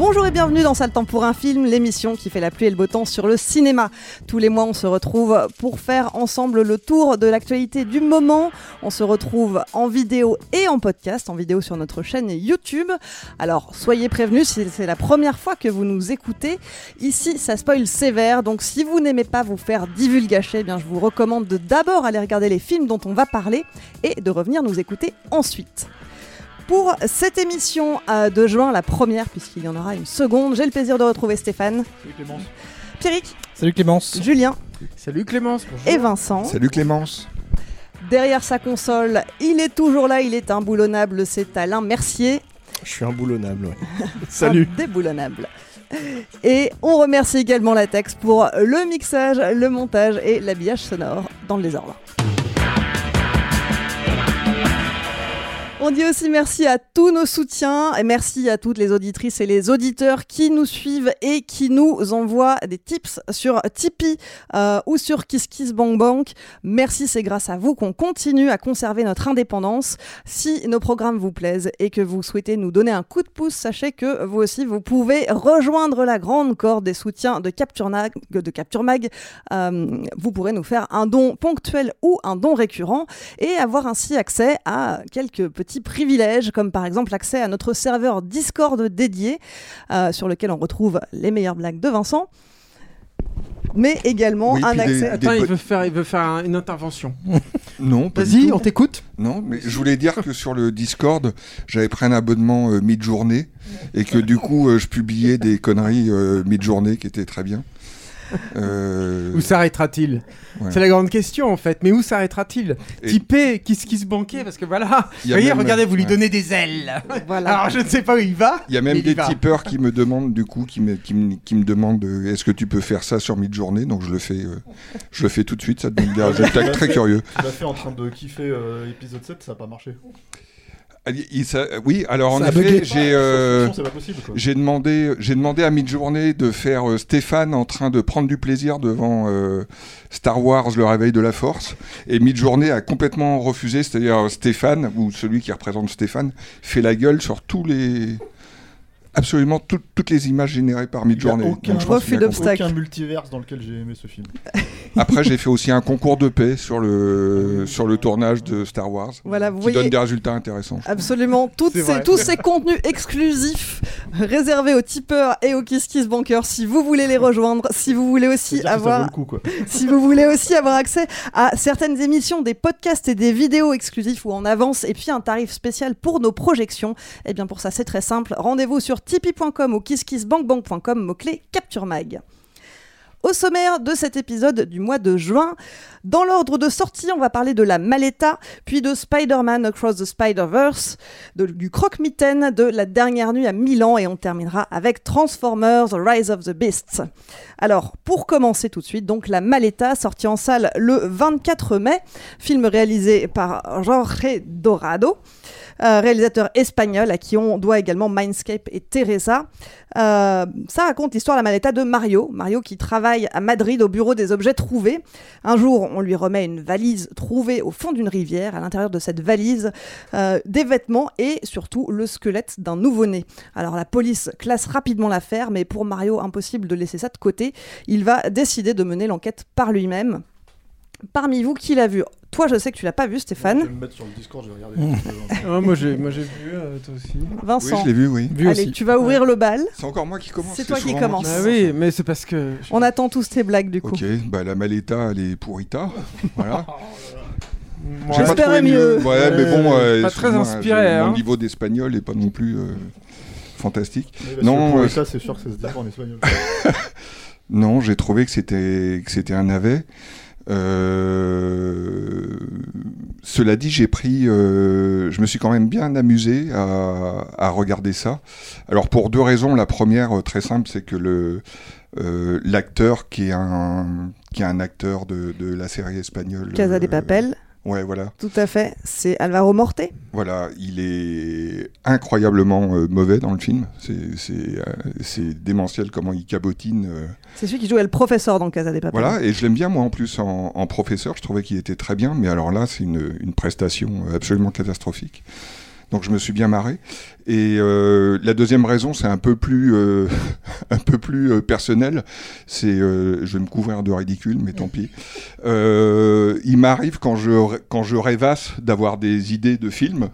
Bonjour et bienvenue dans Sale Temps pour un film, l'émission qui fait la pluie et le beau temps sur le cinéma. Tous les mois, on se retrouve pour faire ensemble le tour de l'actualité du moment. On se retrouve en vidéo et en podcast, en vidéo sur notre chaîne YouTube. Alors, soyez prévenus si c'est la première fois que vous nous écoutez. Ici, ça spoil sévère, donc si vous n'aimez pas vous faire divulgacher, eh bien, je vous recommande de d'abord aller regarder les films dont on va parler et de revenir nous écouter ensuite. Pour cette émission de juin, la première, puisqu'il y en aura une seconde, j'ai le plaisir de retrouver Stéphane, Salut Clémence. Pierrick, Salut Clémence. Julien Salut Clémence. bonjour. et Vincent. Salut Clémence. Derrière sa console, il est toujours là, il est imboulonnable, c'est Alain Mercier. Je suis imboulonnable, ouais. Salut. Indéboulonnable. Et on remercie également la Tex pour le mixage, le montage et l'habillage sonore dans le désordre. On dit aussi merci à tous nos soutiens et merci à toutes les auditrices et les auditeurs qui nous suivent et qui nous envoient des tips sur Tipeee euh, ou sur KissKissBankBank. Merci, c'est grâce à vous qu'on continue à conserver notre indépendance. Si nos programmes vous plaisent et que vous souhaitez nous donner un coup de pouce, sachez que vous aussi vous pouvez rejoindre la grande corde des soutiens de Capture, Mag. Euh, vous pourrez nous faire un don ponctuel ou un don récurrent et avoir ainsi accès à quelques petits privilèges, comme par exemple l'accès à notre serveur Discord dédié, euh, sur lequel on retrouve les meilleures blagues de Vincent, mais également Oui, un puis des- accès... Attends, il bo- veut faire, il veut faire un- une intervention. Non, Vas-y, on t'écoute. Non, mais je voulais dire que sur le Discord, j'avais pris un abonnement euh, mid-journée et que du coup, euh, je publiais des conneries euh, mid-journée qui étaient très bien. Euh, Où s'arrêtera-t-il Ouais. C'est la grande question en fait. Mais où s'arrêtera-t-il Et- Typé, qui se qui se banquait Parce que voilà. Il y a Voyez, même- regardez, vous lui ouais. donnez des ailes. Voilà. Alors je ne sais pas où il va. Il y a même des tipeurs qui me demandent du coup, qui me, qui me, qui me demandent euh, est-ce que tu peux faire ça sur mid-journée Donc je le fais, euh, je le fais tout de suite. Ça donne des résultats très curieux. Tu l'as fait en train de kiffer euh, épisode 7, ça a pas marché. Ah, il- ça- oui, alors en Ça effet, j'ai euh. J'ai demandé, j'ai demandé à mi-journée de faire euh, Stéphane en train de prendre du plaisir devant euh, Star Wars, le réveil de la Force. Et mi-journée a complètement refusé, c'est-à-dire Stéphane, ou celui qui représente Stéphane, fait la gueule sur tous les. Absolument tout- toutes les images générées par Il y a mi-journée. aucun, Donc, je pense Refus d'obstacle. aucun multiverse dans lequel j'ai aimé ce film. Après, j'ai fait aussi un concours de paix sur le, sur le tournage de Star Wars, Voilà, vous qui voyez... donne des résultats intéressants. Absolument, toutes ces- tous ces contenus exclusifs réservés aux tipeurs et aux Kiss Kiss Bankers si vous voulez les rejoindre, si vous voulez aussi avoir coup, si vous voulez aussi avoir accès à certaines émissions, des podcasts et des vidéos exclusifs ou en avance, et puis un tarif spécial pour nos projections, et bien pour ça c'est très simple, rendez-vous sur tipeee.com ou kisskissbankbank.com, mot-clé Capture Mag. Au sommaire de cet épisode du mois de juin, dans l'ordre de sortie, on va parler de la Maleta, puis de Spider-Man Across the Spider-Verse, de- du croque-mitaine, de la dernière nuit à Milan, et on terminera avec Transformers Rise of the Beasts. Alors, pour commencer tout de suite, donc La Maleta, sortie en salle le 24 mai, film réalisé par Jorge Dorado. Euh, réalisateur espagnol à qui on doit également Mindscape et Teresa. Euh, ça raconte l'histoire de la maleta de Mario. Mario qui travaille à Madrid au bureau des objets trouvés. Un jour, on lui remet une valise trouvée au fond d'une rivière. À l'intérieur de cette valise, euh, des vêtements et surtout le squelette d'un nouveau-né. Alors la police classe rapidement l'affaire, mais pour Mario, impossible de laisser ça de côté. Il va décider de mener l'enquête par lui-même. Parmi vous, qui l'a vu? Toi, je sais que tu l'as pas vu, Je Stéphane. vais me mettre sur le Discord, je vais regarder. Ah, moi j'ai moi j'ai vu, euh, toi aussi. Vincent. Oui, je l'ai vu, oui. Vu Allez, aussi. tu vas ouvrir le bal. C'est encore moi qui commence. C'est toi qui souvent commence. Ah oui, mais c'est parce que. On attend tous tes blagues du coup. Ok, bah la maleta, elle est pourrita. Voilà. Moi, J'ai pas J'espérais trouvé mieux. Ouais, mais bon. euh, Pas très inspiré, hein. Mon niveau d'espagnol est pas non plus euh, fantastique. Oui, Non, pour euh, ça, c'est sûr que ça se dit en espagnol. Non, j'ai trouvé que c'était que c'était un navet. Euh, Cela dit, j'ai pris, euh, je me suis quand même bien amusé à, à regarder ça. Alors pour deux raisons. La première, euh, très simple, c'est que le euh, l'acteur qui est un qui est un acteur de, de la série espagnole. Casa de Papel, Ouais, voilà. tout à fait. C'est Alvaro Morte. Voilà, il est incroyablement euh, mauvais dans le film. C'est euh, démentiel comment il cabotine. euh, C'est celui qui jouait le professeur dans Casa de Papel. Voilà, et je l'aime bien moi en plus en, en professeur, je trouvais qu'il était très bien, mais alors là c'est une, une prestation absolument catastrophique. Donc je me suis bien marré. Et euh, la deuxième raison, c'est un peu plus, euh, un peu plus euh, personnel. C'est, je vais me couvrir de ridicule, mais tant pis. Il m'arrive quand je, quand je rêvasse d'avoir des idées de films.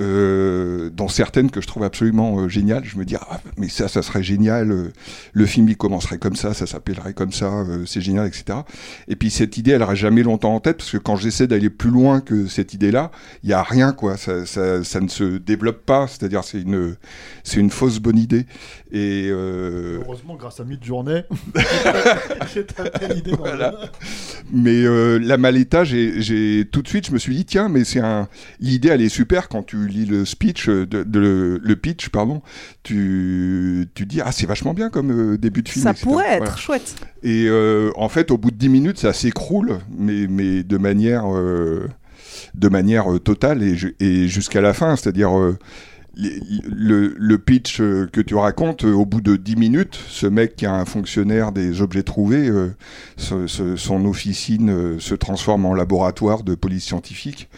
Euh, dont certaines que je trouve absolument euh, géniales. Je me dis, ah, mais ça, ça serait génial. euh, le film, il commencerait comme ça, ça s'appellerait comme ça, c'est génial, etc. Et puis cette idée, elle reste jamais longtemps en tête parce que quand j'essaie d'aller plus loin que cette idée-là, il y a rien, quoi. Ça, ça, ça ne se développe pas. C'est-à-dire, c'est une, c'est une fausse bonne idée. Et Heureusement, grâce à Mid-Journée, j'ai dans Voilà. Mais la Maleta, j'ai- tout de suite, je me suis dit tiens, mais c'est un l'idée, elle est super quand tu lis le speech, euh, de, de- le, le pitch, pardon. Tu tu dis ah c'est vachement bien comme euh, début de film. Ça etc. pourrait être Voilà. chouette. Et euh, en fait, au bout de 10 minutes, ça s'écroule, mais mais de manière euh, de manière totale et, et jusqu'à la fin, c'est-à-dire le, le pitch euh, que tu racontes, euh, au bout de 10 minutes, ce mec qui est un fonctionnaire des objets trouvés, euh, son officine se transforme en laboratoire de police scientifique.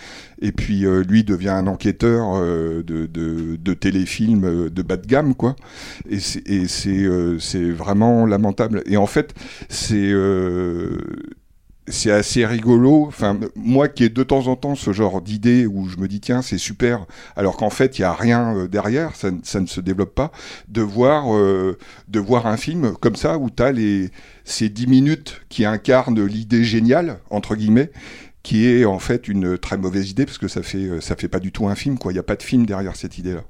Et puis lui devient un enquêteur de, de, de téléfilms de bas de gamme, quoi. Et c'est vraiment lamentable. Et en fait, c'est c'est assez rigolo. Enfin, moi qui ai de temps en temps ce genre d'idée où je me dis tiens c'est super, alors qu'en fait il y a rien euh, derrière, ça, ne- ça ne se développe pas. De voir euh, de voir un film comme ça où tu as les ces 10 minutes qui incarnent l'idée géniale entre guillemets qui est en fait une très mauvaise idée parce que ça fait euh, ça fait pas du tout un film quoi. Il y a pas de film derrière cette idée là.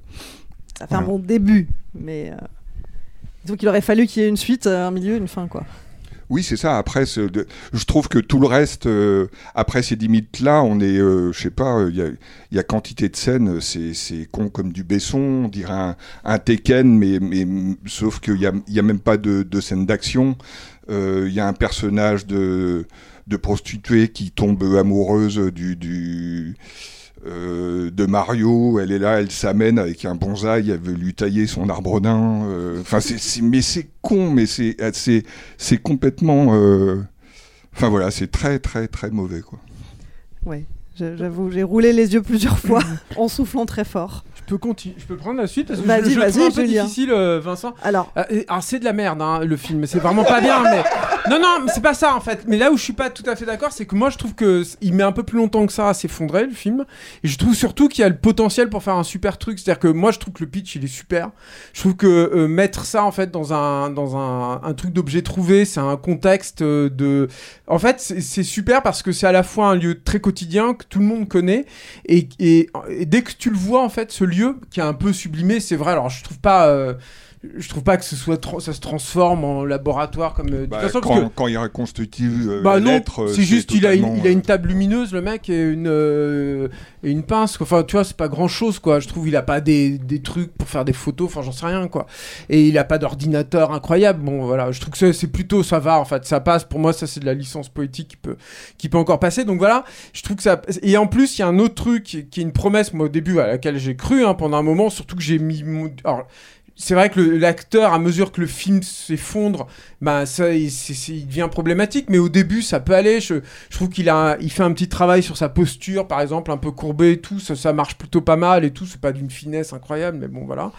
Ça fait un bon début, mais euh, donc il aurait fallu qu'il y ait une suite, un milieu, une fin, quoi. Oui, c'est ça. Après, je trouve que tout le reste, euh, après ces limites-là, on est, euh, je sais pas, il y, a, quantité de scènes, c'est con comme du Besson, on dirait un, un Tekken, mais, sauf qu'il y a, y a même pas de, scène d'action. Il y a un personnage de, prostituée qui tombe amoureuse du euh, de Mario. Elle est là, elle s'amène avec un bonsaï, elle veut lui tailler son arbre nain. euh, Enfin, c'est, c'est- mais c'est con, mais c'est, c'est, c'est complètement. euh, Enfin voilà, c'est très très très mauvais quoi. Ouais, je- j'avoue, j'ai roulé les yeux plusieurs fois en soufflant très fort. Je peux continuer, je peux prendre la suite parce que Vas-y, je, je trouve un peu Julien. difficile, euh, Vincent. Alors, Euh, et- alors c'est de la merde, hein, le film. C'est vraiment pas bien, mais non, non, c'est pas ça en fait. Mais là où je suis pas tout à fait d'accord, c'est que moi je trouve que il met un peu plus longtemps que ça à s'effondrer le film. Et je trouve surtout qu'il y a le potentiel pour faire un super truc. C'est-à-dire que moi je trouve que le pitch il est super. Je trouve que euh, mettre ça en fait dans un dans un, un truc d'objet trouvé, c'est un contexte euh, de. En fait, c'est c'est super parce que c'est à la fois un lieu très quotidien que tout le monde connaît et, et, et dès que tu le vois en fait, ce lieu qui est un peu sublimé, c'est vrai. Alors je trouve pas. Euh, je trouve pas que ce soit ça se transforme en laboratoire comme. euh, de Bah, toute façon, quand, parce que- quand il reconstitue euh, bah non, euh, c'est juste il a une, totalement, il a une euh, table lumineuse le mec et une euh, et une pince quoi. Enfin tu vois c'est pas grand chose quoi. Je trouve il a pas des, des trucs pour faire des photos. Enfin j'en sais rien quoi. Et il a pas d'ordinateur incroyable. Bon voilà je trouve que c'est- plutôt ça va en fait ça passe. Pour moi ça c'est de la licence poétique qui peut qui peut encore passer. Donc voilà je trouve que ça et en plus il y a un autre truc qui, qui est une promesse moi au début à laquelle j'ai cru hein, pendant un moment surtout que j'ai mis mon- alors c'est vrai que l'acteur, à mesure que le film s'effondre, bah ça, il, devient problématique. Mais au début, ça peut aller. Je, trouve qu'il a, il fait un petit travail sur sa posture, par exemple, un peu courbé et tout. Ça, ça marche plutôt pas mal et tout. C'est pas d'une finesse incroyable, mais bon, voilà.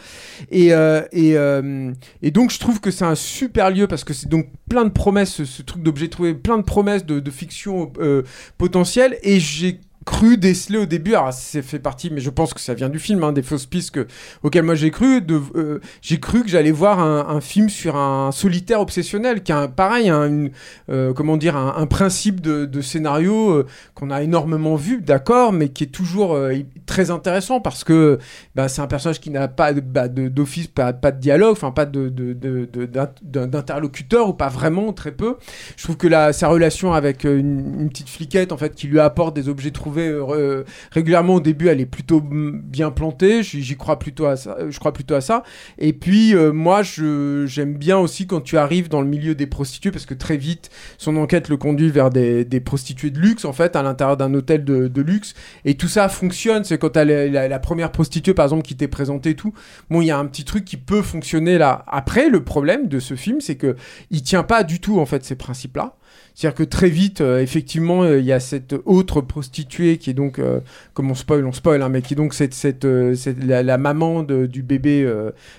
Et, euh, et, euh, et donc, je trouve que c'est un super lieu parce que c'est donc plein de promesses, ce, ce truc d'objet trouvé, plein de promesses de, de fiction euh, potentielle. Et j'ai cru déceler au début, alors c'est fait partie, mais je pense que ça vient du film, hein, des fausses pistes que, auxquelles moi j'ai cru, euh, j'ai cru que j'allais voir un, un film sur un solitaire obsessionnel, qui a un, pareil, un, une, euh, comment dire, un, un principe de, scénario euh, qu'on a énormément vu, d'accord, mais qui est toujours très intéressant parce que bah, c'est un personnage qui n'a pas bah, d'office, pas, de dialogue, enfin pas d'interlocuteur ou pas vraiment, très peu. Je trouve que sa relation avec une, une petite fliquette en fait qui lui apporte des objets trouvés euh, re- régulièrement au début, elle est plutôt mm, bien plantée. J'y crois plutôt à ça. euh, Je crois plutôt à ça. Et puis euh, moi, j'aime bien aussi quand tu arrives dans le milieu des prostituées parce que très vite, son enquête le conduit vers des, prostituées de luxe en fait à l'intérieur d'un hôtel de, luxe. Et tout ça fonctionne. C'est quand la, première prostituée par exemple qui t'est présentée tout. Bon, il y a un petit truc qui peut fonctionner là. Après, le problème de ce film, c'est que il tient pas du tout en fait ces principes-là. C'est-à-dire que très vite, euh, effectivement, euh, il y a cette autre prostituée qui est donc, euh, comme on spoil, on spoil, hein, mais qui est donc cette, cette, la, maman du bébé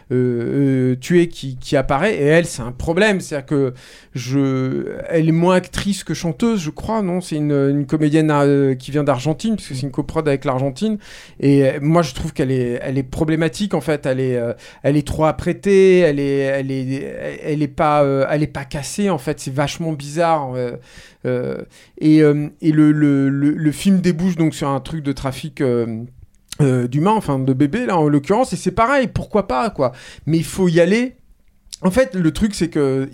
tué qui, qui apparaît. Et elle, c'est un problème. C'est-à-dire que je, elle est moins actrice que chanteuse, je crois, non? C'est une, comédienne qui vient d'Argentine, puisque c'est une coprode avec l'Argentine. Et moi, je trouve qu'elle est, elle est problématique en fait. Elle est, elle est trop apprêtée. Elle est, elle est, elle est pas, elle est pas cassée en fait. C'est vachement bizarre. Et euh, et le, le, film débouche donc sur un truc de trafic. euh, euh, d'humains, enfin de bébés là en l'occurrence, et c'est pareil, pourquoi pas quoi. Mais il faut y aller. En fait, le truc c'est que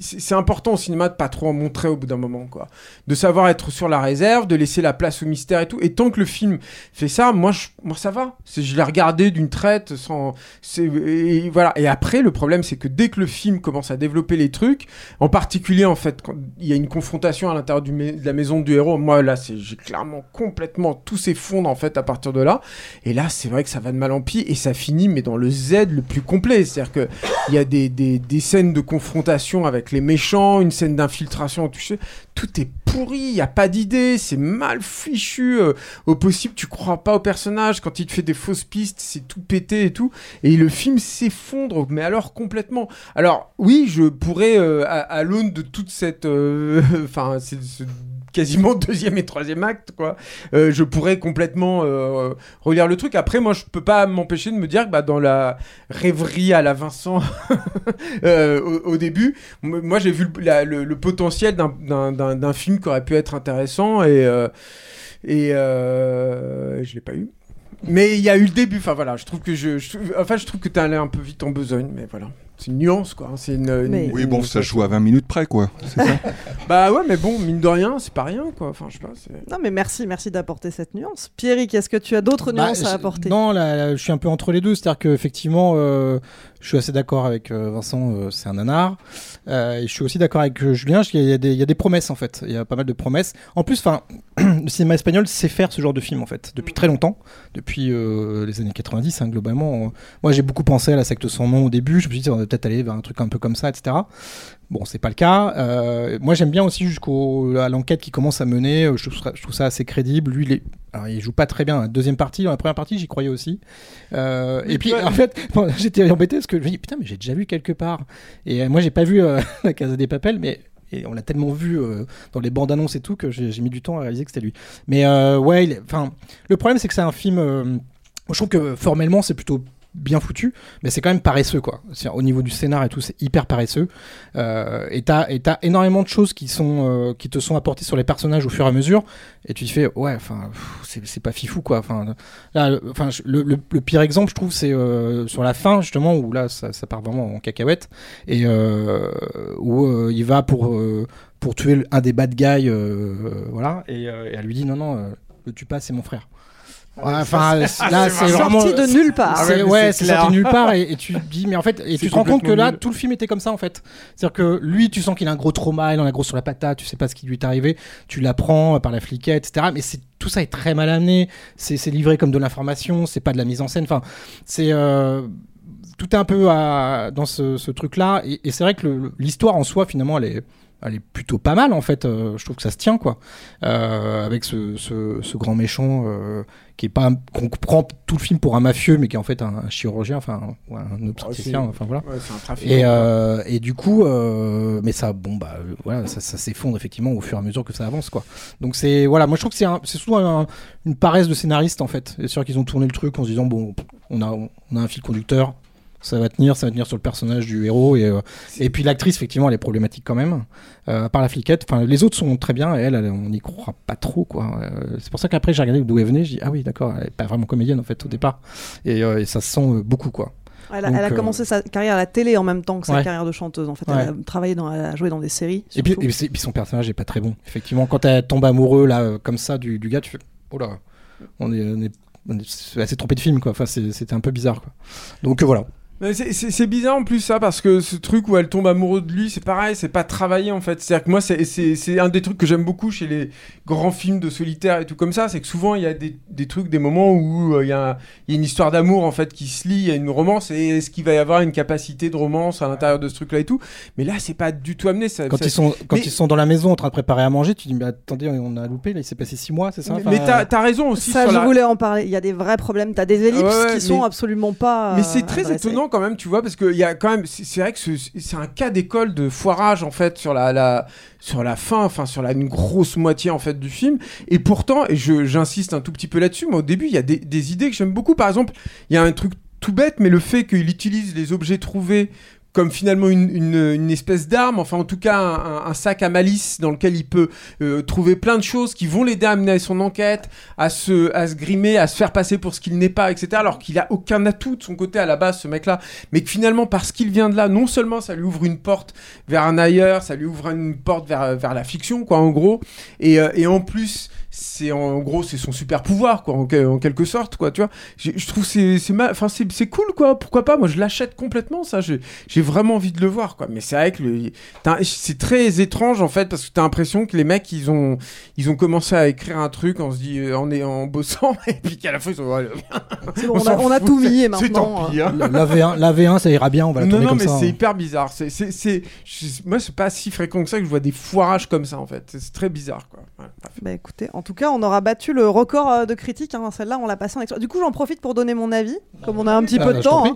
c'est important au cinéma de pas trop en montrer au bout d'un moment quoi. De savoir être sur la réserve, de laisser la place au mystère et tout. Et tant que le film fait ça, moi je, moi ça va. Je l'ai regardé d'une traite sans et voilà. Et après le problème c'est que dès que le film commence à développer les trucs, en particulier en fait quand il y a une confrontation à l'intérieur de la maison du héros, moi là j'ai clairement complètement tout s'effondre en fait à partir de là. Et là c'est vrai que ça va de mal en pis et ça finit mais dans le Z le plus complet, c'est-à-dire que il y a des, des, des scènes de confrontation avec les méchants, une scène d'infiltration, tu sais, tout est pourri, il y a pas d'idée, c'est mal fichu, euh, au possible tu crois pas au personnage, quand il te fait des fausses pistes, c'est tout pété et tout, et le film s'effondre, mais alors complètement. Alors oui, je pourrais, euh, à, l'aune de toute cette... euh, Enfin, quasiment deuxième et troisième acte, quoi, euh, je pourrais complètement euh, relire le truc. Après, moi, je peux pas m'empêcher de me dire que bah, dans la rêverie à la Vincent euh, au, au début, moi j'ai vu le, potentiel d'un- film qui aurait pu être intéressant et, et je l'ai pas eu. Mais il y a eu le début. Enfin voilà, je trouve que je, je enfin je trouve que t'es allé un peu vite en besogne, mais voilà. C'est une nuance quoi. hein, C'est une, une- Mais- Oui, une- bon, ça joue à 20 minutes près, quoi. C'est ça Bah ouais, mais bon, mine de rien, c'est pas rien quoi. Enfin je sais pas. c'est- Non, mais merci, merci d'apporter cette nuance. Pierrick, est-ce que tu as d'autres Bah, nuances à apporter? Non, là, là, je suis un peu entre les deux. C'est-à-dire qu'effectivement, euh, je suis assez d'accord avec euh, Vincent, euh, c'est un nanar. Euh, et je suis aussi d'accord avec euh, Julien, y, il y a des promesses en fait. Il y a pas mal de promesses. En plus, enfin, le cinéma espagnol sait faire ce genre de film en fait, depuis très longtemps, depuis euh, les années 90 hein, globalement. Moi, j'ai beaucoup pensé à la secte sans nom au début. Je me suis dit, on va peut-être aller vers un truc un peu comme ça, etc. Bon, c'est pas le cas. Euh, moi, j'aime bien aussi jusqu'au à l'enquête qui commence à mener. euh, Je trouve, ça, je trouve ça assez crédible. Lui, il est... Alors, il joue pas très bien. La deuxième partie, dans la première partie, j'y croyais aussi. Euh, et puis, en fait, bon, j'étais embêté parce que je me dis putain, mais j'ai déjà vu quelque part. Et euh, moi, j'ai pas vu euh, la Casa des Papels, mais et on l'a tellement vu euh, dans les bandes annonces et tout que j'ai mis du temps à réaliser que c'était lui. Mais euh, ouais, le problème c'est que c'est un film. euh, je trouve que formellement c'est plutôt bien foutu, mais c'est quand même paresseux quoi. Au niveau du scénar et tout, c'est hyper paresseux. Euh, et t'as énormément de choses qui sont euh, qui te sont apportées sur les personnages au fur et à mesure, et tu te fais ouais, enfin c'est pas fifou quoi. Enfin là, enfin le, pire exemple je trouve c'est euh, sur la fin justement où là ça, part vraiment en cacahuète et euh, où il va pour pour tuer un des bad guys, voilà, et, et elle lui dit non non, le tue pas, c'est mon frère. Enfin, c'est- là, c'est vraiment sorti de nulle part. C'est- Ah ouais, c'est sorti de nulle part, et, et tu te dis, mais en fait, et tu te rends compte que là, nul. tout le film était comme ça, en fait. C'est-à-dire que lui, tu sens qu'il a un gros trauma, il en a gros sur la patate, tu sais pas ce qui lui est arrivé, tu l'apprends par la fliquette, etc. Mais c'est tout ça est très mal amené, c'est c'est livré comme de l'information, c'est pas de la mise en scène. Enfin, c'est euh, tout est un peu à- dans ce, ce truc-là, et, et c'est vrai que l'histoire en soi, finalement, elle est elle est plutôt pas mal en fait. Euh, je trouve que ça se tient quoi, Euh, avec ce, ce- ce grand méchant euh, qui est pas un- qu'on prend tout le film pour un mafieux, mais qui est en fait un, un chirurgien, enfin un obstétricien, c'est- enfin voilà. ouais, un et, et du coup, mais ça, bon bah voilà, ça, ça s'effondre effectivement au fur et à mesure que ça avance quoi. Donc c'est voilà, moi je trouve que c'est un- c'est souvent un- une paresse de scénariste en fait. C'est sûr qu'ils ont tourné le truc en se disant bon, on a on a un fil conducteur. Ça va tenir, ça va tenir sur le personnage du héros et, euh, et puis l'actrice effectivement elle est problématique quand même. Euh, à part la fliquette, enfin les autres sont très bien et elle, elle, on n'y croit pas trop quoi. Euh, c'est pour ça qu'après j'ai regardé d'où elle venait, je dis ah oui d'accord, elle est pas vraiment comédienne en fait au départ et, euh, et ça se sent euh, beaucoup quoi. Elle a, Donc, elle a euh, commencé sa carrière à la télé en même temps que sa Ouais. carrière de chanteuse. En fait, Ouais. elle a travaillé dans, elle a joué dans des séries. Et puis, et son personnage est pas très bon. Effectivement, quand elle tombe amoureux là comme ça du, du gars, tu fais oh là, on est, on est, on est assez trompé de film quoi. Enfin, c'était un peu bizarre quoi. Donc euh, voilà. C'est- bizarre en plus ça parce que ce truc où elle tombe amoureuse de lui, c'est pareil, c'est pas travaillé en fait. C'est-à-dire que moi, c'est- un des trucs que j'aime beaucoup chez les grands films de solitaire et tout comme ça, c'est que souvent il y a des, des trucs, des moments où euh, il y, a il y a une histoire d'amour en fait qui se lie, il y a une romance et est-ce qu'il va y avoir une capacité de romance à l'intérieur de ce truc-là et tout? Mais là, c'est pas du tout amené. Ça, Quand ça- ils sont quand Mais- ils sont dans la maison en train de préparer à manger, tu dis mais attendez, on a loupé là, il s'est passé six mois, c'est ça? Mais, Enfin, mais t'as t'as raison aussi Ça, sur je la... voulais en parler. Il y a des vrais problèmes. T'as des ellipses Ouais, ouais, qui sont mais- absolument pas. Mais euh, c'est très adressées. étonnant quand même, tu vois, parce qu'il y a quand même, c'est vrai que ce- c'est un cas d'école de foirage en fait sur la, sur la fin, enfin sur la une grosse moitié en fait du film. Et pourtant, et j'insiste un tout petit peu là-dessus, mais au début il y a des idées que j'aime beaucoup. Par exemple, il y a un truc tout bête, mais le fait qu'il utilise les objets trouvés comme finalement une, espèce d'arme, enfin en tout cas un sac à malice dans lequel il peut euh, trouver plein de choses qui vont l'aider à mener son enquête, à se, à se grimer, à se faire passer pour ce qu'il n'est pas, etc. Alors qu'il a aucun atout de son côté à la base, ce mec-là, mais que finalement parce qu'il vient de là, non seulement ça lui ouvre une porte vers un ailleurs, ça lui ouvre une porte vers, vers la fiction, quoi, en gros, et, euh, et en plus c'est en gros c'est son super pouvoir quoi en, en quelque sorte quoi tu vois je trouve c'est c'est enfin c'est c'est cool quoi pourquoi pas? Moi je l'achète complètement ça j'ai j'ai vraiment envie de le voir quoi mais c'est vrai que c'est très étrange en fait parce que t'as l'impression que les mecs ils ont ils ont commencé à écrire un truc on se dit euh, en, est- en bossant et puis qu'à la fin ils C'est bon, on, s'en a, on a tout mis et maintenant. tant pis, euh, hein. la, la V1, la V1, ça ira bien, on va la non, non, comme mais c'est hein. hyper bizarre. C'est, c'est, moi, c'est pas si fréquent que ça que je vois des foirages comme ça, en fait. C'est, très bizarre, quoi. Bref. Bah écoutez, en tout cas, on aura battu le record euh, de critiques. hein. Celle-là, on l'a passée en extra. Du coup, j'en profite pour donner mon avis, comme on a un petit Ah, peu bah, de t'en temps.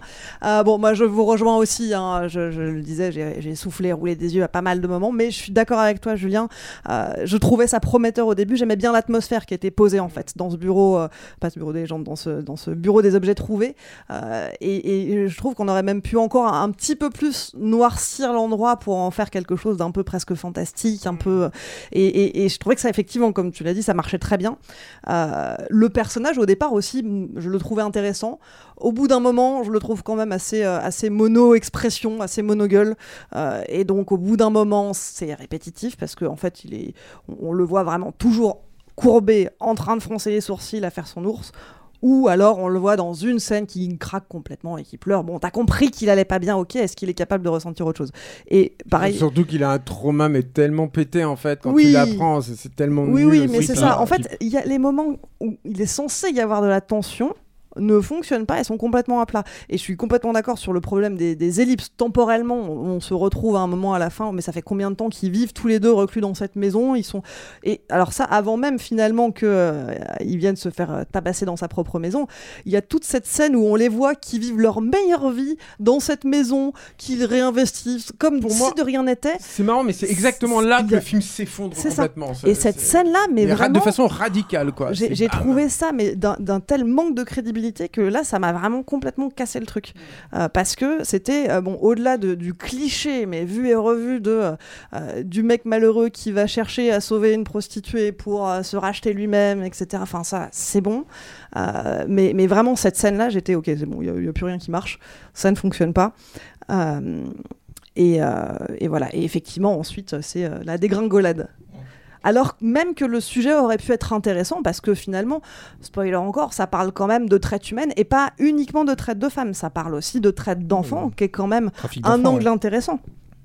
hein. Euh, bon, moi, je vous rejoins aussi. hein. Je, je le disais, j'ai, soufflé, roulé des yeux à pas mal de moments, mais je suis d'accord avec toi, Julien. Euh, je trouvais ça prometteur au début. J'aimais bien l'atmosphère qui était posée en fait dans ce bureau, euh, pas ce bureau des gens, dans ce dans ce bureau des objets trouvés. Euh, et, et je trouve qu'on aurait même pu encore un, un petit peu plus noircir l'endroit pour en faire quelque chose d'un peu presque fantastique, un peu. Et, et- et je trouvais que ça, effectivement, comme tu l'as dit, ça marchait très bien. Euh, le personnage, au départ aussi, je le trouvais intéressant. Au bout d'un moment, je le trouve quand même assez, euh, assez mono-expression, assez monogueule. Euh, et donc, au bout d'un moment, c'est répétitif parce qu'en en fait, il est, on le voit vraiment toujours courbé, en train de froncer les sourcils à faire son ours. Ou alors on le voit dans une scène qui craque complètement et qui pleure. Bon, t'as compris qu'il allait pas bien, ok, est-ce qu'il est capable de ressentir autre chose? Et pareil. Surtout qu'il a un trauma, mais tellement pété, en fait, quand Oui. tu l'apprends. C'est, tellement Oui, nul oui, mais c'est ça. En fait, il y a les moments où il est censé y avoir de la tension ne fonctionnent pas, elles sont complètement à plat. Et je suis complètement d'accord sur le problème des, des ellipses. Temporellement, on, on se retrouve à un moment à la fin, mais ça fait combien de temps qu'ils vivent tous les deux reclus dans cette maison? Ils sont et alors ça, avant même finalement que euh, ils viennent se faire euh, tabasser dans sa propre maison, il y a toute cette scène où on les voit qui vivent leur meilleure vie dans cette maison, qu'ils réinvestissent comme Pour si moi, de rien n'était. C'est marrant, mais c'est exactement là que a- le film s'effondre C'est ça. complètement. Et cette scène-là, mais ra- vraiment, de façon radicale, quoi. j'ai trouvé ça, mais d'un tel manque de crédibilité que là, ça m'a vraiment complètement cassé le truc. Euh, parce que c'était, euh, bon, au-delà de- du cliché, mais vu et revu de, euh, du mec malheureux qui va chercher à sauver une prostituée pour se racheter lui-même, etc. Enfin, ça, c'est bon. Mais, mais vraiment, cette scène-là, j'étais, ok, c'est bon, il n'y a, plus rien qui marche. Ça ne fonctionne pas. Et, voilà. Et effectivement, ensuite, c'est la dégringolade. Alors même que le sujet aurait pu être intéressant parce que finalement, spoiler encore, ça parle quand même de traite humaine et pas uniquement de traite de femmes, ça parle aussi de traite d'enfants qui est quand même un angle ouais. intéressant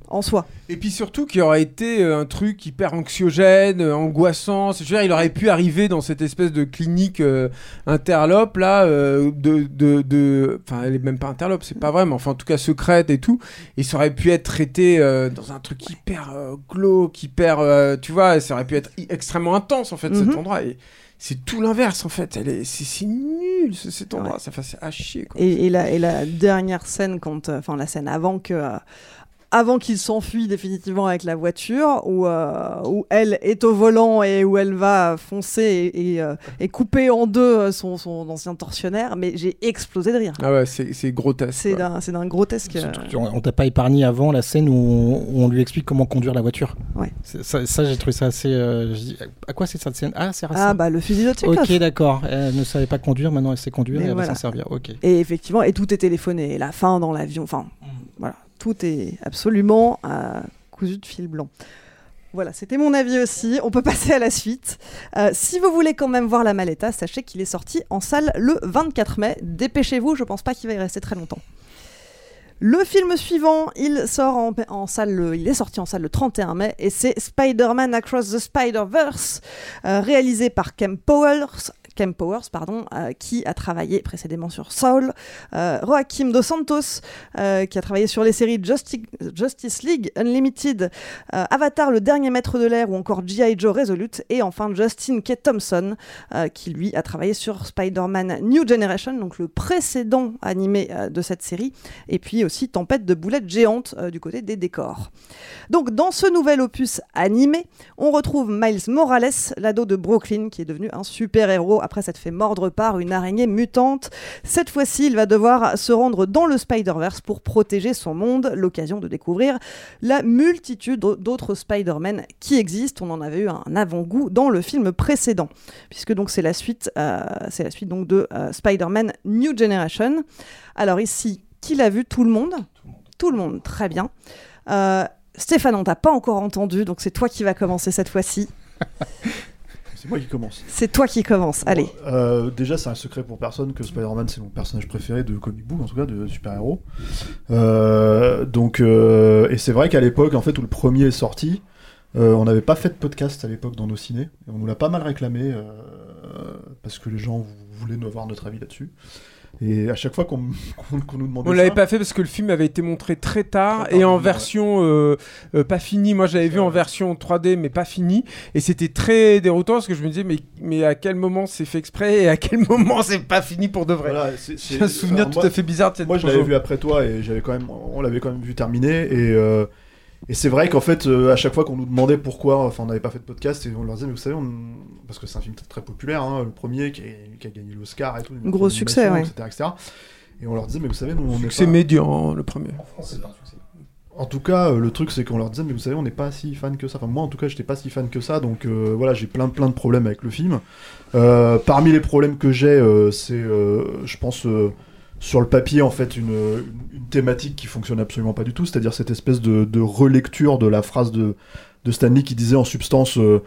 en soi. Et puis surtout qu'il aurait été euh, un truc hyper anxiogène, euh, angoissant. Je veux dire, il aurait pu arriver dans cette espèce de clinique euh, interlope là, euh, de, de, de- enfin, elle est même pas interlope, c'est pas vrai, mais enfin en tout cas secrète et tout. Et ça aurait pu être traité euh, dans un truc hyper glauque, hyper, tu vois, ça aurait pu être extrêmement intense en fait Mhm. cet endroit. Et c'est tout l'inverse en fait. Elle est, c'est, nul ce- cet endroit. Ça fait à chier. Quoi. Et, et la, et la dernière scène, quand, euh, enfin la scène avant que, euh, avant qu'il s'enfuit définitivement avec la voiture, où, euh, où elle est au volant et où elle va foncer et, et, euh, et couper en deux euh, son, son ancien tortionnaire, mais j'ai explosé de rire. Ah ouais, c'est, c'est grotesque. C'est d'un, c'est d'un grotesque. euh, On, t'a pas épargné avant la scène où on, où on lui explique comment conduire la voiture. Ouais. Ça, ça, j'ai trouvé ça assez. euh, à quoi c'est cette scène? Ah, c'est Ah bah le fusil de Tchekhov. Ok, d'accord. Elle ne savait pas conduire, maintenant elle sait conduire Mais et elle voilà. va s'en servir. Ok. Et effectivement, et tout est téléphoné. Et la fin dans l'avion, enfin, voilà, tout est absolument euh, cousu de fil blanc. Voilà, c'était mon avis aussi. On peut passer à la suite. Euh, si vous voulez quand même voir la Maleta, sachez qu'il est sorti en salle le 24 mai. Dépêchez-vous, je pense pas qu'il va y rester très longtemps. Le film suivant, il sort en, salle, le- il est sorti en salle le 31 mai et c'est Spider-Man Across the Spider-Verse, euh, réalisé par Kem Powers, Kem Powers pardon, euh, qui a travaillé précédemment sur Saul, euh, Joaquim Dos Santos, euh, qui a travaillé sur les séries Justi- Justice League Unlimited, euh, Avatar, le dernier maître de l'air ou encore G.I. Joe Resolute, et enfin Justin K. Thompson, qui lui a travaillé sur Spider-Man New Generation, donc le précédent animé de cette série, et puis aussi Tempête de boulettes géantes du côté des décors. Donc dans ce nouvel opus animé, on retrouve Miles Morales, l'ado de Brooklyn, qui est devenu un super-héros après s'être fait mordre par une araignée mutante. Cette fois-ci, il va devoir se rendre dans le Spider-Verse pour protéger son monde, l'occasion de découvrir la multitude d'autres Spider-Man qui existent. On en avait eu un avant-goût dans le film précédent, puisque c'est la suite, euh, c'est la suite donc de euh, Spider-Man New Generation. Alors ici, qui l'a vu? Tout le monde. Tout le monde, très bien. Euh, Stéphane, on t'a pas encore entendu, donc c'est toi qui vas commencer cette fois-ci. C'est moi qui commence. C'est toi qui commence. Allez. Euh, déjà, c'est un secret pour personne que Spider-Man, c'est mon personnage préféré de comic book, en tout cas de super-héros. Euh, donc, euh, et c'est vrai qu'à l'époque, en fait, où le premier est sorti, on n'avait pas fait de podcast à l'époque dans nos ciné. Et on nous l'a pas mal réclamé parce que les gens voulaient nous avoir notre avis là-dessus. Et à chaque fois qu'on nous demandait On ça, l'avait pas fait parce que le film avait été montré très tard Très et en version euh, euh, pas finie. Moi, j'avais vu en version 3D mais pas finie et c'était très déroutant parce que je me disais mais mais à quel moment c'est fait exprès et à quel moment c'est pas fini pour de vrai? Voilà, c'est- J'ai un souvenir alors tout à fait bizarre de cette Moi, je l'avais vu après toi et j'avais quand même, on l'avait quand même vu terminer. Et, euh, et c'est vrai qu'en fait, euh, à chaque fois qu'on nous demandait pourquoi, enfin, on n'avait pas fait de podcast et on leur disait, mais vous savez, on- parce que c'est un film très, très populaire, hein, le premier qui, est- qui a gagné l'Oscar et tout, Gros succès, ouais. etc., etc. Et on leur disait, mais vous savez, nous, on est C'est pas- médian le premier. En tout cas, euh, le truc, c'est qu'on leur disait, mais vous savez, on n'est pas si fan que ça. Enfin, moi, en tout cas, j'étais pas si fan que ça. Donc, euh, voilà, j'ai plein, plein de problèmes avec le film. Euh, parmi les problèmes que j'ai, euh, c'est, euh, je pense, euh, sur le papier, en fait, une, une- thématique qui fonctionne absolument pas du tout. C'est-à-dire cette espèce de, de relecture de la phrase de, de Stanley qui disait en substance. euh,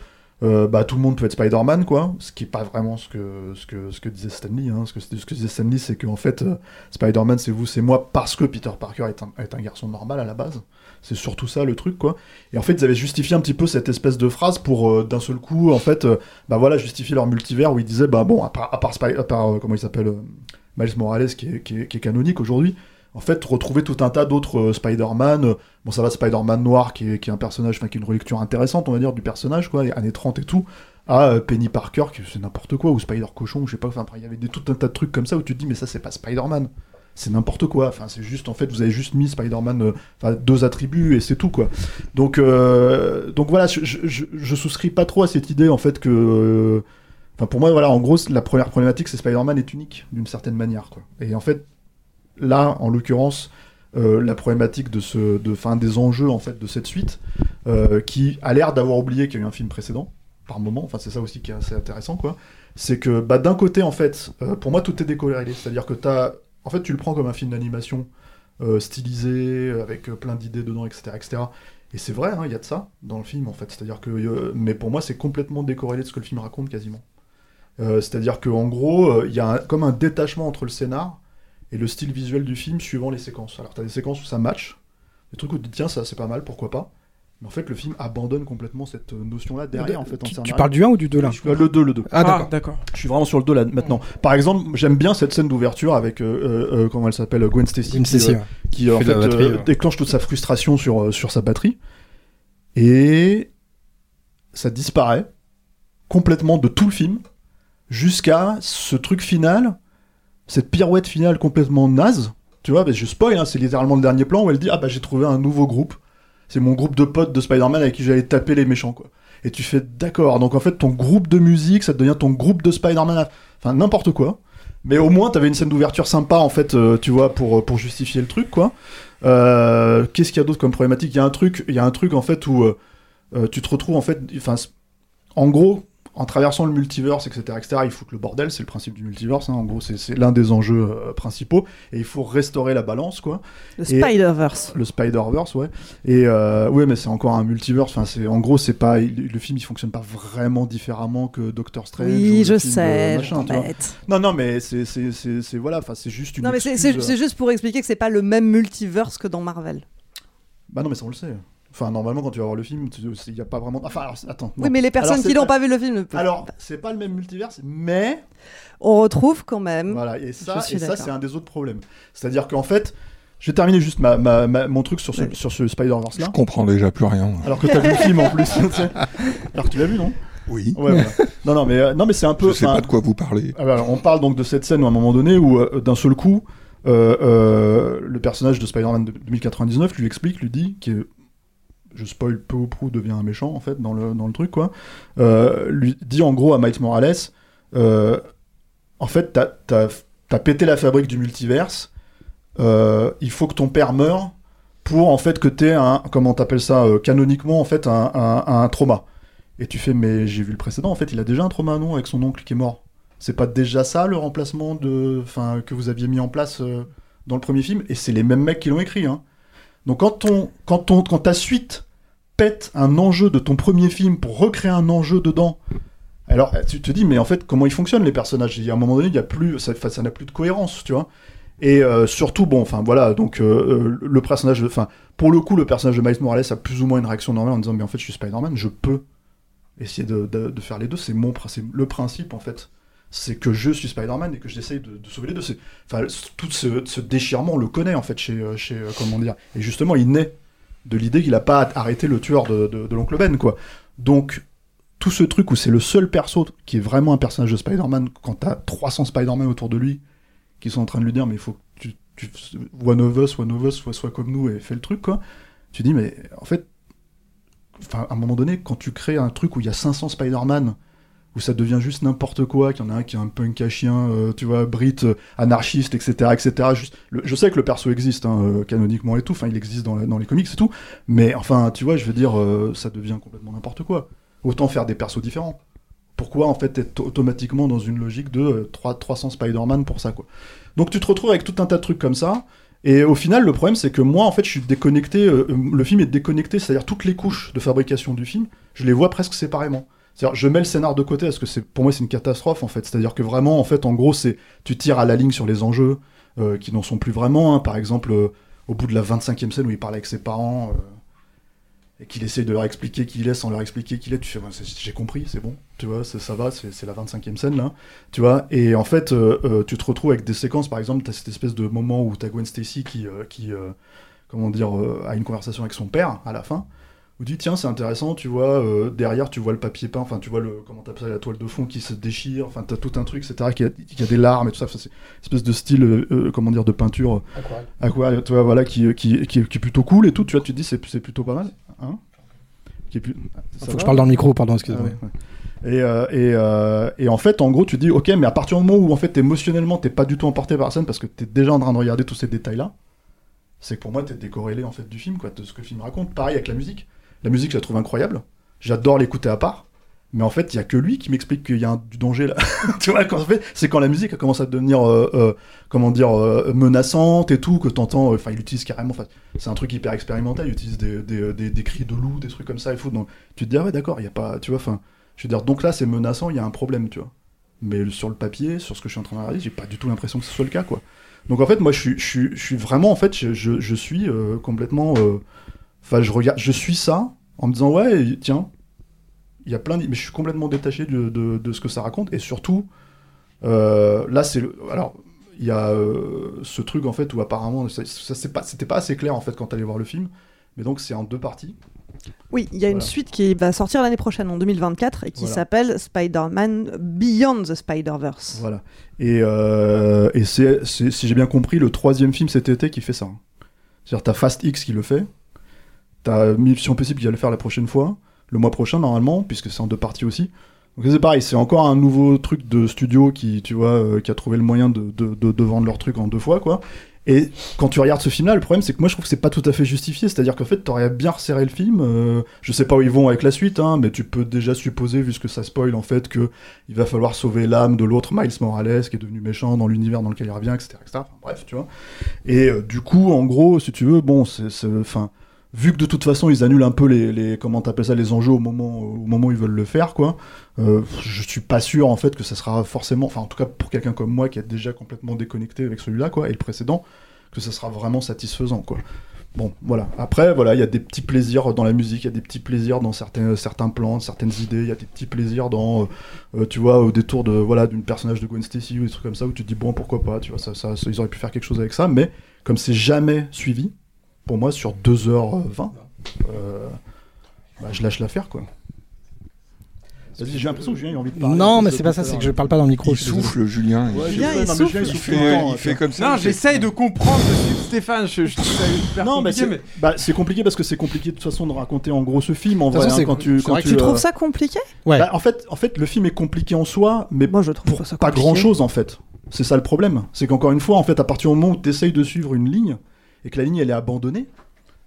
euh, bah, tout le monde peut être Spider-Man, quoi. Ce qui est pas vraiment ce que, ce que, ce que disait Stanley. Hein. Ce, que, disait Stanley, c'est qu'en fait, euh, Spider-Man, c'est vous, c'est moi, parce que Peter Parker est un, est un garçon normal à la base. C'est surtout ça le truc, quoi. Et en fait, ils avaient justifié un petit peu cette espèce de phrase pour, d'un seul coup, en fait, bah voilà, justifier leur multivers où ils disaient, bah bon, à part, à part, à part, comment il s'appelle, Miles Morales, qui est, canonique aujourd'hui, en fait, retrouver tout un tas d'autres euh, Spider-Man. euh, bon, ça va, Spider-Man noir, qui est, un personnage, enfin, qui est une relecture intéressante, on va dire, du personnage, quoi, les années 30 et tout, à euh, Penny Parker, qui c'est n'importe quoi, ou Spider-Cochon, je sais pas, enfin, il y avait tout un tas de trucs comme ça où tu te dis, mais ça, c'est pas Spider-Man. C'est n'importe quoi. Enfin, c'est juste, en fait, vous avez juste mis Spider-Man, deux attributs et c'est tout, quoi. Donc, donc voilà, je- je souscris pas trop à cette idée, en fait, que. Enfin, pour moi, voilà, en gros, la première problématique, c'est Spider-Man est unique d'une certaine manière, quoi. Et en fait, là, en l'occurrence, euh, la problématique de ce, de, fin, des enjeux en fait de cette suite, euh, qui a l'air d'avoir oublié qu'il y a eu un film précédent par moment. Enfin, c'est ça aussi qui est assez intéressant, quoi. C'est que, bah, d'un côté, en fait, euh, pour moi, tout est décoloré. C'est-à-dire que t'as, en fait, tu le prends comme un film d'animation euh, stylisé, avec euh, plein d'idées dedans, etc., etc. Et c'est vrai, hein, il y a de ça dans le film, en fait. C'est-à-dire que, euh, mais pour moi, c'est complètement décorrélé de ce que le film raconte quasiment. Euh, c'est-à-dire qu'en gros, euh, il y a un- comme un détachement entre le scénar et le style visuel du film suivant les séquences. Alors, tu as des séquences où ça match, des trucs où tu te dis, tiens, ça c'est pas mal, pourquoi pas. Mais en fait, le film abandonne complètement cette euh, notion-là derrière, en fait. en Tu, parles du 1 ou du 2 là suis- Le 2, le 2. Ah, d'accord. Ah, d'accord. Je suis vraiment sur le 2 là maintenant. Par exemple, j'aime bien cette scène d'ouverture avec, euh, euh, euh, comment elle s'appelle, Gwen Stacy. Gwen qui, Stacy, euh, ouais. qui Qui en fait fait de la batterie, euh, ouais. déclenche toute sa frustration sur, euh, sur sa batterie. Et ça disparaît complètement de tout le film jusqu'à ce truc final, cette pirouette finale complètement naze. Tu vois, mais je spoil, hein, c'est littéralement le dernier plan où elle dit Ah bah j'ai trouvé un nouveau groupe. C'est mon groupe de potes de Spider-Man avec qui j'allais taper les méchants, quoi. Et tu fais d'accord, donc en fait ton groupe de musique, ça devient ton groupe de Spider-Man, enfin n'importe quoi. Mais au moins t'avais une scène d'ouverture sympa en fait, euh, tu vois, pour, pour justifier le truc, quoi. Euh, Qu'est-ce qu'il y a d'autre comme problématique? Il y a un truc, il y a un truc en fait où euh, euh, tu te retrouves en fait, enfin, en gros, en traversant le multiverse, etc., etc., il foutent le bordel, c'est le principe du multiverse. hein, en gros, c'est l'un des enjeux euh, principaux, et il faut restaurer la balance, quoi. Le Spider-Verse. le Spider-Verse, ouais. Et euh, ouais, mais c'est encore un multiverse. Enfin, c'est en gros, c'est pas il- le film, il fonctionne pas vraiment différemment que Doctor Strange. ou Oui, je sais, je machin. Non, non, mais c'est voilà. Enfin, c'est juste une. Non, mais excuse. c'est juste pour expliquer que c'est pas le même multiverse que dans Marvel. Bah non, mais ça on le sait. Enfin, normalement, quand tu vas voir le film, tu- il y a pas vraiment. Enfin, alors, attends. Oui, mais les personnes Alors, qui n'ont pas vu le film ne peuvent Alors, c'est pas le même multiverse, mais On retrouve quand même. Voilà, et ça, et ça c'est un des autres problèmes. C'est-à-dire qu'en fait, je vais terminer juste ma, ma- ma- mon truc sur ce, sur ce Spider-Verse là. Je comprends déjà plus rien. Alors que t'as vu le film en plus. tu. Alors que tu l'as vu, non? Oui. Ouais, voilà. Non, non, mais, euh, non, mais c'est un peu. Je sais pas de quoi vous parlez. ah bah, alors, on parle donc de cette scène où à un moment donné où euh, d'un seul coup, euh, euh, le personnage de Spider-Man de 2099 lui explique, lui dit que je spoil peu ou prou devient un méchant en fait dans le, dans le truc quoi, euh, lui dit en gros à Miles Morales, euh, en fait t'as t'as- t'as pété la fabrique du multiverse, euh, il faut que ton père meure pour en fait que t'aies un, comment t'appelles ça, canoniquement en fait un, un- trauma. Et tu fais mais j'ai vu le précédent en fait il a déjà un trauma non avec son oncle qui est mort? C'est pas déjà ça le remplacement de, enfin, que vous aviez mis en place dans le premier film? Et c'est les mêmes mecs qui l'ont écrit. Hein. Donc quand, ton, quand, ton, quand ta suite pète un enjeu de ton premier film pour recréer un enjeu dedans, alors tu te dis mais en fait comment ils fonctionnent les personnages? Il y a un moment donné il y a plus, ça, ça n'a plus de cohérence, tu vois. Et euh, surtout bon, enfin voilà, donc euh, euh, le personnage, enfin pour le coup le personnage de Miles Morales a plus ou moins une réaction normale en disant mais en fait je suis Spider-Man, je peux essayer de, de- faire les deux, c'est mon principe, le principe en fait c'est que je suis Spider-Man et que j'essaye de, de sauver les deux. Enfin, tout ce, déchirement, on le connaît en fait chez, chez comment dire. Et justement, il naît de l'idée qu'il a pas arrêté le tueur de, de, l'oncle Ben, quoi. Donc, tout ce truc où c'est le seul perso qui est vraiment un personnage de Spider-Man, quand t'as 300 Spider-Man autour de lui, qui sont en train de lui dire, mais il faut que tu, tu one of us, one soit, soit comme nous et fais le truc, quoi. Tu dis, mais en fait, enfin, à un moment donné, quand tu crées un truc où il y a 500 Spider-Man, où ça devient juste n'importe quoi, qu'il y en a un qui est un punk à chien, euh, tu vois, brit, euh, anarchiste, etc., etc. Je sais que le perso existe, hein, euh, canoniquement et tout, enfin, il existe dans, les comics et tout, mais enfin, tu vois, je veux dire, ça devient complètement n'importe quoi. Autant faire des persos différents. Pourquoi, en fait, être automatiquement dans une logique de euh, 3, 300 Spider-Man pour ça, quoi? Donc, tu te retrouves avec tout un tas de trucs comme ça, et au final, le problème, c'est que moi, en fait, je suis déconnecté, le film est déconnecté, c'est-à-dire toutes les couches de fabrication du film, je les vois presque séparément. Je mets le scénar de côté parce que pour moi, c'est une catastrophe, en fait. C'est-à-dire que vraiment, en fait, en gros, c'est, tu tires à la ligne sur les enjeux, euh, qui n'en sont plus vraiment, hein. Par exemple, euh, au bout de la 25e scène où il parle avec ses parents, euh, et qu'il essaye de leur expliquer qui il est sans leur expliquer qui il est, tu fais, j'ai compris, c'est bon, tu vois, ça va, c'est la 25e scène, là, tu vois, et en fait, tu te retrouves avec des séquences, par exemple, t'as cette espèce de moment où t'as Gwen Stacy qui, qui comment dire, a une conversation avec son père, à la fin, où tu dis, tiens, c'est intéressant, tu vois, euh, derrière, tu vois le papier peint, enfin, tu vois le, comment t'appelles ça, la toile de fond qui se déchire, enfin, t'as tout un truc, etc., qui a, qui a des larmes et tout ça, c'est une espèce de style, euh, euh, comment dire, de peinture, Aquarelle. aquarelle, tu vois, voilà, qui, qui, qui, est- qui est plutôt cool et tout, tu vois, tu te dis, c'est c'est plutôt pas mal, hein qui est plus... ça Faut que je parle dans le micro, pardon, excusez-moi. Ah ouais, ouais. Et, euh, et, euh, et en fait, en gros, tu te dis, ok, mais à partir du moment où en fait émotionnellement t'es pas du tout emporté par la scène parce que t'es déjà en train de regarder tous ces détails-là, c'est que pour moi t'es décorrélé en fait du film, quoi, de ce que le film raconte. Pareil avec la musique. La musique, je la trouve incroyable. J'adore l'écouter à part. Mais en fait, il y a que lui qui m'explique qu'il y a du danger là. tu vois, quand fait, c'est quand la musique commence à devenir, euh, euh, comment dire, euh, menaçante et tout, que t'entends. Enfin, il utilise carrément. c'est un truc hyper expérimental. Il utilise des, cris de loup, des trucs comme ça et tout. Donc, tu te dis ah ouais, d'accord, il y a pas, tu vois, enfin, je veux dire, donc là, c'est menaçant, il y a un problème, tu vois. Mais sur le papier, sur ce que je suis en train de regarder, j'ai pas du tout l'impression que ce soit le cas, quoi. Donc en fait, moi, je suis, vraiment, en fait, je, suis complètement. Enfin, je regarde, je suis ça en me disant ouais, tiens, il y a plein, d- mais je suis complètement détaché de, de, de ce que ça raconte et surtout, euh, là, c'est le, alors. Il y a euh, ce truc en fait où apparemment ça, ça c'est pas c'était pas assez clair en fait quand t'allais voir le film mais donc c'est en deux parties Oui, il y a une suite qui va sortir l'année prochaine, en 2024, et qui Voilà. s'appelle Spider-Man Beyond the Spider-Verse. Voilà. Et, euh, et c'est, c'est- si j'ai bien compris, le troisième film cet été qui fait ça. C'est-à-dire, t'as Fast X qui le fait, t'as Mission Possible qui va le faire la prochaine fois, le mois prochain normalement, puisque c'est en deux parties aussi. Donc c'est pareil, c'est encore un nouveau truc de studio qui, tu vois, euh, qui a trouvé le moyen de, de, vendre leur truc en deux fois, quoi. Et quand tu regardes ce film-là, le problème c'est que moi je trouve que c'est pas tout à fait justifié. C'est-à-dire qu'en fait, t'aurais bien resserré le film. euh, je sais pas où ils vont avec la suite, hein, mais tu peux déjà supposer, vu ce que ça spoil en fait, que il va falloir sauver l'âme de l'autre Miles Morales qui est devenu méchant dans l'univers dans lequel il revient, etc. etc. Bref, tu vois. Et euh, du coup, en gros, si tu veux, bon, c'est, c'est- enfin, vu que de toute façon ils annulent un peu les, les comment t'appelles ça, les enjeux au moment, au moment où ils veulent le faire, quoi. euh, je suis pas sûr en fait que ça sera forcément, enfin en tout cas pour quelqu'un comme moi qui est déjà complètement déconnecté avec celui-là, quoi, et le précédent, que ça sera vraiment satisfaisant, quoi. Bon, voilà. Après, voilà, il y a des petits plaisirs dans la musique, il y a des petits plaisirs dans certains, certains plans, certaines idées, il y a des petits plaisirs dans, euh, tu vois, au détour de, voilà, d'une personnage de Gwen Stacy ou des trucs comme ça où tu te dis, bon, pourquoi pas, tu vois, ça, ça, ça- ils auraient pu faire quelque chose avec ça, mais comme c'est jamais suivi, pour moi, sur 2h20, euh, bah, je lâche l'affaire, quoi. J'ai l'impression que Julien a envie de parler. Non, mais c'est pas ça, c'est que je parle pas dans le micro. Il souffle, Julien. Ouais, il, je Julien, sais, il non, mais souffle. Julien, il il souffle fait, tout le temps, il fait comme ça. Non, j'essaye de comprendre le film de Stéphane. Je, je trouve ça hyper Non, mais compliqué, c'est mais bah, c'est compliqué parce que c'est compliqué de toute façon de raconter en gros ce film en De vrai. façon, hein, quand tu, c'est quand vrai que tu, Tu euh, trouves ça compliqué? Ouais. bah, en fait, en fait, le film est compliqué en soi, mais Moi, je trouve pour pas ça pas compliqué. grand chose en fait. C'est ça le problème. C'est qu'encore une fois, en fait, à partir du moment où tu essayes de suivre une ligne et que la ligne elle est abandonnée,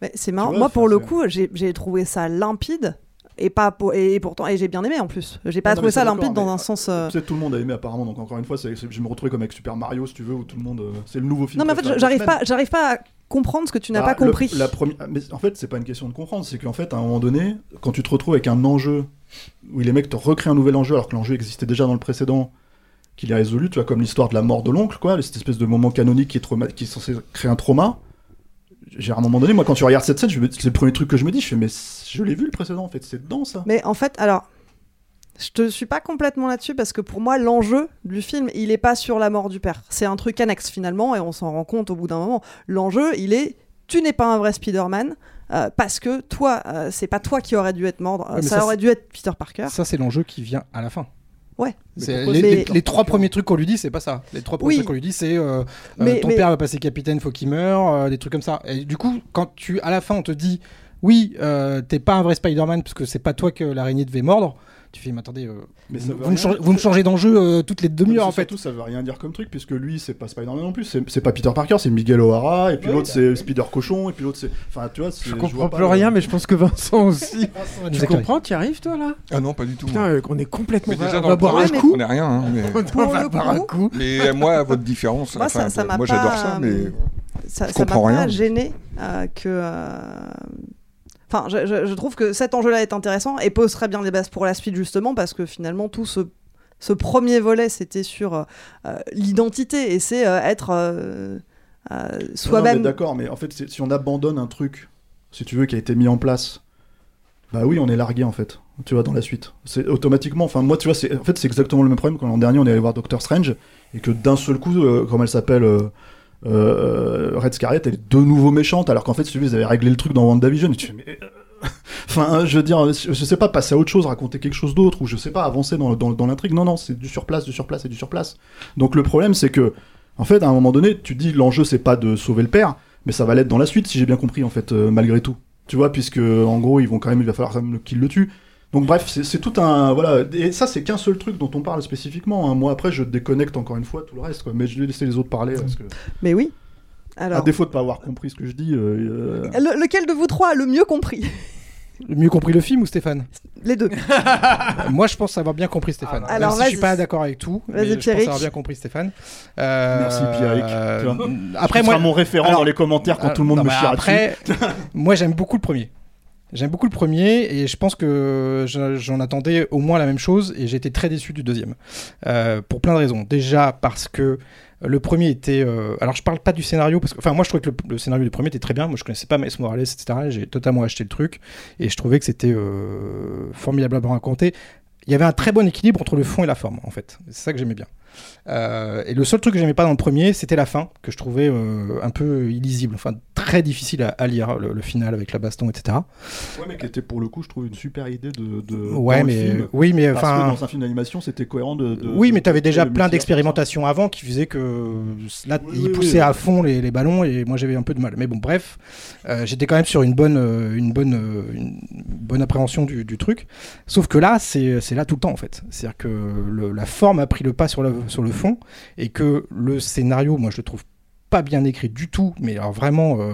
Mais c'est marrant. vois, Moi, pour le coup, j'ai trouvé ça limpide. Et, pas pour- et pourtant et j'ai bien aimé en plus j'ai pas Non, trouvé ça limpide dans un sens euh, peut-être tout le monde a aimé apparemment. Donc encore une fois, c'est- je me retrouvais comme avec Super Mario, si tu veux, où tout le monde. euh, c'est le nouveau film. non mais en fait j'arrive pas j'arrive pas à comprendre ce que tu n'as Bah, pas le- compris la première- mais en fait, c'est pas une question de comprendre, c'est qu'en fait, à un moment donné, quand tu te retrouves avec un enjeu où les mecs te recréent un nouvel enjeu alors que l'enjeu existait déjà dans le précédent, qu'il est résolu, tu vois, comme l'histoire de la mort de l'oncle, quoi, cette espèce de moment canonique qui est, qui est censé créer un trauma. J'ai à un moment donné, moi, quand tu regardes cette scène, c'est le premier truc que je me dis, je fais, mais je l'ai vu le précédent, en fait, c'est dedans ça. Mais en fait, alors, je te suis pas complètement là-dessus parce que pour moi, l'enjeu du film, il est pas sur la mort du père. C'est un truc annexe finalement, et on s'en rend compte au bout d'un moment. L'enjeu, il est, tu n'es pas un vrai Spider-Man. euh, parce que toi, euh, c'est pas toi qui aurais dû être mort, Ouais, ça, ça, aurait dû être Peter Parker. Ça, c'est l'enjeu qui vient à la fin. Ouais. Les, mais- trois premiers trucs qu'on lui dit, c'est pas ça. Les trois premiers Oui. trucs qu'on lui dit, c'est euh, euh, Mais- ton mais- père va passer capitaine, faut qu'il meure, euh, des trucs comme ça. Et du coup, quand tu, à la fin, on te dit, oui, euh, t'es pas un vrai Spider-Man parce que c'est pas toi que l'araignée devait mordre. Tu fais, mais attendez, euh, Mais vous, me changez, dire. vous me changez d'enjeu euh, toutes les demi-heures en fait. Surtout, ça veut rien dire comme truc, puisque lui, c'est pas Spider-Man non plus, c'est c'est pas Peter Parker, c'est Miguel O'Hara, et puis l'autre, bah, c'est Spider Cochon, et puis l'autre, c'est. Enfin, tu vois, c'est- je vois comprends plus le- rien, mais je pense que Vincent aussi. tu comprends Tu y arrives toi là? Ah non, pas du tout. Putain, euh, on est complètement. Mais on va- déjà, on dans va le boire un coup. on est rien. hein, mais... On Pour va le boire un coup, mais moi, à votre différence, Moi, j'adore ça, mais ça Je m'a pas gêné euh, que. Enfin, je, je- je trouve que cet enjeu-là est intéressant et pose très bien les bases pour la suite, justement, parce que finalement, tout ce, ce premier volet, c'était sur euh, l'identité et c'est euh, être euh, soi-même. D'accord, mais en fait, si on abandonne un truc, si tu veux, qui a été mis en place, bah oui, on est largué en fait. Tu vois, dans la suite. C'est automatiquement. Enfin, moi, tu vois, c'est en fait, c'est exactement le même problème quand l'an dernier on est allé voir Doctor Strange et que d'un seul coup, comment elle s'appelle euh, Red Scarlet, elle est de nouveau méchante, alors qu'en fait, si ils avaient réglé le truc dans WandaVision. Tu fais, mais. euh, Enfin, je veux dire, je sais pas, passer à autre chose, raconter quelque chose d'autre, ou je sais pas, avancer dans l'intrigue. Non, non, c'est du surplace, du surplace et du surplace. Donc le problème, c'est que, en fait, à un moment donné, tu dis l'enjeu, c'est pas de sauver le père, mais ça va l'être dans la suite, si j'ai bien compris, en fait, euh, malgré tout. Tu vois, puisque, en gros, ils vont quand même, il va falloir quand même qu'ils le tuent. Donc bref, c'est tout un voilà et ça c'est qu'un seul truc dont on parle spécifiquement. hein. Moi après je déconnecte encore une fois tout le reste quoi. Mais je vais laisser les autres parler parce que Mais oui. à Alors, défaut de pas avoir compris ce que je dis. euh, euh, le- lequel de vous trois a le mieux compris? Mieux compris le film ou Stéphane? Les deux. Moi, je pense avoir bien compris Stéphane. Alors, Même si je suis pas d'accord avec tout, Vas-y, mais je pense avoir bien compris Stéphane. Euh, Merci Pierrick. Tu vois. Après, Tu moi, seras mon référent alors- dans les commentaires quand euh, tout le monde non, me chiera Après, dessus. moi, j'aime beaucoup le premier. J'aime beaucoup le premier et je pense que je- j'en attendais au moins la même chose et j'ai été très déçu du deuxième. Euh, pour plein de raisons. Déjà parce que le premier était. euh, alors je parle pas du scénario parce que. Enfin, moi je trouvais que le, scénario du premier était très bien. Moi je connaissais pas Miles Morales, etc. et J'ai totalement acheté le truc et je trouvais que c'était euh, formidablement raconté. Il y avait un très bon équilibre entre le fond et la forme en fait. C'est ça que j'aimais bien. Euh, et le seul truc que j'aimais pas dans le premier, c'était la fin, que je trouvais euh, un peu illisible, enfin très difficile à, à lire, le, le final avec la baston, etc. Ouais, mais qui était pour le coup, je trouve une super idée de. de Ouais, mais- film, oui, mais parce enfin- que dans un film d'animation, c'était cohérent de. de- oui, de- mais tu avais de- déjà plein d'expérimentations avant qui faisaient que là, Oui, ils oui, poussaient oui. à fond les, les ballons et moi j'avais un peu de mal. Mais bon, bref, euh, j'étais quand même sur une bonne, euh, une bonne, euh, une bonne appréhension du, du truc. Sauf que là, c'est c'est là tout le temps en fait. C'est-à-dire que le- la forme a pris le pas sur, la- sur le fond et que le scénario, moi je le trouve pas bien écrit du tout, mais alors vraiment. euh,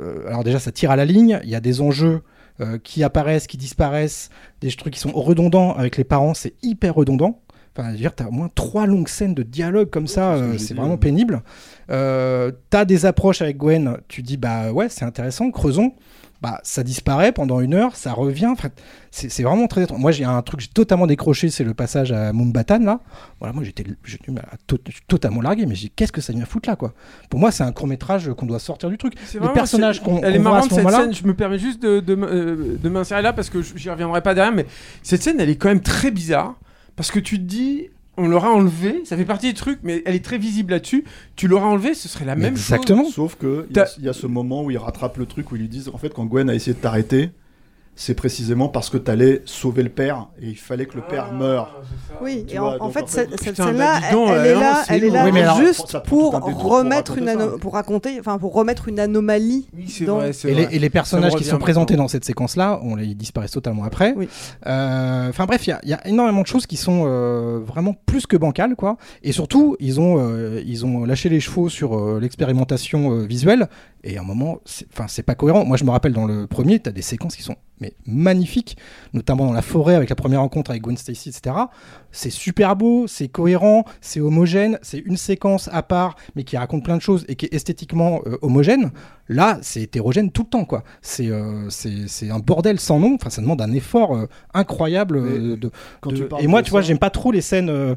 euh, alors déjà, ça tire à la ligne. Il y a des enjeux euh, qui apparaissent, qui disparaissent, des trucs qui sont redondants avec les parents. C'est hyper redondant. Enfin, je veux dire, t'as au moins trois longues scènes de dialogue comme ça. c'est euh, vraiment pénible. T'as des approches avec Gwen. Tu dis bah ouais, c'est intéressant. Creusons. Bah, ça disparaît pendant une heure, ça revient. Enfin, c'est c'est vraiment très étrange. Moi, j'ai un truc que j'ai totalement décroché, c'est le passage à Mumbatan là. Voilà, moi j'étais to- totalement largué, mais j'ai dit, qu'est-ce que ça vient foutre là quoi? Pour moi, c'est un court métrage qu'on doit sortir du truc. Les personnages qu'on Elle est voit à marrante ce cette scène. Je me permets juste de, de, euh, de m'insérer là parce que j'y reviendrai pas derrière. Mais cette scène, elle est quand même très bizarre parce que tu te dis. On l'aura enlevé, ça fait partie des trucs, mais elle est très visible là-dessus. Tu l'auras enlevé, ce serait la même Exactement. chose. Sauf que il y, y a ce moment où ils rattrapent le truc où ils lui disent en fait quand Gwen a essayé de t'arrêter, c'est précisément parce que t'allais sauver le père et il fallait que le Ah, père meure. Oui, Tu et vois, en, fait, en fait, cette, scène-là, elle, est là, elle est là Oui, mais alors- juste pour un remettre raconter une ça. pour raconter, enfin pour remettre une anomalie. Oui, dans- vrai. Et les, vrai. et les personnages qui sont présentés maintenant. dans cette séquence-là, on les ils disparaissent totalement après. Oui. Euh, Enfin bref, il y a- il y, a énormément de choses qui sont euh, vraiment plus que bancales, quoi. Et surtout, ils ont, euh, ils ont lâché les chevaux sur euh, l'expérimentation euh, visuelle. Et à un moment, c'est- enfin, c'est pas cohérent. Moi, je me rappelle dans le premier, t'as des séquences qui sont mais magnifiques, notamment dans la forêt avec la première rencontre avec Gwen Stacy, etc. C'est super beau, c'est cohérent, c'est homogène, c'est une séquence à part, mais qui raconte plein de choses et qui est esthétiquement euh, homogène. Là, c'est hétérogène tout le temps, quoi. C'est euh, c'est un bordel sans nom. Enfin, ça demande un effort euh, incroyable. de, quand de- tu Et moi, de tu vois, j'aime pas trop les scènes.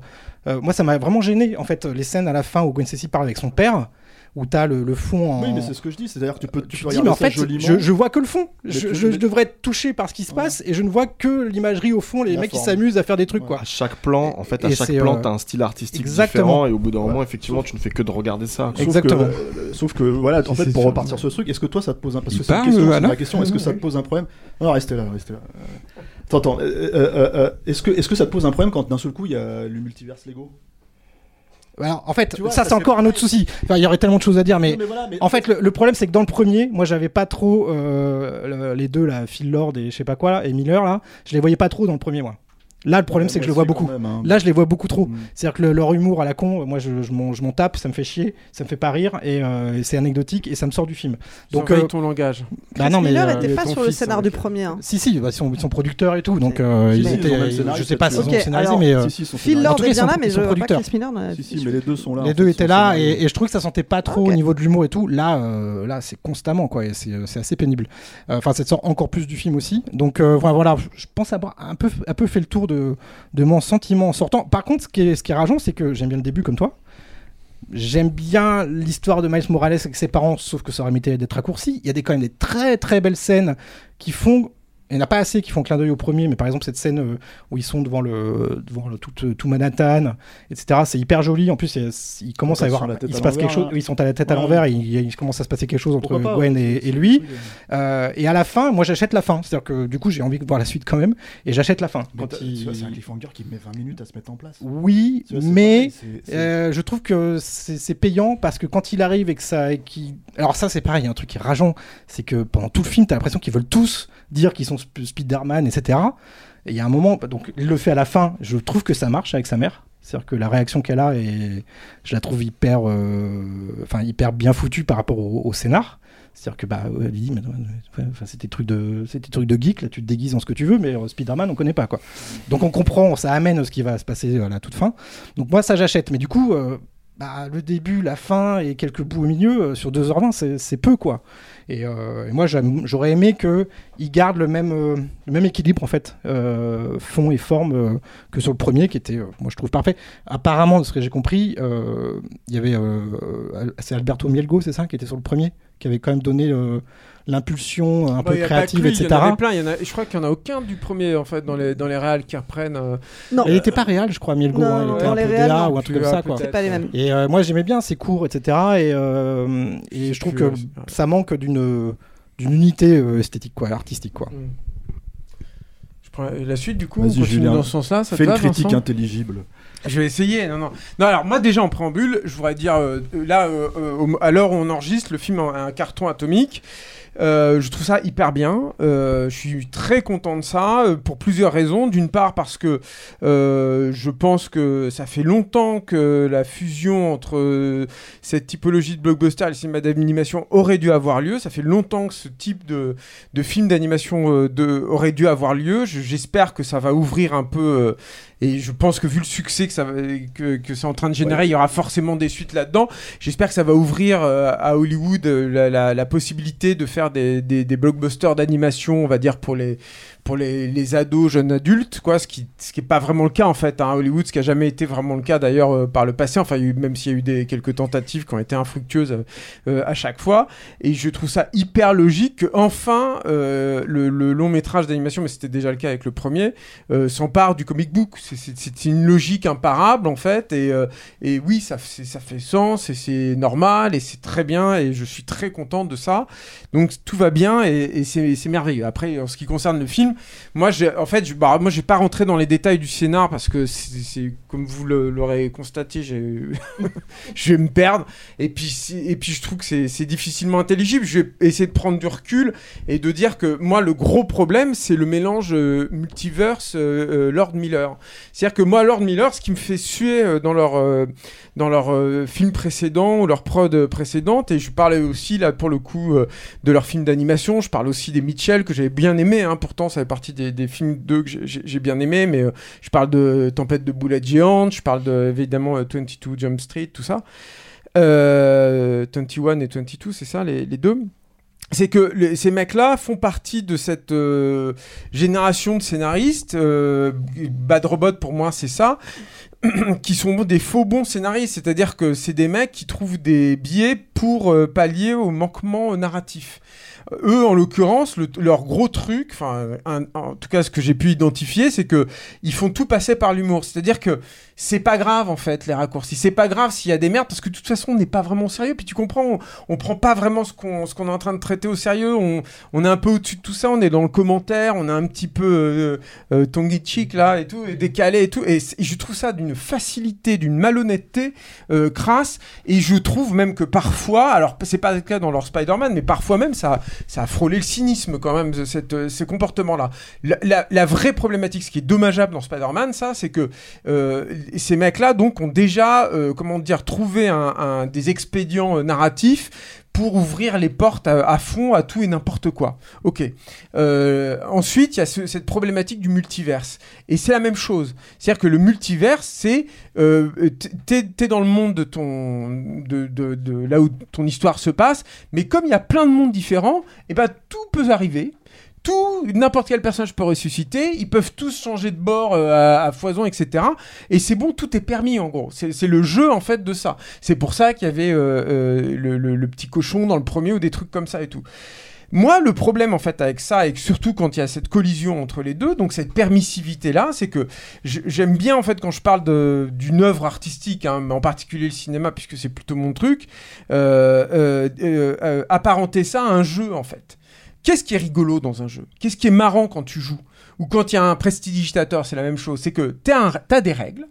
moi, ça m'a vraiment gêné, en fait, les scènes à la fin où Gwen Stacy parle avec son père, où t'as le, le fond en. Oui, mais c'est ce que je dis, c'est-à-dire que tu peux, tu Tu peux dis, mais en fait, joliment. je, je vois que le fond. Je, tu- devrais être touché par ce qui se passe et je ne vois que l'imagerie au fond, les La mecs qui s'amusent à faire des trucs, quoi. À chaque plan, en fait, à Et chaque plan, euh, t'as un style artistique exactement. différent et au bout d'un moment, effectivement, tu ne fais que de regarder ça. Sauf Exactement. Que, euh, sauf que voilà, en fait, pour repartir sur ce truc, est-ce que toi ça te pose un parce que c'est ma question. Est-ce que ça te pose un problème? Non, restez là, restez là. Euh, Attends, attends. euh, euh, euh, euh, est-ce que est-ce que ça te pose un problème quand d'un seul coup il y a le multiverse Lego? Alors, en fait, vois, ça, c'est encore un autre souci. Enfin, il y aurait tellement de choses à dire, mais. Non, mais voilà, mais- En fait, le, le problème, c'est que dans le premier, moi, j'avais pas trop euh, le- les deux, là, Phil Lord et je sais pas quoi, là, et Miller, là, je les voyais pas trop dans le premier, moi. Là, le problème, Ouais, c'est que je le vois beaucoup. même, hein. Là, je les vois beaucoup trop. Mm. C'est-à-dire que le- leur humour à la con, moi, je, je m'en je m'en tape, ça me fait chier, ça me fait pas rire, et, euh, et c'est anecdotique, et ça me sort du film. Donc, euh, ton langage. bah non, mais. Miller euh, était pas sur le scénar hein, du premier. hein. Si, si, bah, ils, sont, ils sont producteurs et tout, donc euh, ils étaient. ont même je sais pas s'ils ont Ok, scénarisé, alors, mais. euh, Si, si, ils sont Phil Lord est bien là, mais ils je sont vois pas producteurs. Chris Miller. Si, si, mais les deux sont là. Les deux étaient là et, je trouve que ça sentait pas trop au niveau de l'humour et tout. Là, euh, là c'est constamment quoi. et C'est euh, assez pénible. Euh, Enfin, ça te sort encore plus du film aussi. Donc euh, voilà, je pense avoir un peu, un peu fait le tour de, de mon sentiment en sortant. Par contre, ce qui est, ce qui rageant, c'est que j'aime bien le début comme toi. J'aime bien l'histoire de Miles Morales avec ses parents, sauf que ça aurait mérité d'être raccourci. Il y a des, quand même des très très belles scènes qui font. Il n'y en a pas assez qui font clin d'œil au premier, mais par exemple cette scène euh, où ils sont devant le devant le, tout, euh, tout Manhattan, etc. C'est hyper joli. En plus, il, y a- il commence à y ils avoir, il se passe quelque chose. là. Ils sont à la tête à l'envers. et Il, il commence à se passer quelque chose entre pas, Gwen ouais, et, lui. Euh, et à la fin, moi j'achète la fin. C'est-à-dire que du coup, j'ai envie de voir la suite quand même, et j'achète la fin. Il- C'est un cliffhanger qui met 20 minutes à se mettre en place. oui, vois, mais euh, je trouve que c'est payant parce que quand il arrive et que ça, et alors ça c'est pareil, il y a un truc qui est rageant, c'est que pendant tout le film, t'as l'impression qu'ils veulent tous dire qu'ils sont Sp- Spider-Man, etc. Et il y a un moment, donc il le fait à la fin, je trouve que ça marche avec sa mère. C'est-à-dire que la réaction qu'elle a, est, je la trouve hyper, euh, enfin, hyper bien foutue par rapport au, scénar. C'est-à-dire que bah, elle dit, enfin, c'est des trucs de, c'est trucs de geek. Là, tu te déguises en ce que tu veux, mais euh, Spider-Man, on connaît pas quoi. Donc on comprend, ça amène ce qui va se passer à la toute fin. Donc moi, ça j'achète. Mais du coup, euh, bah, le début, la fin et quelques bouts au milieu, euh, sur 2h20, c'est- c'est peu quoi. Et, euh, et moi, j'aurais aimé qu'ils gardent le même, euh, le même équilibre en fait, euh, fond et forme que sur le premier, qui était, moi je trouve parfait. Apparemment, de ce que j'ai compris, il y avait, c'est Alberto Mielgo, c'est ça, qui était sur le premier, qui avait quand même donné l'impulsion un Bah, peu y a pas que créative, lui, etc. Il y en avait plein. il y en a- je crois qu'il n'y en a aucun du premier en fait dans les dans les réals qui reprennent. euh, Non. Il était pas réel, je crois, Mielgo. Non, hein, il était un les peu réals, DA non. ou un truc comme ça, quoi. C'est pas les mêmes. Et euh, moi j'aimais bien, c'est court, etc. Et, euh, et je trouve que ça manque d'une d'une unité euh, esthétique, quoi, artistique, quoi. Je prends la suite du coup. On continue Julien. dans ce sens-là. ça Fais une critique intelligible. Je vais essayer. Non, non. Non, alors moi déjà en préambule, je voudrais dire euh, là, euh, euh, à l'heure où on enregistre, le film un carton atomique. Je trouve ça hyper bien. Je suis très content de ça pour plusieurs raisons. D'une part parce que je pense que ça fait longtemps que la fusion entre cette typologie de blockbuster et le cinéma d'animation aurait dû avoir lieu. Ça fait longtemps que ce type de, de film d'animation aurait dû avoir lieu. Je- J'espère que ça va ouvrir un peu. Et je pense que vu le succès que, ça va- que, que c'est en train de générer, il y aura forcément des suites là-dedans. J'espère que ça va ouvrir euh, à Hollywood euh, la, la- la possibilité de faire des, des- des blockbusters d'animation, on va dire, pour les, pour les, les ados, jeunes adultes, quoi, ce qui ce qui pas vraiment le cas en fait hein, Hollywood, ce qui a jamais été vraiment le cas d'ailleurs euh, par le passé. Enfin, même s'il y a eu des quelques tentatives qui ont été infructueuses euh, euh, à chaque fois, et je trouve ça hyper logique que enfin le, long métrage d'animation, mais c'était déjà le cas avec le premier, s'empare du comic book. C'est- une logique imparable en fait, et, et oui, ça, ça fait sens et c'est normal et c'est très bien et je suis très content de ça. Donc tout va bien et, et c'est merveilleux. Après, en ce qui concerne le film, moi, j'ai, en fait, je, bah, moi, pas rentré dans les détails du scénar parce que c'est, comme vous l'aurez constaté, je vais me perdre. Et puis, et puis, je trouve que c'est, difficilement intelligible. Je vais essayer de prendre du recul et de dire que moi, le gros problème, c'est le mélange euh, multiverse euh, euh, Lord Miller. C'est-à-dire que moi, Lord Miller, ce qui me fait suer dans leur dans leurs euh, films précédents ou leur prod précédente, et je parlais aussi là pour le coup de leurs films d'animation. Je parle aussi des Mitchell que j'avais bien aimé. Hein, pourtant, ça fait partie des, films d'eux que j'ai- bien aimé. Mais euh, je parle de Tempête de boulettes géantes. Je parle de, évidemment euh, 22 Jump Street, tout ça. Euh, 21 et 22, c'est ça les, deux? C'est que ces mecs-là font partie de cette euh, génération de scénaristes. Bad Robot, pour moi, c'est ça. qui sont des faux bons scénaristes, c'est-à-dire que c'est des mecs qui trouvent des biais pour pallier au manquement narratif. Eux, en l'occurrence, le- leur gros truc, enfin, en tout cas, ce que j'ai pu identifier, c'est que ils font tout passer par l'humour. C'est-à-dire que c'est pas grave en fait les raccourcis. C'est pas grave s'il y a des merdes parce que de toute façon on n'est pas vraiment sérieux. Puis tu comprends, on, on prend pas vraiment ce qu'on qu'on est en train de traiter au sérieux. On, on est un peu au-dessus de tout ça. On est dans le commentaire. On est un petit peu euh, euh, cheek là et tout, et décalé et tout. Et je trouve ça d'une facilité, d'une malhonnêteté euh, crasse. Et je trouve même que parfois, alors c'est pas le cas dans leur Spider-Man, mais parfois même ça ça a frôlé le cynisme quand même cette, euh, ces comportements-là. La, vraie problématique, ce qui est dommageable dans Spider-Man, ça, c'est que euh, ces mecs-là, donc, ont déjà, euh, comment dire, trouvé des expédients narratifs pour ouvrir les portes à, fond à tout et n'importe quoi. Ok. Euh, ensuite, il y a ce- cette problématique du multiverse. Et c'est la même chose. C'est-à-dire que le multiverse, c'est euh, t'es dans le monde de ton de, de- de là où ton histoire se passe, mais comme il y a plein de mondes différents, et ben tout peut arriver. Tout, n'importe quel personnage peut ressusciter, ils peuvent tous changer de bord euh, à, foison, etc. Et c'est bon, tout est permis en gros. C'est le jeu en fait de ça. C'est pour ça qu'il y avait euh, euh, le, le- le petit cochon dans le premier ou des trucs comme ça et tout. Moi, le problème en fait avec ça, et surtout quand il y a cette collision entre les deux, donc cette permissivité-là, c'est que j'aime bien en fait quand je parle d'une œuvre artistique, hein, mais en particulier le cinéma, puisque c'est plutôt mon truc, euh, euh, euh, euh, apparenter ça à un jeu en fait. Qu'est-ce qui est rigolo dans un jeu? Qu'est-ce qui est marrant quand tu joues? Ou quand il y a un prestidigitateur, c'est la même chose. C'est que tu as, des règles.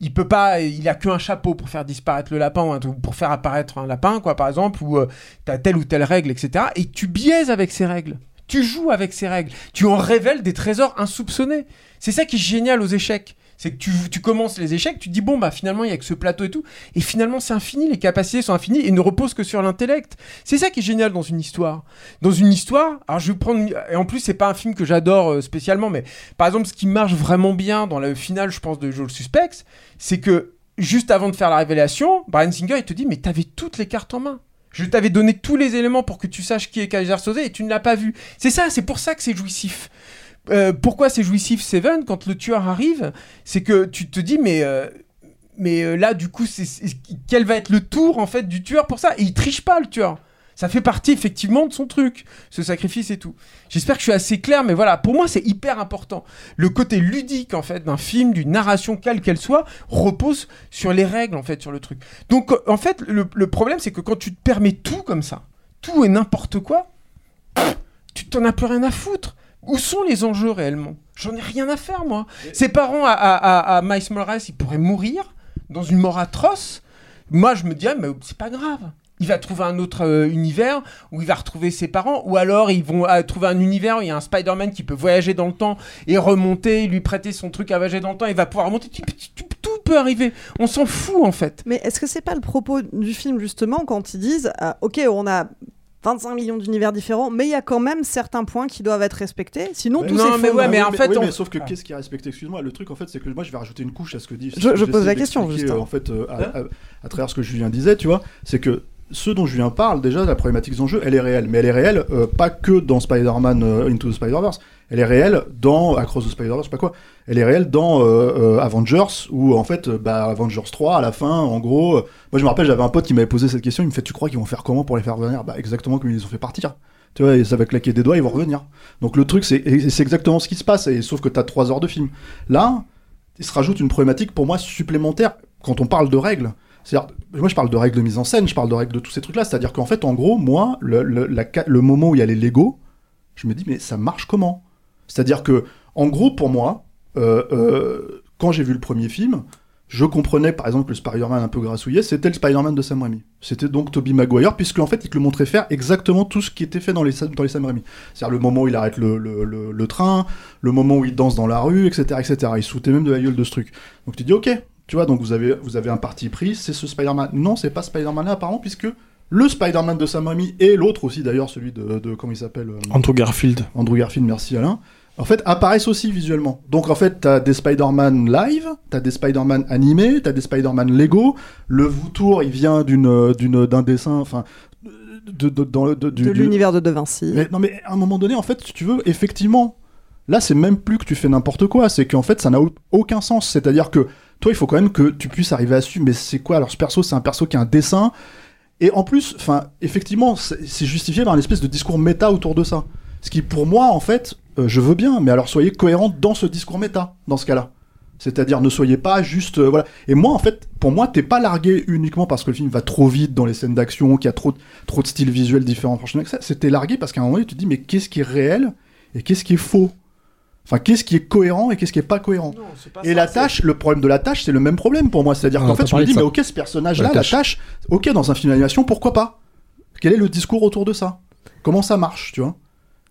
Il peut pas, il a qu'un chapeau pour faire disparaître le lapin ou pour faire apparaître un lapin, quoi, par exemple, ou tu as telle ou telle règle, etc. Et tu biaises avec ces règles. Tu joues avec ces règles. Tu en révèles des trésors insoupçonnés. C'est ça qui est génial aux échecs. C'est que tu, commences les échecs, tu te dis bon bah finalement il y a que ce plateau et tout, et finalement c'est infini, les capacités sont infinies et ne reposent que sur l'intellect. C'est ça qui est génial dans une histoire. Dans une histoire, alors je vais prendre et en plus c'est pas un film que j'adore euh, spécialement, mais par exemple ce qui marche vraiment bien dans le final je pense de Joe le Suspect, c'est que juste avant de faire la révélation, Brian Singer il te dit mais t'avais toutes les cartes en main. Je t'avais donné tous les éléments pour que tu saches qui est Kaiser Soze et tu ne l'as pas vu. C'est ça, c'est pour ça que c'est jouissif. Euh, pourquoi c'est jouissif Seven quand le tueur arrive? C'est que tu te dis mais euh, mais euh, là du coup c'est quel va être le tour en fait du tueur pour ça? Et il triche pas le tueur. Ça fait partie effectivement de son truc, ce sacrifice et tout. J'espère que je suis assez clair, mais voilà, pour moi c'est hyper important. Le côté ludique en fait d'un film, d'une narration quelle qu'elle soit, repose sur les règles en fait, sur le truc. Donc en fait le, le problème c'est que quand tu te permets tout comme ça, tout et n'importe quoi, tu t'en as plus rien à foutre. Où sont les enjeux réellement? J'en ai rien à faire, moi. Ses parents à, à, à, à Miles Morales, ils pourraient mourir dans une mort atroce. Moi, je me dirais, mais c'est pas grave. Il va trouver un autre euh, univers où il va retrouver ses parents, ou alors ils vont euh, trouver un univers où il y a un Spider-Man qui peut voyager dans le temps et remonter, lui prêter son truc à voyager dans le temps, il va pouvoir remonter. Tu- tu- tu- tout peut arriver. On s'en fout en fait. Mais est-ce que c'est pas le propos du film justement quand ils disent euh, ok on a 25 millions d'univers différents mais il y a quand même certains points qui doivent être respectés sinon tout non, s'effondre. mais ouais, mais en fait, oui, on- mais sauf que Ah. qu'est-ce qui est respecté? Excuse-moi, le truc en fait, c'est que moi je vais rajouter une couche à ce que dit. Je- je pose la question, d'expliquer, juste, euh, en fait, euh, à, à- à travers ce que Julien disait, tu vois, c'est que ce dont Julien parle, déjà, la problématique d'enjeu, elle est réelle. Mais elle est réelle euh, pas que dans Spider-Man euh, Into the Spider-Verse. Elle est réelle dans Across the Spider-Verse, pas quoi. Elle est réelle dans euh, Avengers, où en fait, bah, Avengers 3, à la fin, en gros, moi je me rappelle, j'avais un pote qui m'avait posé cette question, il me fait Tu crois qu'ils vont faire comment pour les faire revenir? Bah, exactement comme ils les ont fait partir. Tu vois, ça va claquer des doigts, ils vont revenir. Donc le truc, c'est exactement ce qui se passe, et sauf que t'as 3 heures de film. Là, il se rajoute une problématique pour moi supplémentaire quand on parle de règles. C'est-à-dire, moi je parle de règles de mise en scène, je parle de règles de tous ces trucs-là. C'est-à-dire qu'en fait, en gros, moi, le, moment où il y a les Lego, je me dis, mais ça marche comment? C'est-à-dire que, en gros, pour moi, euh, euh, quand j'ai vu le premier film, je comprenais par exemple le Spider-Man un peu grassouillet, c'était le Spider-Man de Sam Raimi. C'était donc Tobey Maguire, puisque en fait il te le montrait faire exactement tout ce qui était fait dans les, dans les Sam Raimi. C'est-à-dire le moment où il arrête le, le- train, le moment où il danse dans la rue, etc. etc. Il se même de la gueule de ce truc. Donc tu dis ok, tu vois, donc vous avez, vous avez un parti pris, c'est ce Spider-Man. Non, c'est pas Spider-Man là apparemment, puisque le Spider-Man de Sam Raimi et l'autre aussi d'ailleurs, celui de, de comment il s'appelle euh, Andrew Garfield. Andrew Garfield, merci Alain, en fait, apparaissent aussi visuellement. Donc en fait, t'as des Spider-Man live, t'as des Spider-Man animés, t'as des Spider-Man Lego. Le Voutour, il vient d'une, d'une, d'un dessin, enfin, de, de- dans le, de, l'univers de De Vinci. Mais, non, mais à un moment donné, en fait, si tu veux, effectivement, là, c'est même plus que tu fais n'importe quoi, c'est qu'en fait, ça n'a au- aucun sens. C'est-à-dire que toi, il faut quand même que tu puisses arriver à suivre, mais c'est quoi? Alors, ce perso, c'est un perso qui a un dessin. Et en plus, enfin, effectivement, c'est justifié par une espèce de discours méta autour de ça. Ce qui, pour moi, en fait, euh, je veux bien, mais alors soyez cohérents dans ce discours méta, dans ce cas-là. C'est-à-dire, ne soyez pas juste. euh, voilà. Et moi, en fait, pour moi, t'es pas largué uniquement parce que le film va trop vite dans les scènes d'action, qu'il y a trop, de- styles visuels différents. Franchement, c'était largué parce qu'à un moment tu te dis, mais qu'est-ce qui est réel et qu'est-ce qui est faux? Enfin, qu'est-ce qui est cohérent et qu'est-ce qui est pas cohérent Et la tâche, le problème de la tâche, c'est le même problème pour moi. C'est-à-dire Ah, qu'en fait, je me dis, mais ok, ce personnage-là, La la tâche. ok, dans un film d'animation, pourquoi pas? Quel est le discours autour de ça? Comment ça marche, tu vois?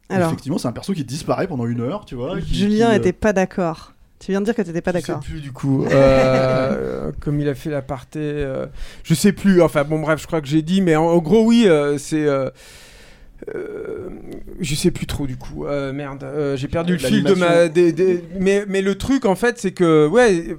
Alors. Effectivement, c'est un perso qui disparaît pendant une heure, tu vois. qui- Julien qui, euh, était pas d'accord. Tu viens de dire que t'étais pas d'accord. Je sais plus du coup. Euh, comme il a fait l'aparté, euh, je sais plus. Enfin bon, bref, je crois que j'ai dit, mais en, en gros, oui, euh, c'est. Euh, je sais plus trop du coup. Euh, merde, euh, j'ai perdu le fil de ma. L'animation. des- des- mais, mais le truc en fait, c'est que ouais.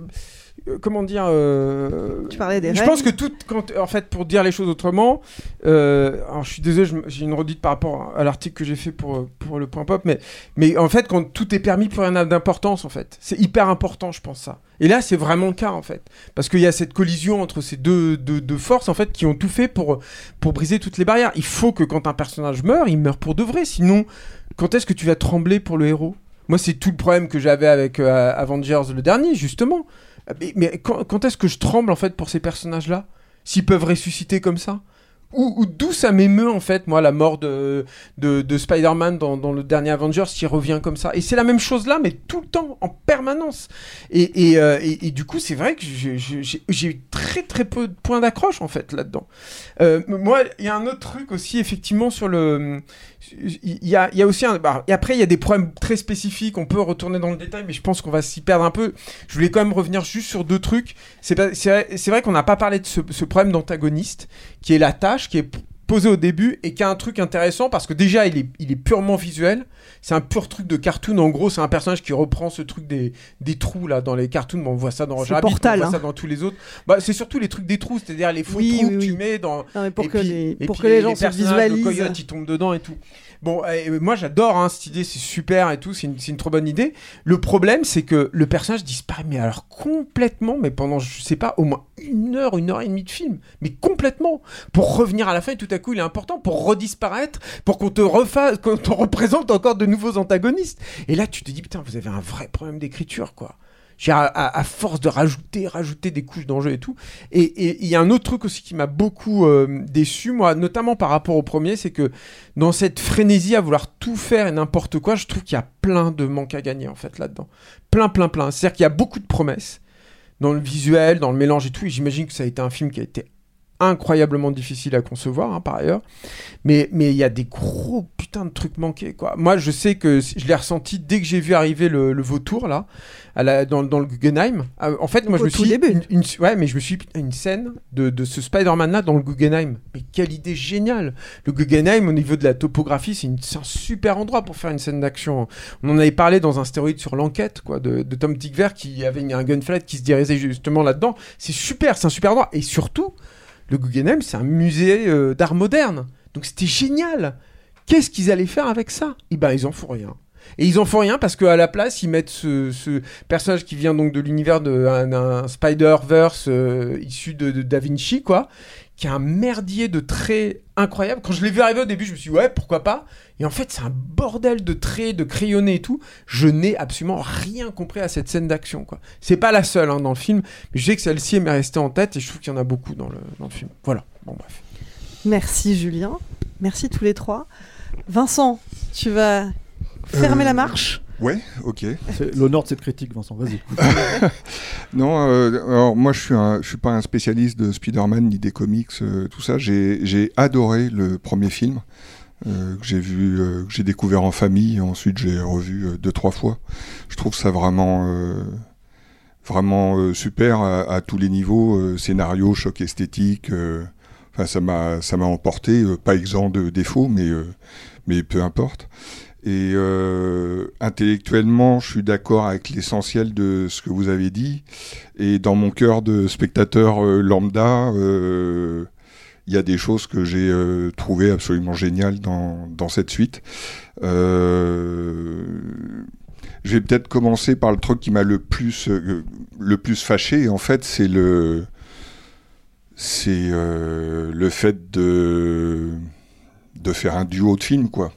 Euh, Comment dire euh, Tu parlais des Je règles. pense que tout, quand, en fait, pour dire les choses autrement, euh, alors je suis désolé, j'ai une redite par rapport à l'article que j'ai fait pour, pour le point pop, mais, mais en fait, quand tout est permis, plus rien n'a d'importance, en fait. C'est hyper important, je pense, ça. Et là, c'est vraiment le cas, en fait. Parce qu'il y a cette collision entre ces deux, deux, deux forces, en fait, qui ont tout fait pour, pour briser toutes les barrières. Il faut que quand un personnage meurt, il meurt pour de vrai. Sinon, quand est-ce que tu vas trembler pour le héros? Moi, c'est tout le problème que j'avais avec euh, Avengers le dernier, justement. Mais, quand, est-ce que je tremble, en fait, pour ces personnages-là? S'ils peuvent ressusciter comme ça? Ou, d'où ça m'émeut en fait, moi, la mort de, de, de Spider-Man dans, dans le dernier Avengers qui revient comme ça? Et c'est la même chose là, mais tout le temps, en permanence. Et, et, euh, et- du coup, c'est vrai que j'ai eu très très peu de points d'accroche en fait là-dedans. Euh, moi, il y a un autre truc aussi, effectivement, sur le, il y a, aussi un. bah, et après, il y a des problèmes très spécifiques. On peut retourner dans le détail, mais je pense qu'on va s'y perdre un peu. Je voulais quand même revenir juste sur deux trucs. C'est vrai qu'on n'a pas parlé de ce, ce problème d'antagoniste, qui est la tâche, qui est p- posée au début et qui a un truc intéressant parce que déjà, il est, il est purement visuel. C'est un pur truc de cartoon. En gros, c'est un personnage qui reprend ce truc des, des trous là dans les cartoons. Bon, on voit ça dans Rabbit, Portal, on voit hein. ça dans tous les autres. Bah, c'est surtout les trucs des trous, c'est-à-dire les faux Oui, trous oui, que tu mets dans. Non, mais pour et que puis- les- pour que les gens se visualisent. Le coyote, il tombe dedans et tout. Bon, moi j'adore hein, cette idée, c'est super et tout, c'est une, une trop bonne idée. Le problème, c'est que le personnage disparaît, mais alors complètement, mais pendant, je sais pas, au moins une heure, une heure et demie de film, mais complètement, pour revenir à la fin et tout à coup il est important, pour redisparaître, pour qu'on te refasse, qu'on te représente encore de nouveaux antagonistes. Et là, tu te dis, putain, vous avez un vrai problème d'écriture, quoi. À, à- force de rajouter, rajouter des couches d'enjeux et tout. Et et il y a un autre truc aussi qui m'a beaucoup euh, déçu, moi, notamment par rapport au premier, c'est que dans cette frénésie à vouloir tout faire et n'importe quoi, je trouve qu'il y a plein de manques à gagner en fait là-dedans. Plein, plein, plein. C'est-à-dire qu'il y a beaucoup de promesses dans le visuel, dans le mélange et tout. Et j'imagine que ça a été un film qui a été incroyablement difficile à concevoir hein, par ailleurs. Mais mais il y a des gros putains de trucs manqués quoi. Moi je sais que je l'ai ressenti dès que j'ai vu arriver le, le vautour là à la, dans, dans le Guggenheim. Euh, en fait moi je me suis une, une- ouais mais je me suis putain, une scène de, de ce Spider-Man là dans le Guggenheim. Mais quelle idée géniale. Le Guggenheim au niveau de la topographie c'est une- c'est un super endroit pour faire une scène d'action. On en avait parlé dans un stéroïde sur l'enquête quoi de, de Tom Tickver qui avait un gunfight qui se dirigeait justement là-dedans. C'est super c'est un super endroit. Et surtout le Guggenheim, c'est un musée euh, d'art moderne. Donc c'était génial. Qu'est-ce qu'ils allaient faire avec ça? Eh ben, ils en font rien. Et ils en font rien parce qu'à la place, ils mettent ce, personnage qui vient donc de l'univers d'un un Spider-Verse euh, issu de, de Da Vinci, quoi, qui a un merdier de traits incroyable. Quand je l'ai vu arriver au début, je me suis dit, ouais, pourquoi pas? Et en fait, c'est un bordel de traits, de crayonnés et tout. Je n'ai absolument rien compris à cette scène d'action, quoi. C'est pas la seule hein, dans le film, mais je sais que celle-ci elle m'est restée en tête et je trouve qu'il y en a beaucoup dans le, dans le film. Voilà, bon bref. Merci Julien. Merci tous les trois. Vincent, tu vas fermer Euh, la marche? Ouais, ok. C'est l'honneur de cette critique, Vincent, vas-y. non, euh, alors moi je suis, un- je suis pas un spécialiste de Spider-Man ni des comics, euh, tout ça. J'ai adoré le premier film euh, que j'ai vu, que j'ai découvert en famille. Ensuite j'ai revu deux trois fois. Je trouve ça vraiment vraiment super à, à tous les niveaux, scénario, choc esthétique. Enfin, ça m'a ça m'a emporté, pas exempt de défauts, mais mais peu importe. Et euh, intellectuellement, je suis d'accord avec l'essentiel de ce que vous avez dit. Et dans mon cœur de spectateur euh, lambda, euh, il y a des choses que j'ai trouvées absolument géniales dans, dans cette suite. Je vais peut-être commencer par le truc qui m'a le plus le plus fâché. En fait, c'est le c'est le fait de de faire un duo de films, quoi.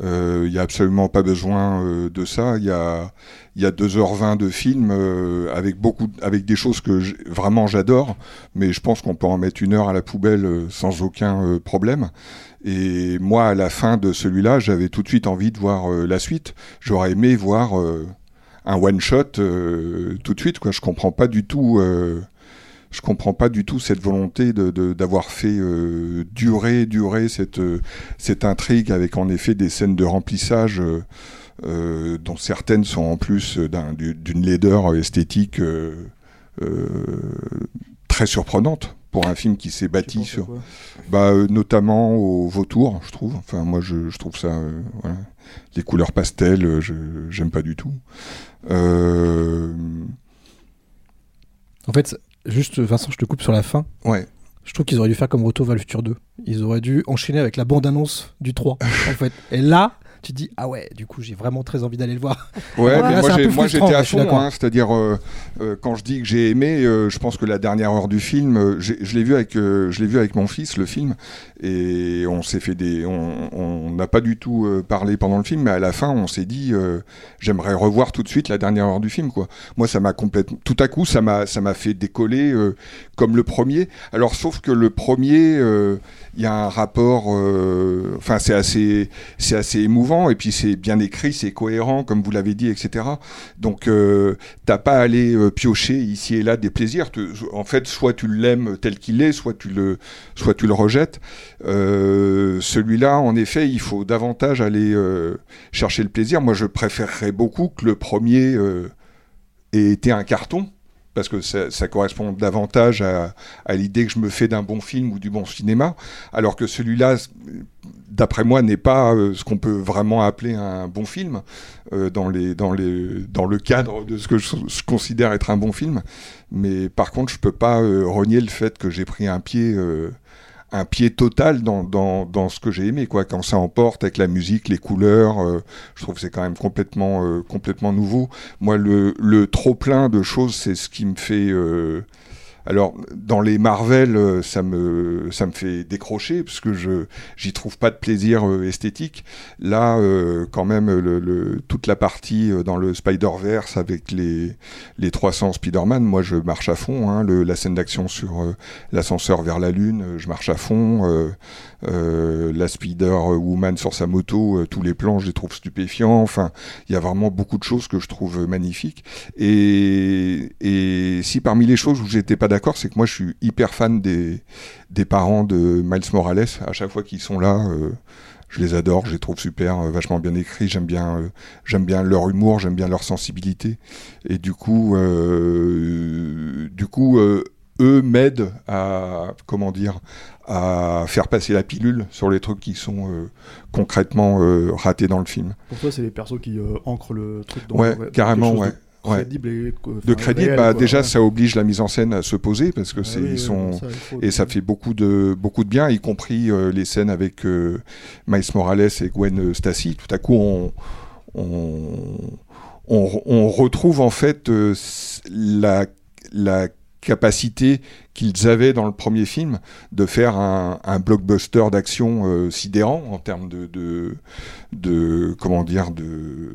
Il n'y a absolument pas besoin euh, de ça. Il y a, y a 2h20 de film euh, avec, beaucoup, avec des choses que vraiment j'adore, mais je pense qu'on peut en mettre une heure à la poubelle euh, sans aucun euh, problème. Et moi, à la fin de celui-là, j'avais tout de suite envie de voir euh, la suite. J'aurais aimé voir euh, un one-shot euh, tout de suite. Quoi. Je comprends pas du tout. Je comprends pas du tout cette volonté de- de- d'avoir fait euh, durer, durer cette, euh, cette intrigue avec en effet des scènes de remplissage euh, euh, dont certaines sont en plus d'un- du- d'une laideur esthétique euh, euh, très surprenante pour un film qui s'est bâti sur, bah, euh, notamment au vautour, je trouve. Enfin, moi, je, je trouve ça, euh, voilà. les couleurs pastel, euh, je j'aime pas du tout. Euh, En fait, juste Vincent, je te coupe sur la fin. Ouais. Je trouve qu'ils auraient dû faire comme Retour vers le futur 2. Ils auraient dû enchaîner avec la bande-annonce du 3, en fait. Et là, tu te dis, ah ouais, du coup, j'ai vraiment très envie d'aller le voir. Ouais, mais là, moi, c'est j'étais à fond, c'est-à-dire euh, euh, quand je dis que j'ai aimé, euh, je pense que la dernière heure du film, euh, j'ai- je l'ai vu avec, euh, je l'ai vu avec mon fils le film, et on s'est fait des, on n'a pas du tout euh, parlé pendant le film, mais à la fin on s'est dit, euh, j'aimerais revoir tout de suite la dernière heure du film, quoi. Moi ça m'a complètement, tout à coup ça m'a, fait décoller euh, comme le premier. Alors sauf que le premier, il y a un rapport, enfin c'est assez, assez émouvant et puis c'est bien écrit, c'est cohérent, comme vous l'avez dit, etc. Donc, t'as pas à aller piocher ici et là des plaisirs. En fait, soit tu l'aimes tel qu'il est, soit tu le, soit tu le rejettes. Euh, Celui-là, en effet, il faut davantage aller euh, chercher le plaisir. Moi, je préférerais beaucoup que le premier euh, ait été un carton. Parce que ça, correspond davantage à, l'idée que je me fais d'un bon film ou du bon cinéma, alors que celui-là, d'après moi, n'est pas ce qu'on peut vraiment appeler un bon film dans, le cadre de ce que je, je considère être un bon film. Mais par contre, je peux pas renier le fait que j'ai pris un pied, un pied total dans, dans, dans ce que j'ai aimé. Quoi. Quand ça emporte avec la musique, les couleurs, euh, je trouve que c'est quand même complètement, euh, complètement nouveau. Moi, le, le trop plein de choses, c'est ce qui me fait... euh, alors, dans les Marvel, euh, ça me, ça me fait décrocher, parce que je j'y trouve pas de plaisir euh, esthétique. Là, euh, quand même, toute la partie dans le Spider-Verse avec les, les 300 Spider-Man, moi, je marche à fond. Hein, la scène d'action sur l'ascenseur vers la Lune, je marche à fond. Euh, la Spider-Woman sur sa moto, euh, tous les plans, je les trouve stupéfiants. Enfin, il y a vraiment beaucoup de choses que je trouve magnifiques. Et, si parmi les choses où j'étais pas d'accord, c'est que moi je suis hyper fan des, parents de Miles Morales. À chaque fois qu'ils sont là, euh, je les adore, je les trouve super, vachement bien écrits. J'aime bien, j'aime bien leur humour, j'aime bien leur sensibilité. Et du coup, du coup, eux m'aident à, comment dire, à faire passer la pilule sur les trucs qui sont euh, concrètement euh, ratés dans le film. Pour toi, c'est les persos qui euh, ancrent le truc dans Ouais, carrément, ouais. de. Crédible et, de réel, bah, quoi, déjà ouais. ça oblige la mise en scène à se poser parce que Ah c'est oui, ils sont ça, et ça fait beaucoup de beaucoup de bien, y compris les scènes avec Miles Morales et Gwen Stacy. Tout à coup, on on, on, on retrouve en fait la la capacité qu'ils avaient dans le premier film de faire un, blockbuster d'action euh, sidérant en termes de, de, de comment dire de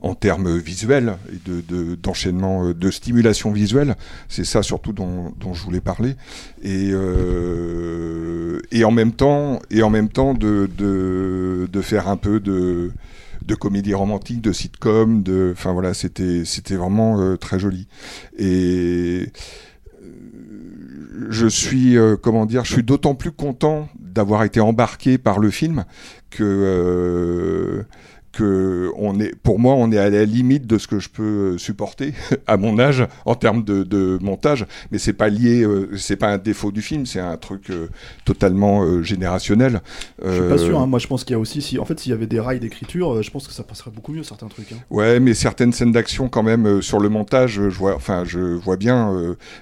en termes visuels et de, de- d'enchaînement, euh, de stimulation visuelle. C'est ça surtout dont, je voulais parler. Et, euh, et en même temps, et en même temps de, de, de faire un peu de, de comédie romantique, de sitcom, de, enfin voilà, c'était, c'était vraiment euh, très joli. Et je suis, euh, comment dire, je suis d'autant plus content d'avoir été embarqué par le film que, euh, que on est, pour moi, on est à la limite de ce que je peux supporter à mon âge en termes de, de montage. Mais c'est pas lié, euh, c'est pas un défaut du film, c'est un truc euh, totalement euh, générationnel. Je suis pas sûr. hein. Moi, je pense qu'il y a aussi, si, en fait, s'il y avait des rails d'écriture, je pense que ça passerait beaucoup mieux certains trucs. hein. Ouais, mais certaines scènes d'action quand même sur le montage, je vois, enfin, je vois bien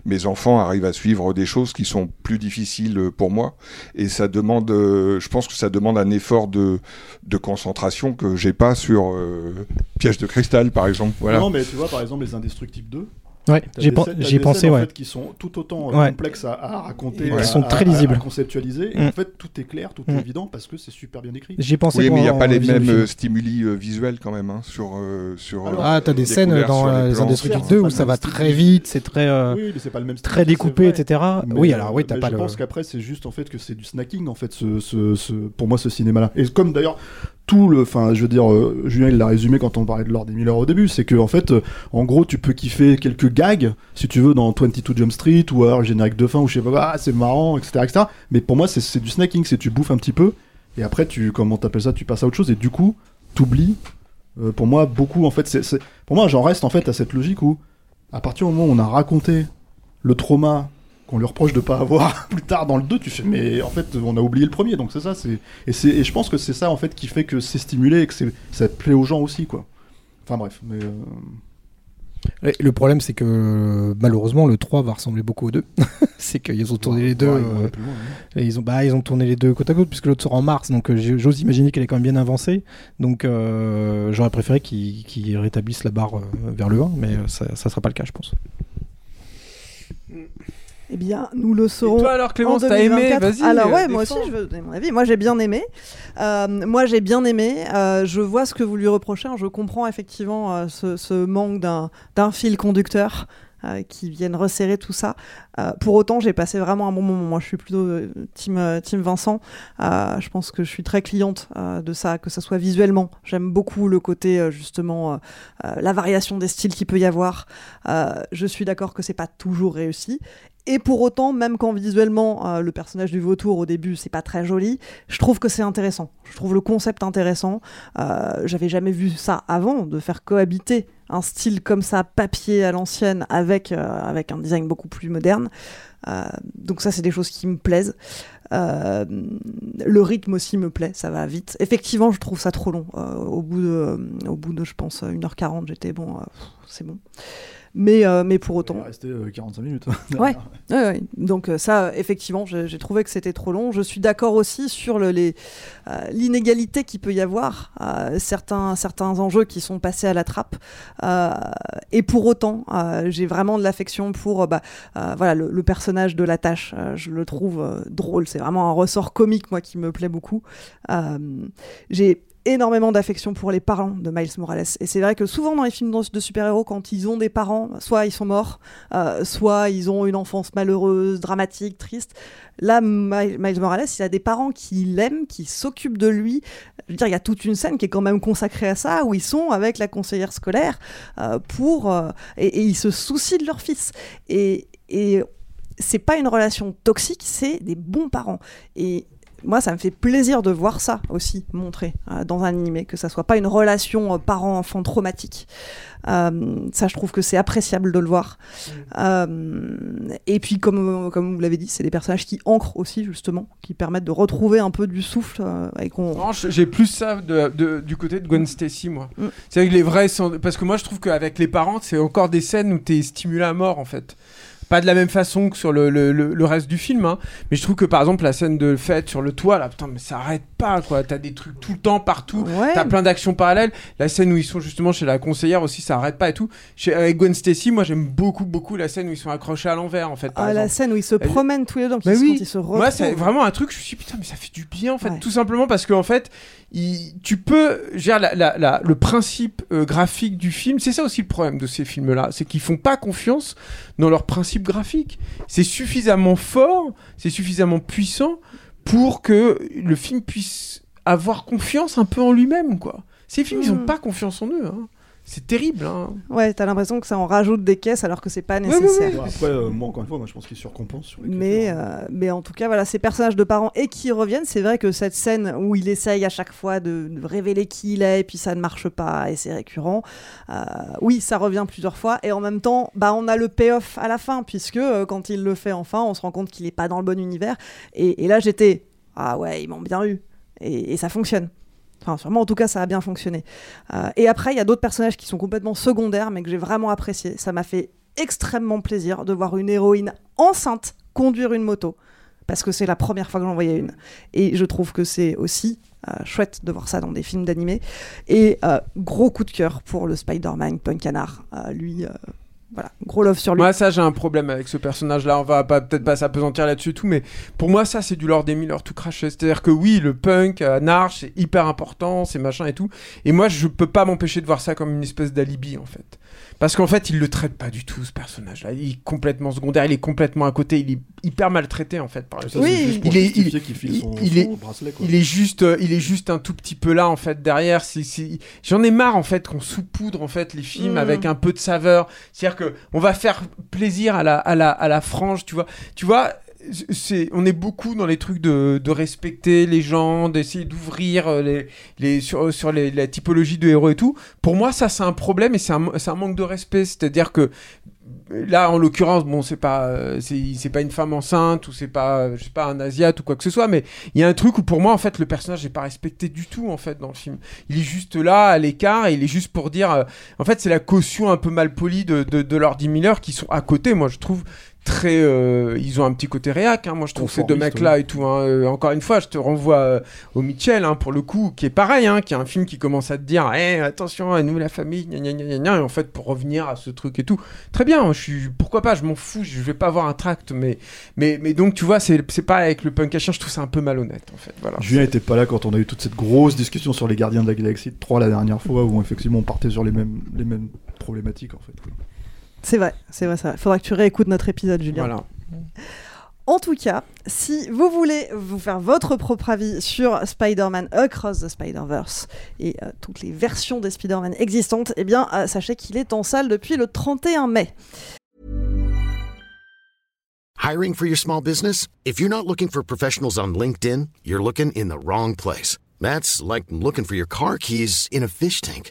mes enfants arrivent à suivre des choses qui sont plus difficiles pour moi, et ça demande, je pense que ça demande un effort de, de concentration que j'ai pas sur euh, Piège de cristal, par exemple. Voilà. Non, mais tu vois, par exemple, les Indestructibles 2. Ouais, j'ai scènes- pensé, scènes, en ouais. fait, qui sont tout autant euh, Ouais. complexes à, à raconter, Qui à- sont à- très lisibles. à conceptualiser. Et Mm. en fait, tout est clair, tout Mm. est évident parce que c'est super bien écrit. J'y ai pensé Oui, mais il n'y a pas les mêmes euh, stimuli euh, visuels quand même hein, sur sur. sur, euh, Ah, t'as des scènes dans les euh. Indestructibles Certes, 2 c'est où ça va très vite, c'est très euh, Oui, mais c'est pas le même style, très découpé, etc. Oui, euh, alors oui, t'as pas je pense qu'après, c'est juste en fait que c'est du snacking, en fait, ce, ce, ce- pour moi, ce cinéma-là. Et comme d'ailleurs, tout le. Enfin, je veux dire, euh, Julien, il l'a résumé quand on parlait de Lord des Miller au début, c'est que, en fait, euh, en gros, tu peux kiffer quelques gags, si tu veux, dans 22 Jump Street, ou alors générique de fin, ou je sais pas, ah, c'est marrant, etc., etc. Mais pour moi, c'est- du snacking, c'est tu bouffes un petit peu, et après, tu. Comment t'appelles ça Tu passes à autre chose, et du coup, t'oublies. Euh, pour moi, beaucoup, en fait, c'est- Pour moi, j'en reste, en fait, à cette logique où, à partir du moment où on a raconté le trauma qu'on lui reproche de pas avoir plus tard dans le 2, tu fais mais en fait on a oublié le premier donc c'est ça c'est et c'est et je pense que c'est ça en fait qui fait que c'est stimulé et que c'est ça plaît aux gens aussi quoi. Enfin bref, mais euh, Le problème, c'est que malheureusement, le 3 va ressembler beaucoup au 2. c'est qu'ils ont tourné les deux. ouais, euh, plus loin, et ils, ont, bah, ils ont tourné les deux côte à côte, puisque l'autre sort en mars. Donc euh, j'ose imaginer qu'elle est quand même bien avancée. Donc euh, j'aurais préféré qu'ils rétablissent la barre euh, vers le 1, mais ça ne sera pas le cas, je pense. Eh bien, nous le saurons. toi alors, Clémence, en t'as aimé? 2024. Vas-y, Alors euh, ouais, moi aussi, je veux donner mon avis. Moi, j'ai bien aimé. Euh, moi, j'ai bien aimé. Euh, je vois ce que vous lui reprochez. Je comprends effectivement euh, ce, ce manque d'un fil conducteur. euh, qui viennent resserrer tout ça. Euh, pour autant, j'ai passé vraiment un bon moment. Moi, je suis plutôt euh, team, euh, team Vincent. Euh, je pense que je suis très cliente euh, de ça, que ce soit visuellement. J'aime beaucoup le côté, euh, justement, euh, euh, la variation des styles qu'il peut y avoir. Euh, je suis d'accord que c'est pas toujours réussi. Et pour autant, même quand visuellement euh, le personnage du vautour au début c'est pas très joli, je trouve que c'est intéressant. Je trouve le concept intéressant. Euh, J'avais jamais vu ça avant, de faire cohabiter un style comme ça, papier à l'ancienne, avec, euh, avec un design beaucoup plus moderne. Donc ça, c'est des choses qui me plaisent. Le rythme aussi me plaît, ça va vite. Effectivement, je trouve ça trop long. Au, bout de, au bout de, je pense, 1h40, j'étais bon, c'est bon. Mais, euh, mais pour autant. Il est resté euh, 45 minutes. Ouais, ouais, ouais. donc euh, ça, effectivement, j'ai trouvé que c'était trop long. Je suis d'accord aussi sur le- euh, l'inégalité qu'il peut y avoir, euh, certains, certains enjeux qui sont passés à la trappe. Euh, et pour autant, euh, j'ai vraiment de l'affection pour euh, bah, euh, voilà, le, le personnage de la tâche. Euh, je le trouve euh, drôle. C'est vraiment un ressort comique, moi, qui me plaît beaucoup. Euh, j'ai énormément d'affection pour les parents de Miles Morales. Et c'est vrai que souvent dans les films de super-héros, quand ils ont des parents, soit ils sont morts, euh, soit ils ont une enfance malheureuse, dramatique, triste. Là, Mi- Miles Morales, il a des parents qui l'aiment, qui s'occupent de lui. Je veux dire, il y a toute une scène qui est quand même consacrée à ça, où ils sont avec la conseillère scolaire euh, pour euh, et, et ils se soucient de leur fils. Et, et c'est pas une relation toxique, c'est des bons parents. Et moi, ça me fait plaisir de voir ça aussi montré euh, dans un animé, que ça soit pas une relation euh, parent-enfant traumatique. Euh, ça, je trouve que c'est appréciable de le voir. Euh, et puis, comme, comme vous l'avez dit, c'est des personnages qui ancrent aussi, justement, qui permettent de retrouver un peu du souffle et qu'on. J'ai plus ça de- de- du côté de Gwen Stacy, moi. Mm. C'est avec les vrais. Parce que moi, je trouve qu'avec les parents, c'est encore des scènes où t'es stimulé à mort, en fait. Pas de la même façon que sur le, le- le- le reste du film, hein. mais je trouve que par exemple la scène de fête sur le toit, là, putain, mais ça arrête pas, quoi. T'as des trucs tout le temps, partout. Ouais. T'as plein d'actions parallèles. La scène où ils sont justement chez la conseillère aussi, ça arrête pas et tout. Chez, avec Gwen Stacy, moi j'aime beaucoup, beaucoup la scène où ils sont accrochés à l'envers, en fait. Par Ah, la scène où ils se Elle- promènent tous les deux, donc Bah ils, se- oui. ils se retrouvent. Moi, c'est vraiment un truc, je me suis dit, putain, mais ça fait du bien, en fait. Ouais. Tout simplement parce qu'en fait, il- tu peux. la- la- la- le principe euh, graphique du film, c'est ça aussi le problème de ces films-là. C'est qu'ils font pas confiance dans leur principe graphique. C'est suffisamment fort, c'est suffisamment puissant pour que le film puisse avoir confiance un peu en lui-même, quoi. Ces films, ils ont Mm. pas confiance en eux. hein. C'est terrible. Hein. Ouais, t'as l'impression que ça en rajoute des caisses alors que c'est pas nécessaire. Après, euh, moi, encore une fois, moi, je pense qu'il surcompense sur les Mais, euh, mais en tout cas, voilà, ces personnages de parents et qui reviennent, c'est vrai que cette scène où il essaye à chaque fois de, de révéler qui il est et puis ça ne marche pas et c'est récurrent, euh, oui, ça revient plusieurs fois et en même temps, bah, on a le payoff à la fin puisque euh, quand il le fait enfin, on se rend compte qu'il n'est pas dans le bon univers. Et, et là, j'étais, ah ouais, ils m'ont bien eu. Et, et ça fonctionne. Enfin, sûrement, en tout cas, ça a bien fonctionné. Euh, et après, il y a d'autres personnages qui sont complètement secondaires, mais que j'ai vraiment apprécié. Ça m'a fait extrêmement plaisir de voir une héroïne enceinte conduire une moto. Parce que c'est la première fois que j'en voyais une. Et je trouve que c'est aussi euh, chouette de voir ça dans des films d'animé. Et euh, gros coup de cœur pour le Spider-Man Punk Canard. Lui, voilà, gros love sur lui. Moi, ça, j'ai un problème avec ce personnage-là. On va peut-être pas s'apesantir là-dessus tout, mais pour moi, ça, c'est du Lord des Miller tout craché. C'est-à-dire que oui, le punk, Narch, c'est hyper important, c'est machin et tout. Et moi, je peux pas m'empêcher de voir ça comme une espèce d'alibi, en fait. Parce qu'en fait, il le traite pas du tout, ce personnage-là. Il est complètement secondaire, il est complètement à côté, il est hyper maltraité, en fait, par le pour il est, il, il- son- il est, bracelet, quoi. il est juste, euh, il est juste un tout petit peu là, en fait, derrière. J'en ai marre, en fait, qu'on saupoudre, en fait, les films Mm. avec un peu de saveur. C'est-à-dire que on va faire plaisir à la, à la, à la frange, tu vois. Tu vois, on est beaucoup dans les trucs de, respecter les gens, d'essayer d'ouvrir euh, les, sur, les, la typologie de héros et tout. Pour moi, ça, c'est un problème et c'est un, manque de respect. C'est-à-dire que là, en l'occurrence, bon, c'est pas, euh, c'est, pas une femme enceinte ou c'est pas, euh, je sais pas, un asiate ou quoi que ce soit, mais il y a un truc où pour moi, en fait, le personnage n'est pas respecté du tout, en fait, dans le film. Il est juste là, à l'écart, et il est juste pour dire, euh, en fait, c'est la caution un peu mal polie de, de, de Lordy Miller qui sont à côté, moi, je trouve très euh, ils ont un petit côté réac hein, moi je trouve ces deux Conformiste, mecs là ouais. et tout hein. Euh, encore une fois je te renvoie euh, au Mitchell hein, pour le coup qui est pareil qui est un film qui commence à te dire Eh, attention à nous la famille gna, gna, gna, et en fait pour revenir à ce truc et tout très bien je suis pourquoi pas je m'en fous je vais pas avoir un tract mais mais mais donc tu vois c'est pas avec le punk à chien je trouve ça un peu malhonnête en fait voilà Julien était pas là quand on a eu toute cette grosse discussion sur les Gardiens de la Galaxie 3 la dernière fois où effectivement on partait sur les mêmes, les mêmes problématiques en fait. C'est vrai, c'est vrai, ça. Faudra que tu réécoutes notre épisode, Julien. Voilà. En tout cas, si vous voulez vous faire votre propre avis sur Spider-Man Across the Spider-Verse et euh, toutes les versions des Spider-Man existantes, eh bien, euh, sachez qu'il est en salle depuis le 31 mai. Hiring for your small business? If you're not looking for professionals on LinkedIn, you're looking in the wrong place. That's like looking for your car keys in a fish tank.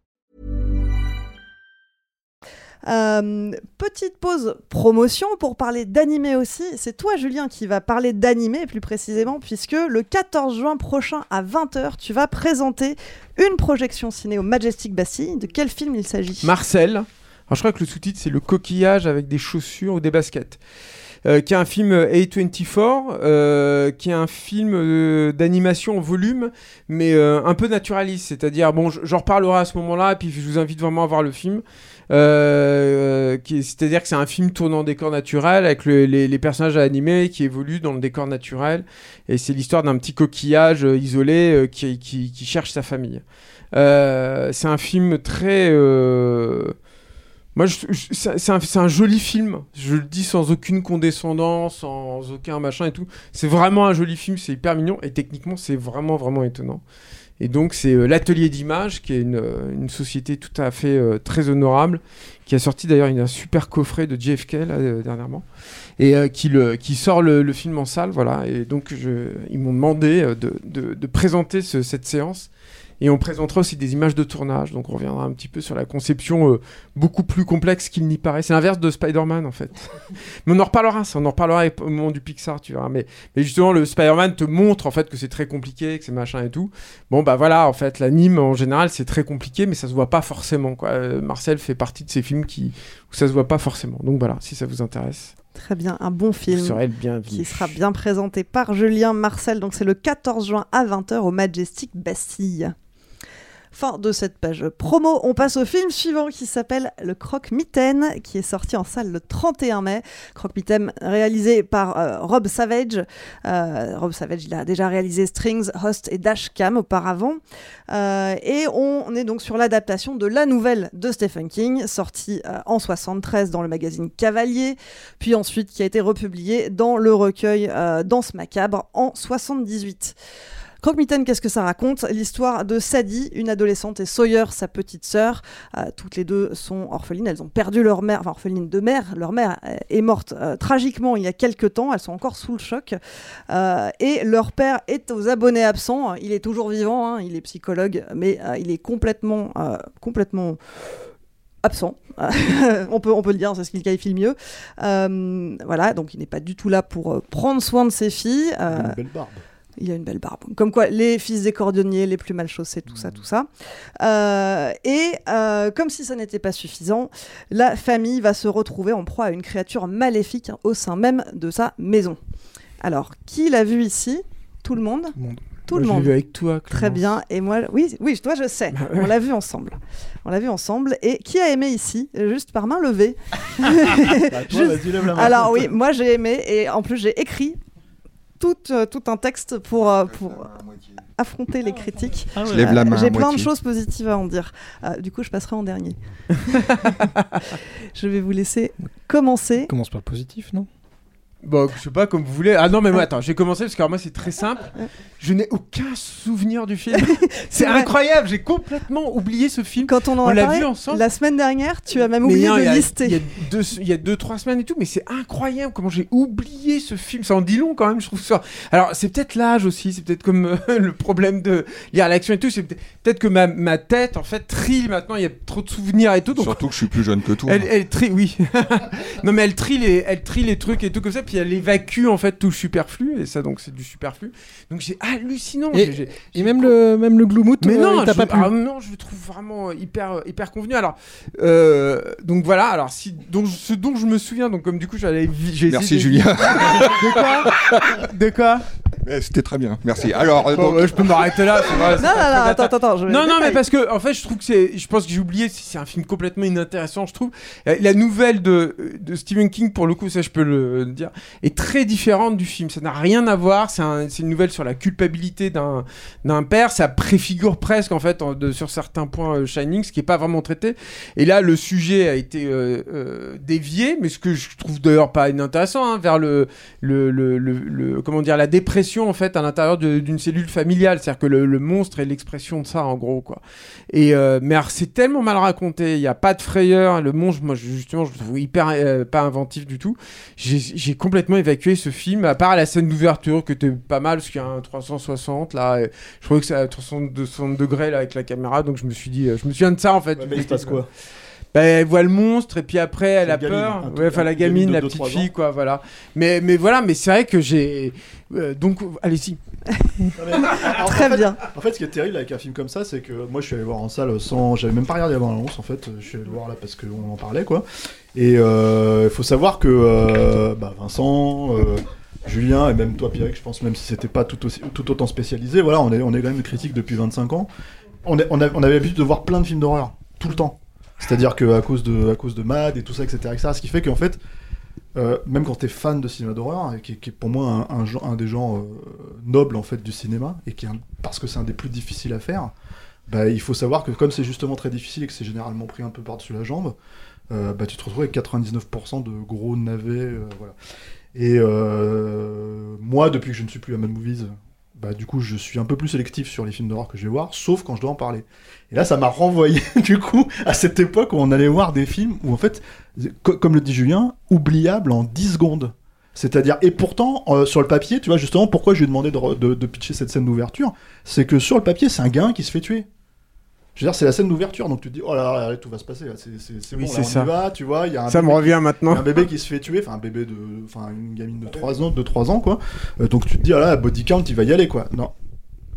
Euh, petite pause promotion pour parler d'animé aussi. C'est toi, Julien, qui va parler d'animé plus précisément, puisque le 14 juin prochain à 20h, tu vas présenter une projection ciné au Majestic Bastille. De quel film il s'agit? Marcel. Je crois que le sous-titre, c'est Le coquillage avec des chaussures ou des baskets. Euh, qui est un film A24, euh, qui est un film euh, d'animation en volume, mais un peu naturaliste. C'est-à-dire, bon, j'en reparlerai à ce moment-là, et puis je vous invite vraiment à voir le film. C'est-à-dire que c'est un film tourné en décor naturel, avec le- les, personnages animés qui évoluent dans le décor naturel. Et c'est l'histoire d'un petit coquillage isolé qui, cherche sa famille. C'est un film très... moi, c'est un, joli film. Je le dis sans aucune condescendance, sans aucun machin et tout. C'est vraiment un joli film, c'est hyper mignon et techniquement, c'est vraiment, vraiment étonnant. Et donc, c'est euh, l'Atelier d'Images, qui est une, euh, une société tout à fait euh, très honorable, qui a sorti d'ailleurs un super coffret de JFK là, dernièrement, et qui, sort le, film en salle. Voilà. Et donc, ils m'ont demandé de, présenter ce- cette séance. Et on présentera aussi des images de tournage, donc on reviendra un petit peu sur la conception euh, beaucoup plus complexe qu'il n'y paraît. C'est l'inverse de Spider-Man en fait. mais on en reparlera, ça, on en reparlera au moment du Pixar, tu verras. Mais, mais justement, le Spider-Man te montre en fait que c'est très compliqué, que c'est machin et tout. Bon bah voilà, en fait, l'anime en général c'est très compliqué, mais ça se voit pas forcément. Quoi. Euh, Marcel fait partie de ces films qui où ça se voit pas forcément. Donc voilà, si ça vous intéresse. Très bien, un bon film. Qui sera bien présenté par Julien Marcel. Donc c'est le 14 juin à 20h au Majestic Bastille. Fin de cette page promo, on passe au film suivant qui s'appelle Le Croque-Mitaine, qui est sorti en salle le 31 mai. Croque-Mitaine réalisé par euh, Rob Savage. Euh, Rob Savage, il a déjà réalisé Strings, Host et Dashcam auparavant. Euh, et on est donc sur l'adaptation de la nouvelle de Stephen King, sortie en 73 dans le magazine Cavalier, puis ensuite qui a été republiée dans le recueil Danse macabre en 78. Croque-Mitaine, qu'est-ce que ça raconte L'histoire de Sadie, une adolescente, et Sawyer, sa petite sœur. Euh, toutes les deux sont orphelines. Elles ont perdu leur mère, enfin orphelines de mère. Leur mère euh, est morte euh, tragiquement il y a quelques temps. Elles sont encore sous le choc. Et leur père est aux abonnés absents. Il est toujours vivant. hein, il est psychologue, mais il est complètement, complètement absent. on, peut, on peut le dire, c'est ce qu'il qualifie le mieux. Voilà, donc il n'est pas du tout là pour prendre soin de ses filles. Euh, Une belle barbe. Il a une belle barbe. Comme quoi, les fils des cordonniers, les plus mal chaussés, tout ça, tout ça. Euh, et euh, comme si ça n'était pas suffisant, la famille va se retrouver en proie à une créature maléfique hein, au sein même de sa maison. Alors, qui l'a vu ici? Tout le monde? Tout Moi, le je l'ai monde. vu avec toi, Très bien. Et moi, oui, oui, toi, je sais. Bah On l'a vu ensemble. On l'a vu ensemble. Et qui a aimé ici? Juste par main levée. toi, lève la main. Alors oui, moi j'ai aimé et en plus j'ai écrit tout, euh, tout un texte pour, euh, pour affronter les critiques. Ah ouais. Main à J'ai plein de choses positives à en dire. Euh, du coup, je passerai en dernier. je vais vous laisser commencer. Commence par le positif, non? Bon, je sais pas, comme vous voulez. Ah non, mais moi, attends, j'ai commencé parce que alors, moi, c'est très simple. Je n'ai aucun souvenir du film. c'est incroyable, j'ai complètement oublié ce film. Quand on en a l'a vu ensemble. la semaine dernière, tu as même Mais oublié non, de il y a- lister. Il y, a deux, il y a deux, trois semaines et tout, mais c'est incroyable comment j'ai oublié ce film. Ça en dit long quand même, je trouve ça. Alors, c'est peut-être l'âge aussi, c'est peut-être comme euh, le problème de lire l'action et tout. C'est peut- peut-être que ma, ma tête, en fait, trille maintenant, il y a trop de souvenirs et tout. Donc, Surtout que je suis plus jeune que toi. elle, elle trie, oui. non, mais elle trie, les, elle trie les trucs et tout comme ça, puis elle évacue en fait tout le superflu, et ça donc c'est du superflu. Donc c'est hallucinant. Et- j'ai- j'ai- Et même le, même le Gloomout, mais euh, non, il t'a je, pas plu ah non, je le trouve vraiment hyper, hyper convenu. Alors, euh, donc voilà. Alors, si, donc ce dont je me souviens, donc comme du coup j'allais, j'ai Merci, essayé Julien. De quoi? De quoi? Eh, C'était très bien, merci. Alors, euh, Bon, donc- ouais, je peux m'arrêter là. c'est vrai, c'est Non, non, non, attends, attends, je Non, non, mais parce que en fait, je trouve que c'est, je pense que j'ai oublié, c'est un film complètement inintéressant, je trouve. La nouvelle de, de Stephen King, pour le coup, ça je peux le dire, est très différente du film. Ça n'a rien à voir. C'est un- c'est une nouvelle sur la culpabilité d'un père. Ça préfigure presque en fait sur certains points euh, Shining, ce qui est pas vraiment traité. Et là, le sujet a été euh, euh, dévié, mais ce que je trouve d'ailleurs pas inintéressant, hein, vers le, le, le, comment dire la dépression en fait à l'intérieur d'une cellule familiale. C'est-à-dire que le, monstre est l'expression de ça en gros quoi. Et mais c'est tellement mal raconté. Il y a pas de frayeur. Le monstre, moi justement, je trouve hyper pas inventif du tout. Complètement évacué ce film, à part la scène d'ouverture qui était pas mal, parce qu'il y a un 360 là. je trouvais que c'est à 360 degrés là avec la caméra, donc je me suis dit, euh, je me souviens de ça en fait. mais il se passe quoi? Bah, elle voit le monstre et puis après elle a gamine, peur. ouais, enfin la gamine gamine, de la deux, petite fille, ans. quoi, voilà. Mais, mais voilà, mais c'est vrai que j'ai. euh, donc, allez-y. Très bien. En fait, ce qui est terrible avec un film comme ça, c'est que moi, je suis allé voir en salle sans. J'avais même pas regardé avant l'annonce, en fait. Je suis allé le voir là parce qu'on en parlait, quoi. Et il faut savoir que euh, bah, Vincent. euh, Julien et même toi Pierrick, je pense même si c'était pas tout, aussi, tout autant spécialisé, voilà, on est, on est quand même critique depuis 25 ans. On, est- on, a- on avait l'habitude de voir plein de films d'horreur, tout le temps. C'est-à-dire qu'à cause de, à cause de Mad et tout ça, etc., etc., ce qui fait qu'en fait, euh, même quand t'es fan de cinéma d'horreur, et qui, est- qui est pour moi un, des genres euh, nobles en fait du cinéma, et qui est un- parce que c'est un des plus difficiles à faire, bah, il faut savoir que comme c'est justement très difficile et que c'est généralement pris un peu par-dessus la jambe, euh, bah, tu te retrouves avec 99% de gros navets, voilà. Et moi, depuis que je ne suis plus à Mad Movies, bah, du coup, je suis un peu plus sélectif sur les films d'horreur que je vais voir, sauf quand je dois en parler. Et là, ça m'a renvoyé, du coup, à cette époque où on allait voir des films où, en fait, co- comme le dit Julien, oubliable en 10 secondes. C'est-à-dire, et pourtant, euh, sur le papier, tu vois, justement, pourquoi je lui ai demandé de, de- pitcher cette scène d'ouverture, c'est que sur le papier, c'est un gamin qui se fait tuer. Je veux dire, c'est la scène d'ouverture, donc tu te dis, oh là là, là, tout va se passer, là, c'est c'est- c'est Oui, bon, là, on ça. y va, tu vois, il y a un Ça me bébé revient qui- maintenant. y a un bébé qui se fait tuer, enfin un bébé de, enfin une gamine de 3 ans, de 3 ans quoi. Euh, donc tu te dis, ah là, body count, il va y aller quoi. Non,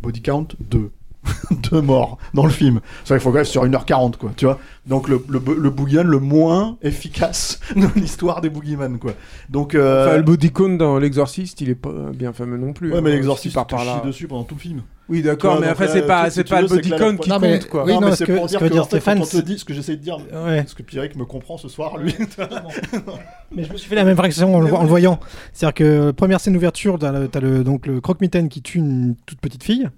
body count 2. deux morts dans le film. C'est vrai qu'il faut quand même sur 1h40 quoi, tu vois. Donc le, le, le boogeyman le moins efficace de l'histoire des boogeyman quoi. Donc euh, Enfin, le body count dans l'exorciste, il est pas bien fameux non plus. Ouais, hein, mais si l'exorciste te par là. dessus pendant tout le film. Oui, d'accord, mais après, c'est pas, c'est pas le veux, body c'est que la- count qui Non, mais- compte, quoi. oui, non, non, mais ce c'est que- pour ce dire que dire Stéphane, ce que j'essaie de dire, Ouais. parce que Pierrick me comprend ce soir, lui. Mais je me suis fait la même réaction en, le, en le voyant. C'est-à-dire que première scène d'ouverture, t'as le, t'as le- donc le croque-mitaine qui tue une toute petite fille.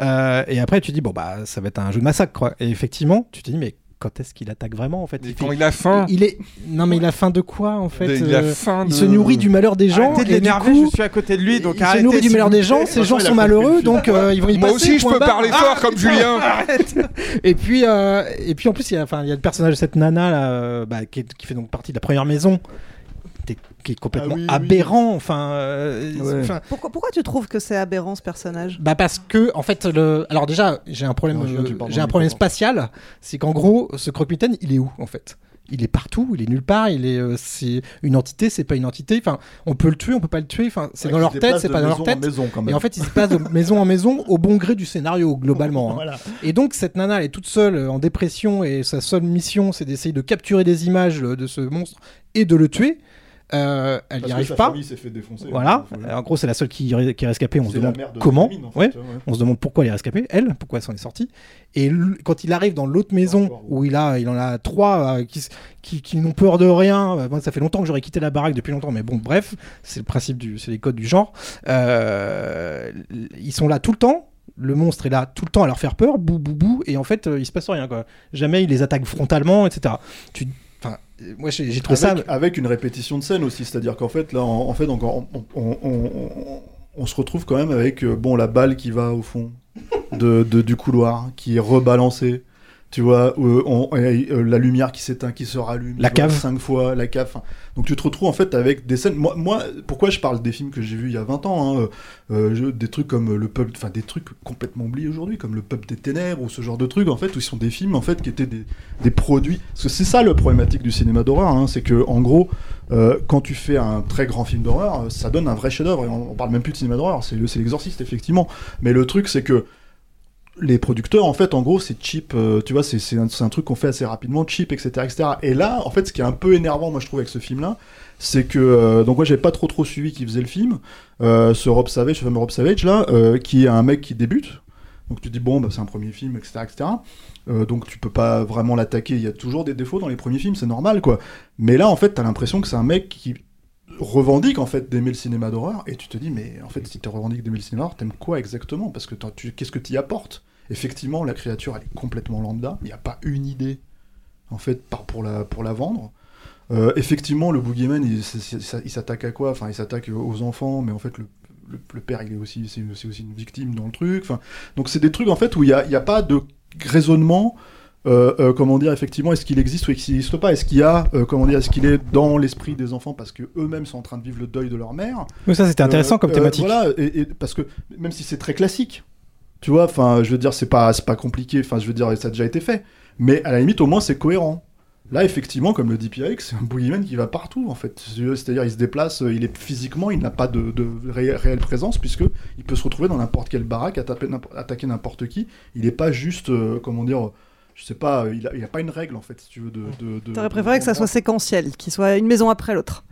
Euh, et après, tu dis, bon, bah, ça va être un jeu de massacre, quoi. Et effectivement, tu te dis, mais quand est-ce qu'il attaque vraiment, en fait? Il, quand fait- il a faim. il est Non, mais il a faim de quoi, en fait Il a Euh, faim Il se nourrit du malheur des gens. Arrêtez de l'énerver, coup, je suis à côté de lui, donc il se nourrit du malheur des gens, ces gens sont malheureux, donc euh, ils vont y Moi passer, aussi, je peux parler fort comme Julien. Et puis, euh, et puis en plus, il y a, enfin, il y a le personnage de cette nana là, bah, qui, est- qui fait donc partie de la première maison, qui est- qui est complètement Ah oui, oui. aberrant. Enfin, euh, Ouais. enfin, Pourquoi, pourquoi tu trouves que c'est aberrant ce personnage? Bah parce que en fait, le, alors déjà, j'ai un problème, euh, j'ai un problème spatial, c'est qu'en gros, ce croque-mitaine, il est où en fait? Il est partout, il est nulle part, il est, euh, c'est une entité, c'est pas une entité. Enfin, on peut le tuer, on peut pas le tuer. Enfin, c'est Ouais, dans leur tête, c'est pas dans leur tête. maison, quand même. Et en fait, il se passe de maison en maison au bon gré du scénario globalement. hein. Voilà. Et donc cette nana, elle est toute seule en dépression et sa seule mission, c'est d'essayer de capturer des images de ce monstre et de le tuer. Euh, elle n'y arrive pas. fait défoncer. Voilà. Le- En gros, c'est la seule qui, qui est rescapée. On se demande de comment. Camille, en fait, ouais. ouais. On se demande pourquoi elle est rescapée. Elle, pourquoi elle s'en est sortie. Et quand il arrive dans l'autre maison où il a, il en a trois euh, qui, qui, qui n'ont peur de rien. euh, moi, ça fait longtemps que j'aurais quitté la baraque depuis longtemps, mais bon, bref, c'est le principe du, c'est les codes du genre. Euh, ils sont là tout le temps. Le monstre est là tout le temps à leur faire peur, bou bou bou, et en fait, euh, il se passe rien quoi. Jamais il les attaque frontalement, etc. Tu, enfin, moi j'ai trouvé avec, ça. avec une répétition de scène aussi, c'est-à-dire qu'en fait, là, en, en fait, donc, on, on- on- on- on se retrouve quand même avec euh, bon la balle qui va au fond de, de- du couloir, qui est rebalancée. Tu vois, euh, on- euh, la lumière qui s'éteint, qui se rallume. La vois, cave. Cinq fois, la cave. Donc tu te retrouves en fait avec des scènes. Moi, moi pourquoi je parle des films que j'ai vus il y a 20 ans hein, euh, je- Des trucs comme le pub, enfin des trucs complètement oubliés aujourd'hui, comme le pub des ténèbres ou ce genre de trucs en fait, où ils sont des films en fait qui étaient des, des produits. Parce que c'est ça le problématique du cinéma d'horreur, hein, c'est que en gros, quand tu fais un très grand film d'horreur, ça donne un vrai chef-d'œuvre. On, on parle même plus de cinéma d'horreur, c'est l'exorciste effectivement. Mais le truc c'est que les producteurs, en fait, en gros, c'est cheap, euh, tu vois, c'est un, un truc qu'on fait assez rapidement, cheap, etc., etc. Et là, en fait, ce qui est un peu énervant, moi, je trouve, avec ce film-là, c'est que, euh, donc moi, j'avais pas trop trop suivi qui faisait le film, euh, ce Rob Savage, ce fameux Rob Savage, là, euh, qui est un mec qui débute, donc tu dis, bon, bah, c'est un premier film, etc., etc. Donc tu peux pas vraiment l'attaquer, il y a toujours des défauts dans les premiers films, c'est normal, quoi. Mais là, en fait, t'as l'impression que c'est un mec qui revendique en fait d'aimer le cinéma d'horreur et tu te dis mais en fait si tu revendiques d'aimer le cinéma d'horreur t'aimes quoi exactement? Parce que qu'est-ce que tu y apportes? Effectivement la créature elle est complètement lambda. Il n'y a pas une idée en fait pour la pour la vendre. Euh, effectivement le boogeyman il, s'attaque à quoi? Enfin il s'attaque aux enfants mais en fait le le, le père il est aussi c'est aussi une victime dans le truc. Enfin donc c'est des trucs en fait où il y a, a pas de raisonnement euh, euh, comment dire, effectivement, est-ce qu'il existe ou est-ce qu'il n'existe pas? Est-ce qu'il y a, euh, comment dire, est-ce qu'il est dans l'esprit des enfants parce que eux-mêmes sont en train de vivre le deuil de leur mère? Oui, ça, c'était intéressant comme thématique. Voilà, et, et parce que même si c'est très classique, tu vois, enfin, je veux dire, c'est pas, pas compliqué, enfin, je veux dire, ça a déjà été fait, mais à la limite, au moins, c'est cohérent. Là, effectivement, comme le dit Pierrick, c'est un boogeyman qui va partout, en fait. C'est-à-dire, il se déplace, euh, il est physiquement, il n'a pas de, de ré- réelle présence, puisque il peut se retrouver dans n'importe quelle baraque, attaquer n'importe qui. Il n'est pas juste, euh, comment dire, je sais pas, il a, il a pas une règle, en fait, si tu veux, de. de, de- T'aurais préféré que ça soit séquentiel, qu'il soit une maison après l'autre.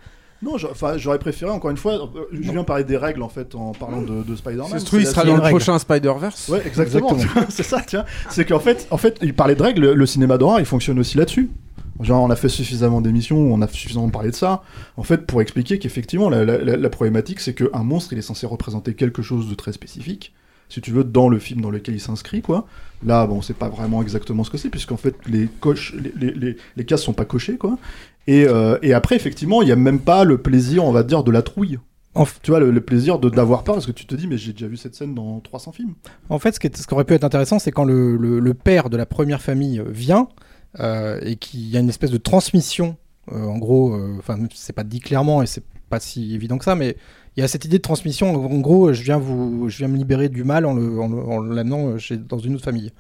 Non, j'aurais préféré, encore une fois, euh, je viens parler des règles, en fait, en parlant de, de Spider-Man. Se trouve, il C'est sera dans le règle. prochain Spider-Verse. Ouais, exactement. c'est ça, tiens. C'est qu'en fait, en fait, il parlait de règles. Le, cinéma d'horreur, il fonctionne aussi là-dessus. Genre, on a fait suffisamment d'émissions, on a suffisamment parlé de ça. En fait, pour expliquer qu'effectivement, la, la- la- la problématique, c'est qu'un monstre, il est censé représenter quelque chose de très spécifique. Si tu veux, dans le film dans lequel il s'inscrit, quoi. Là, bon, c'est pas vraiment exactement ce que c'est, puisqu'en fait, les coches, les, les, les, les cases sont pas cochées, quoi. Et, euh, et après, effectivement, il y a même pas le plaisir, on va dire, de la trouille. F- Tu vois, le, le plaisir de d'avoir peur, parce que tu te dis, mais j'ai déjà vu cette scène dans 300 films. En fait, ce qui, est- ce qui aurait pu être intéressant, c'est quand le, le- le père de la première famille euh, vient euh, et qu'il y a une espèce de transmission. euh, en gros, enfin, c'est pas dit clairement et c'est pas si évident que ça, mais il y a cette idée de transmission. En gros, je viens vous, je viens me libérer du mal en le- en le- en l'amenant euh, dans une autre famille.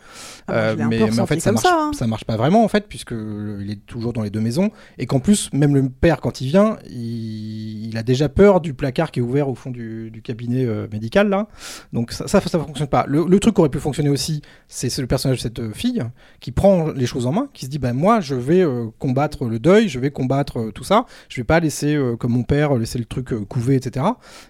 Ah, l'ai un mais, en fait, ça marche, ça, hein. ça marche pas vraiment en fait, puisque euh, il est toujours dans les deux maisons et qu'en plus, même le père quand il vient, il, il a déjà peur du placard qui est ouvert au fond du, du cabinet euh, médical là. Donc ça, ça, ça fonctionne pas. Le, le truc qui aurait pu fonctionner aussi, c'est le personnage de cette euh, fille qui prend les choses en main, qui se dit bah moi je vais euh, combattre le deuil, je vais combattre euh, tout ça, je vais pas laisser euh, comme mon père laisser le truc euh, couver etc.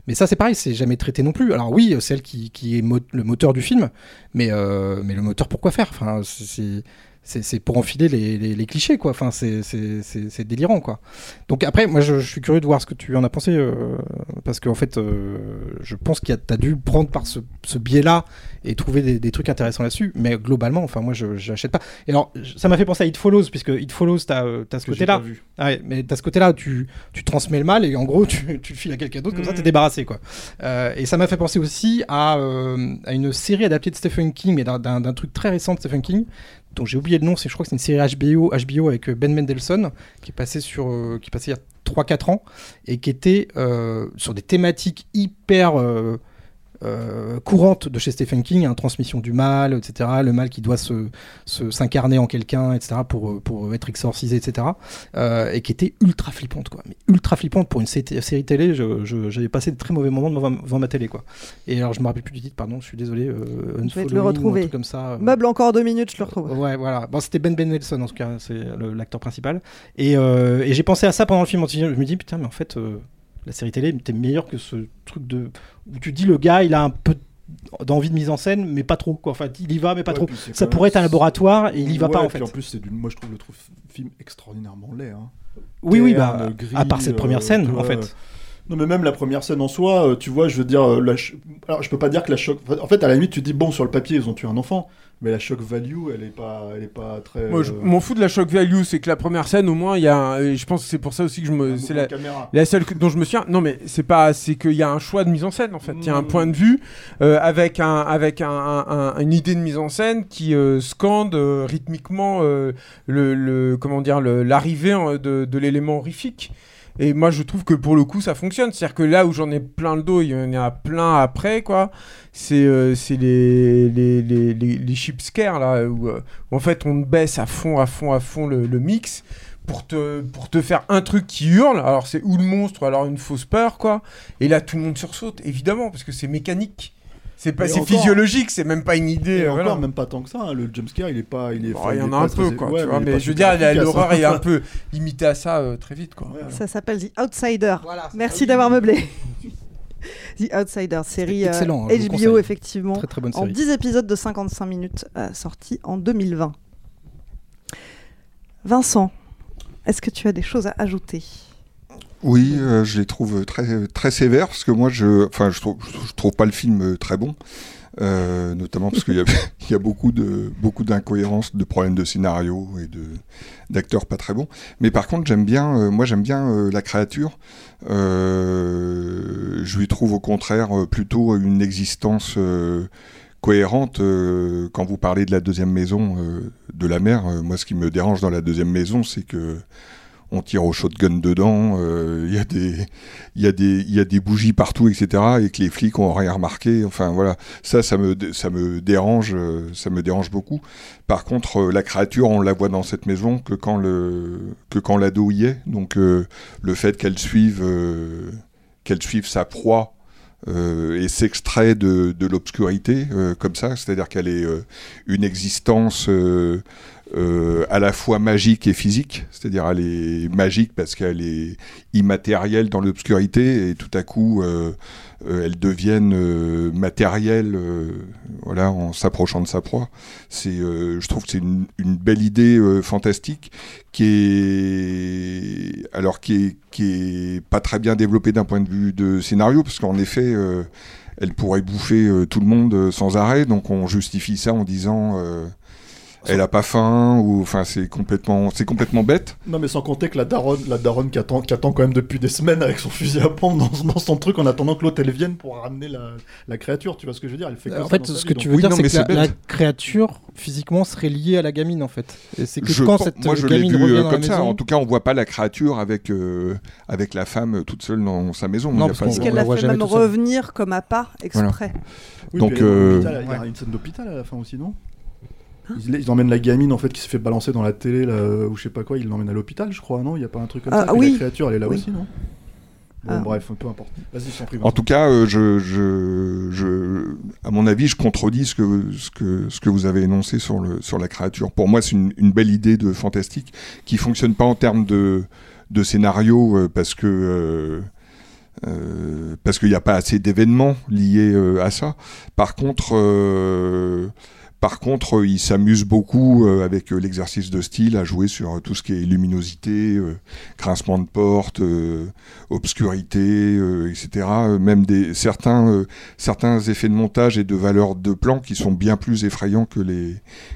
Mais ça c'est pareil, c'est jamais traité non plus. Alors oui, c'est elle qui, qui est le moteur du film, mais euh, le moteur pourquoi faire? Enfin c'est- c'est pour enfiler les, les- les clichés quoi. Enfin c'est délirant quoi. Donc après moi je, je suis curieux de voir ce que tu en as pensé euh, parce qu'en fait euh, je pense qu'il y a- t'as dû prendre par ce, ce biais là et trouver des, des trucs intéressants là-dessus mais globalement enfin moi je j'achète pas. Et alors ça m'a fait penser à It Follows puisque It Follows t'as euh, t'as ce Que j'ai côté là pas vu. ah ouais, mais t'as ce côté là tu, tu transmets le mal et en gros tu, tu le files à quelqu'un d'autre comme ça t'es débarrassé quoi. Euh, et ça m'a fait penser aussi à, euh, à une série adaptée de Stephen King mais d'un truc très récent de Stephen King dont j'ai oublié le nom, c'est je crois que c'est une série HBO, HBO avec euh, Ben Mendelsohn qui est passé sur euh, qui est passé il y a 3-4 ans et qui était euh, sur des thématiques hyper euh, courantes de chez Stephen King, hein, transmission du mal, etc. Le mal qui doit se se- s'incarner en quelqu'un, etc. pour euh, pour être exorcisé, etc. Euh, et qui était ultra flippante quoi, mais ultra flippante pour une sé- série télé. J'avais passé de très mauvais moments devant, devant ma télé quoi. Et alors je me rappelle plus du titre, pardon, je suis désolé. Euh, Je vais te le un retrouver. truc comme ça. Meuble encore deux minutes, je le retrouve. Ouais, voilà. Bon, c'était Ben Ben Nelson en tout cas, c'est l'acteur principal. Et, et j'ai pensé à ça pendant le film. Je me dis putain, mais en fait, la série télé était meilleure que ce truc de où tu dis le gars, il a un peu d'envie de mise en scène, mais pas trop. Quoi. Enfin, il y va, mais pas Ouais, trop. Ça pourrait être un laboratoire et il y va Ouais, pas en fait. En plus, c'est d'une- moi je trouve le trouve film extraordinairement laid. hein. Oui, oui, bah, gris, à part cette première euh, scène, en fait. Non, mais même la première scène en soi, euh, tu vois, je veux dire, euh, la ch- alors je peux pas dire que la choc. En fait, à la limite, tu dis bon, sur le papier, ils ont tué un enfant, mais la shock value, elle est pas, elle est pas très. Moi, je euh, m'en fous de la shock value, c'est que la première scène, au moins, il y a. un- je pense que c'est pour ça aussi que je me. C'est la, la seule que- dont je me souviens. Non, mais c'est pas. C'est qu'il y a un choix de mise en scène, en fait. Il y a un Mm. point de vue euh, avec, un, avec un, un- un- une idée de mise en scène qui euh, scande euh, rythmiquement le, le- Comment dire le- L'arrivée de, de l'élément horrifique. Et moi, je trouve que pour le coup, ça fonctionne. C'est-à-dire que là où j'en ai plein le dos, il y en a plein après, quoi. C'est euh, c'est les, les, les, les, les là, où, euh, où en fait, on baisse à fond, à fond, à fond le, le mix pour te, pour te faire un truc qui hurle. Alors, c'est ou le monstre, ou alors une fausse peur, quoi. Et là, tout le monde sursaute, évidemment, parce que c'est mécanique. C'est pas, Et c'est encore- physiologique, c'est même pas une idée. Et euh, encore, voilà. même pas tant que ça. hein, Le jumpscare, il est pas. Il est, Bon, enfin, il y en a un peu, très- quoi. ouais, tu vois, il est mais je veux dire, l'horreur hein. est un peu limitée à ça euh, très vite, quoi. Ça s'appelle The Outsider. Merci d'avoir meublé. The Outsider, série euh, excellent, HBO conseille. effectivement, Très, très bonne en série. 10 épisodes de 55 minutes, euh, sorti en 2020. Vincent, est-ce que tu as des choses à ajouter? Oui, euh, je les trouve très, très sévères parce que moi, je, enfin, je trouve, je trouve pas le film euh, très bon. euh, notamment parce qu'il y a, beaucoup de beaucoup d'incohérences, de problèmes de scénario et de d'acteurs pas très bons. Mais par contre, j'aime bien, moi j'aime bien la créature. Je lui trouve au contraire plutôt une existence cohérente. quand vous parlez de la deuxième maison de la mer, euh, moi ce qui me dérange dans la deuxième maison, c'est que on tire au shotgun dedans, euh, il y y y a des bougies partout etc et que les flics ont rien remarqué. Enfin voilà. Ça ça me ça me dérange euh, ça me dérange beaucoup. Par contre euh, la créature on la voit dans cette maison que quand le l'ado y est. Donc le fait qu'elle suive suive sa proie et s'extrait de, l'obscurité comme ça, c'est-à-dire qu'elle est une existence euh, à la fois magique et physique, c'est-à-dire elle est magique parce qu'elle est immatérielle dans l'obscurité et tout à coup euh, euh, elle devienne euh, matérielle euh, voilà, en s'approchant de sa proie. C'est, je trouve que c'est une, belle idée fantastique qui est alors qui est, qui est pas très bien développée d'un point de vue de scénario parce qu'en effet elle pourrait bouffer tout le monde sans arrêt donc on justifie ça en disant euh, elle a pas faim ou enfin c'est complètement c'est complètement bête. Non, mais sans compter que la daronne, la daronne qui, attend, qui attend quand même depuis des semaines avec son fusil à pompe dans, dans son truc en attendant que l'autre elle vienne pour ramener la, la créature, tu vois ce que je veux dire? Elle fait que En fait, ce vie, que donc- tu veux dire, c'est que la, la créature physiquement serait liée à la gamine en fait. Et c'est que Je quand pen- cette moi je gamine vu revient euh, dans comme la ça. maison, en tout cas on voit pas la créature avec euh, avec la femme euh, toute seule dans sa maison. Non, parce Puisqu'elle l'a fait même revenir comme appât exprès. Oui, Donc, euh, Il y a une scène d'hôpital à la fin aussi, non? Ils, ils emmènent la gamine en fait qui s'est fait balancer dans la télé là, ou je sais pas quoi, ils l'emmènent à l'hôpital, je crois, non? Il y a pas un truc comme Ah, ça? Puis oui. La créature, elle est là Oui. aussi, non? Bon, Ah. bref, peu importe. Vas-y, je t'en prie. En tout cas, euh, je, je, je, à mon avis, je contredis ce que, ce que, ce que vous avez énoncé sur, le, sur la créature. Pour moi, c'est une, une belle idée de fantastique qui fonctionne pas en termes de, de scénario euh, parce que euh, euh, parce qu'il n'y a pas assez d'événements liés euh, à ça. Par contre, euh, par contre, euh, il s'amuse beaucoup euh, avec euh, l'exercice de style à jouer sur tout ce qui est luminosité, grincement de porte, obscurité, etc. Même certains effets de montage et de valeur de plan qui sont bien plus effrayants que les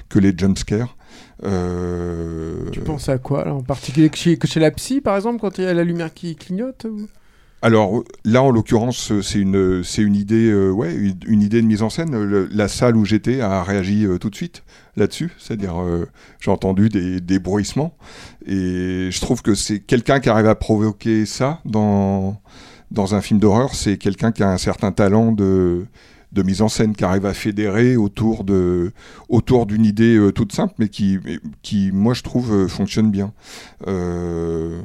que jumpscares. Tu penses à quoi en particulier? Que chez, la psy par exemple quand il y a la lumière qui clignote Alors là, en l'occurrence, euh, c'est une, c'est une idée, euh, ouais, une, idée de mise en scène. La salle où j'étais a réagi euh, tout de suite là-dessus, c'est-à-dire euh, j'ai entendu des, des bruissements et je trouve que c'est quelqu'un qui arrive à provoquer ça dans dans un film d'horreur, c'est quelqu'un qui a un certain talent de de mise en scène qui arrive à fédérer autour de autour d'une idée euh, toute simple mais qui qui moi je trouve euh, fonctionne bien. Euh,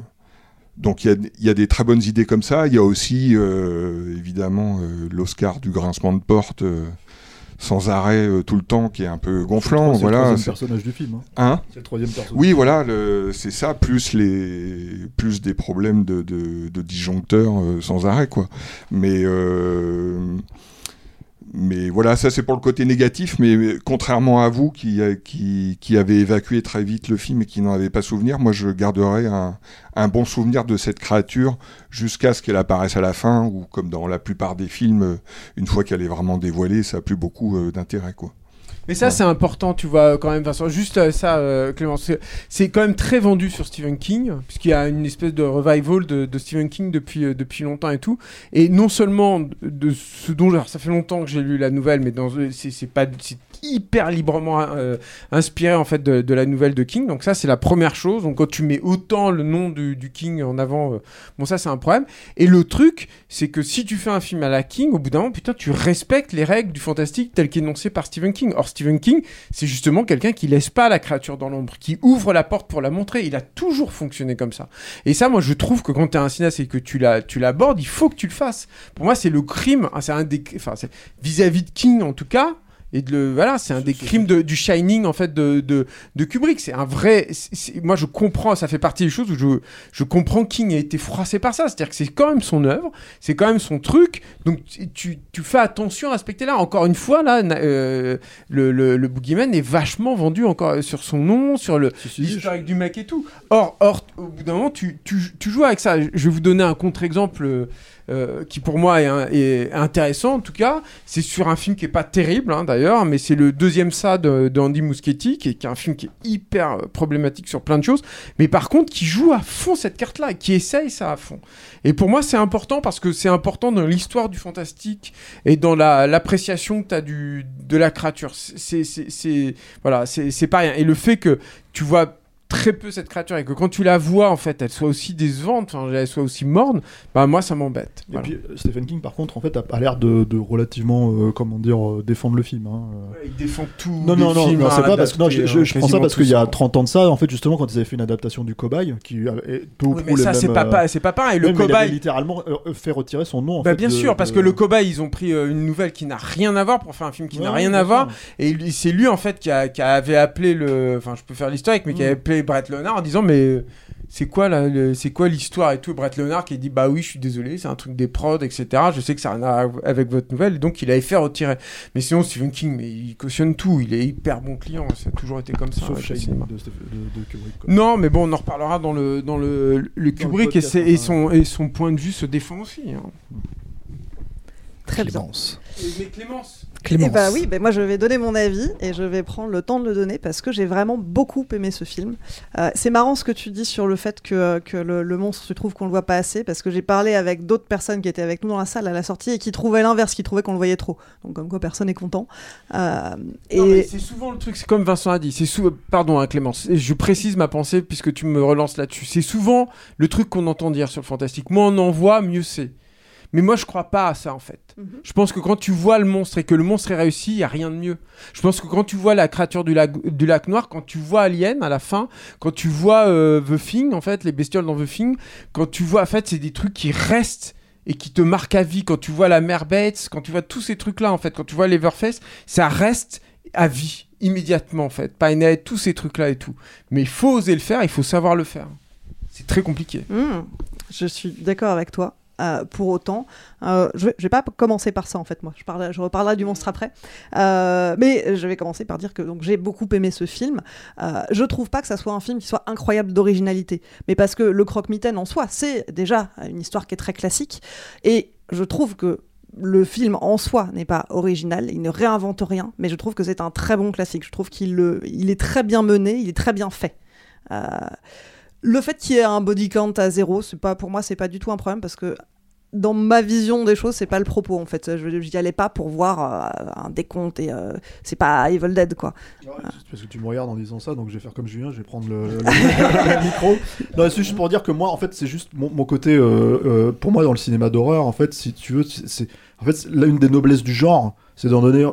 donc il y a, il y a des très bonnes idées comme ça. Il y a aussi euh, évidemment euh, l'Oscar du grincement de porte euh, sans arrêt tout le temps qui est un peu gonflant. C'est le troisième personnage du film. Hein C'est le troisième personnage. Oui, voilà, le- c'est ça, plus les, plus des problèmes de, de, de disjoncteurs sans arrêt, quoi. Mais, mais voilà, ça c'est pour le côté négatif. Mais contrairement à vous qui, euh, qui, qui avez évacué très vite le film et qui n'en avez pas souvenir, moi je garderai un, un bon souvenir de cette créature jusqu'à ce qu'elle apparaisse à la fin, ou comme dans la plupart des films, euh, une fois qu'elle est vraiment dévoilée, ça a plus beaucoup euh, d'intérêt, quoi. Mais ça, c'est important, tu vois, quand même, Vincent. Juste euh, ça, euh, Clément, c'est- quand même très vendu sur Stephen King, puisqu'il y a une espèce de revival de, de Stephen King depuis, euh, depuis longtemps et tout. Et non seulement de- ce dont, alors, ça fait longtemps que j'ai lu la nouvelle, mais dans c'est c'est pas, c'est hyper librement euh, inspiré en fait de, la nouvelle de King. Donc ça, c'est la première chose. Donc quand tu mets autant le nom du, du King en avant, euh, bon ça c'est un problème. Et le truc, c'est que si tu fais un film à la King, au bout d'un moment, putain, tu respectes les règles du fantastique telles qu'énoncées par Stephen King. Or Stephen King, c'est justement quelqu'un qui laisse pas la créature dans l'ombre, qui ouvre la porte pour la montrer. Il a toujours fonctionné comme ça. Et ça, moi, je trouve que quand tu es un cinéaste et que tu la- tu l'abordes, il faut que tu le fasses. Pour moi, c'est le crime. hein, C'est un des, enfin, vis-à-vis de King en tout cas. Et de le, voilà, c'est un des crimes de- du Shining en fait de, de, de Kubrick. C'est un vrai. moi, je comprends. Ça fait partie des choses où je, je comprends King a été froissé par ça. C'est-à-dire que c'est quand même son œuvre, c'est quand même son truc. Donc tu- tu, fais attention à respecter là. Encore une fois, là, euh, le, le, le Boogeyman est vachement vendu encore sur son nom, sur le l'historique du mec et tout. Or, or, au bout d'un moment, tu, tu, tu joues avec ça. Je vais vous donner un contre-exemple. Euh, qui pour moi est, intéressant en tout cas, c'est sur un film qui est pas terrible hein, d'ailleurs, mais c'est le deuxième ça de, Andy Muschietti, qui est, qui un film qui est hyper euh, problématique sur plein de choses, mais par contre qui joue à fond cette carte-là, qui essaye ça à fond. Et pour moi c'est important parce que c'est important dans l'histoire du fantastique et dans la- l'appréciation que tu as du, de la créature. C'est, voilà, c'est pas rien. Et le fait que tu vois très peu cette créature et que quand tu la vois en fait elle soit aussi décevante, elle soit aussi morne, bah moi ça m'embête. Et Voilà. puis euh, Stephen King, par contre, en fait, a, a l'air de, de relativement, euh, comment dire, euh, défendre le film. hein, euh. il défend tout. Non, non, non, non, c'est pas parce que non, je, je- hein, je prends ça parce qu'il y a tous. 30 ans de ça, en fait, justement, quand ils avaient fait une adaptation du Cobaye, qui est peu ou Oui, mais ça, c'est pas pa- c'est pas pareil. Le ouais, mais il avait Cobaye- littéralement euh, fait retirer son nom. En Bah, fait, bien de- sûr, parce de- que le cobaye, ils ont pris euh, une nouvelle qui n'a rien à voir pour faire un film qui n'a Ouais, rien à voir. Et c'est lui, en fait, qui, a- qui avait appelé le. Enfin, je peux faire l'historique, mais qui Mm. avait appelé Brett Leonard en disant Mais euh, c'est quoi, c'est quoi l'histoire et tout? Et Brett Leonard qui dit Bah oui, je suis désolé, c'est un truc des prods, etc. Je sais que ça n'a rien à voir avec votre nouvelle. Donc, il avait fait retirer. Mais sinon, Stephen King, mais il cautionne tout. Il est hyper bon client. Ça a toujours été comme ça. Sauf cinéma. de, Steph- de- de Kubrick. quoi. Non, mais bon, on en reparlera dans le, dans le, le Kubrick et, podcast, son, et son point de vue se défend aussi. hein. Très bien. Clémence. Mais Clémence Clémence. Eh bah oui, bah moi je vais donner mon avis et je vais prendre le temps de le donner parce que j'ai vraiment beaucoup aimé ce film. Euh, c'est marrant ce que tu dis sur le fait que, que le, le monstre, tu trouves qu'on le voit pas assez parce que j'ai parlé avec d'autres personnes qui étaient avec nous dans la salle à la sortie et qui trouvaient l'inverse, qui trouvaient qu'on le voyait trop. Donc comme quoi personne n'est content. Euh, et Non, mais c'est souvent le truc, c'est comme Vincent a dit, c'est sou... pardon hein, Clémence, Et je précise ma pensée puisque tu me relances là-dessus. C'est souvent le truc qu'on entend dire sur le fantastique. Moins on en voit, mieux c'est. Mais moi je crois pas à ça en fait. Mhm. Je pense que quand tu vois le monstre et que le monstre est réussi, il y a rien de mieux. Je pense que quand tu vois la créature du lac, du lac noir, quand tu vois Alien à la fin, quand tu vois euh, The Thing en fait, les bestioles dans The Thing, quand tu vois en fait c'est des trucs qui restent et qui te marquent à vie. Quand tu vois la mère Bates, quand tu vois tous ces trucs là en fait, quand tu vois Leverface, ça reste à vie immédiatement en fait. Pinehead, tous ces trucs là et tout. Mais il faut oser le faire, il faut savoir le faire. C'est très compliqué. Hmm, je suis d'accord avec toi. Euh, pour autant, euh, je, vais, vais pas commencer par ça en fait moi. Je, parle, je reparlerai du monstre après, Euh, mais je vais commencer par dire que donc j'ai beaucoup aimé ce film. Je trouve pas que ça soit un film qui soit incroyable d'originalité, mais parce que le croque-mitaine en soi, c'est déjà une histoire qui est très classique, et je trouve que le film en soi n'est pas original, il ne réinvente rien, mais je trouve que c'est un très bon classique. Je trouve qu'il est très bien mené, il est très bien fait. Le fait qu'il y ait un body count à zéro, c'est pas pour moi, c'est pas du tout un problème parce que dans ma vision des choses, c'est pas le propos en fait. Je j'y allais pas pour voir euh, un décompte et euh, c'est pas Evil Dead quoi. Parce que tu me regardes en disant ça, donc je vais faire comme Julien, je vais prendre le, le- micro. Non, c'est juste pour dire que moi, en fait, c'est juste mon, côté. euh, euh, pour moi, dans le cinéma d'horreur, en fait, si tu veux, c'est- en fait l'une des noblesses du genre, c'est d'en donner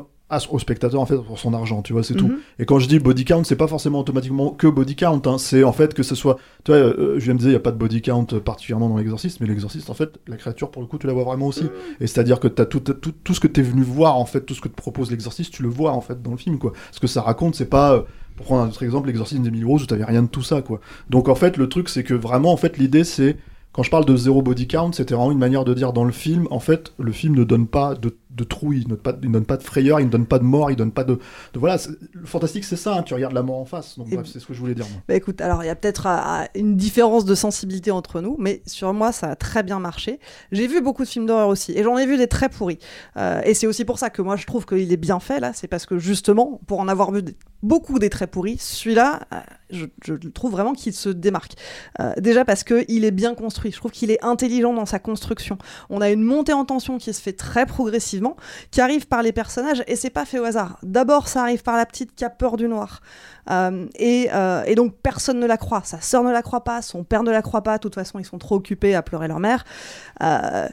au spectateur en fait pour son argent, tu vois, c'est tout. Mhm. Et quand je dis body count, c'est pas forcément automatiquement que body count, hein, c'est en fait que ce soit, tu vois, euh, je viens de dire, il y a pas de body count particulièrement dans l'exorciste, mais l'exorciste, en fait, la créature pour le coup, tu la vois vraiment aussi. Et c'est-à-dire que t'as tout, tout, tout ce que t'es venu voir, en fait, tout ce que te propose l'exorciste, tu le vois en fait dans le film, quoi. Ce que ça raconte, c'est pas, euh, pour prendre un autre exemple, l'exorcisme d'Emily Rose où t'avais rien de tout ça, quoi. Donc en fait, le truc, c'est que vraiment, en fait, l'idée, c'est quand je parle de zéro body count, c'était vraiment une manière de dire dans le film, en fait, le film ne donne pas de, de trou, il ne, donne pas, il ne donne pas de frayeur, il ne donne pas de mort, il ne donne pas de. de voilà, le fantastique, c'est ça, hein, tu regardes la mort en face. Donc bref, c'est ce que je voulais dire. moi. Bah écoute, alors il y a peut-être euh, une différence de sensibilité entre nous, mais sur moi ça a très bien marché. J'ai vu beaucoup de films d'horreur aussi, et j'en ai vu des très pourris. Euh, et c'est aussi pour ça que moi je trouve qu'il est bien fait là, c'est parce que justement, pour en avoir vu des- beaucoup des très pourris, celui-là, euh, je, je trouve vraiment qu'il se démarque. Euh, déjà parce qu'il est bien construit, je trouve qu'il est intelligent dans sa construction. On a une montée en tension qui se fait très progressivement, qui arrive par les personnages, et c'est pas fait au hasard. D'abord ça arrive par la petite qui a peur du noir. Euh, et, euh, et donc personne ne la croit. Sa sœur ne la croit pas, son père ne la croit pas. De toute façon, ils sont trop occupés à pleurer leur mère. Euh,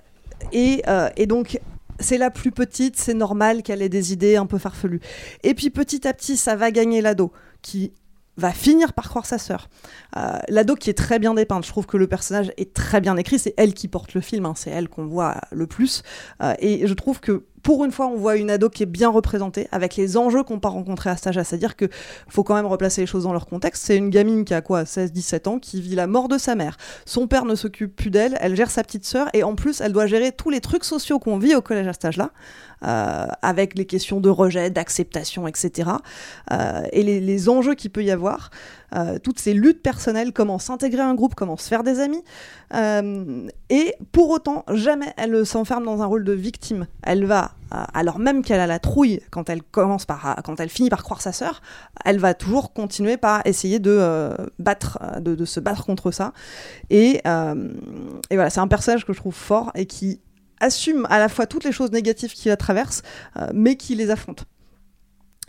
et, et donc c'est la plus petite, c'est normal qu'elle ait des idées un peu farfelues. Et puis petit à petit, ça va gagner l'ado, qui va finir par croire sa sœur. Euh, L'ado qui est très bien dépeinte, je trouve que le personnage est très bien écrit, c'est elle qui porte le film, hein, c'est elle qu'on voit le plus. Euh, et je trouve que pour une fois, on voit une ado qui est bien représentée, avec les enjeux qu'on pas rencontrer à cet âge-là. C'est-à-dire que faut quand même replacer les choses dans leur contexte. C'est une gamine qui a quoi, 16-17 ans, qui vit la mort de sa mère. Son père ne s'occupe plus d'elle, elle gère sa petite sœur, et en plus, elle doit gérer tous les trucs sociaux qu'on vit au collège à cet âge-là, avec les questions de rejet, d'acceptation, etc. Euh, et les, les enjeux qu'il peut y avoir. Euh, toutes ces luttes personnelles, comment s'intégrer à un groupe, comment se faire des amis. Euh, et pour autant, jamais elle s'enferme dans un rôle de victime. Elle va, euh, alors même qu'elle a la trouille quand elle commence par, quand elle finit par croire sa sœur, elle va toujours continuer par essayer de euh, battre, euh, de, se battre contre ça. Euh, et voilà, c'est un personnage que je trouve fort et qui assume à la fois toutes les choses négatives qui la traversent, euh, mais qui les affronte.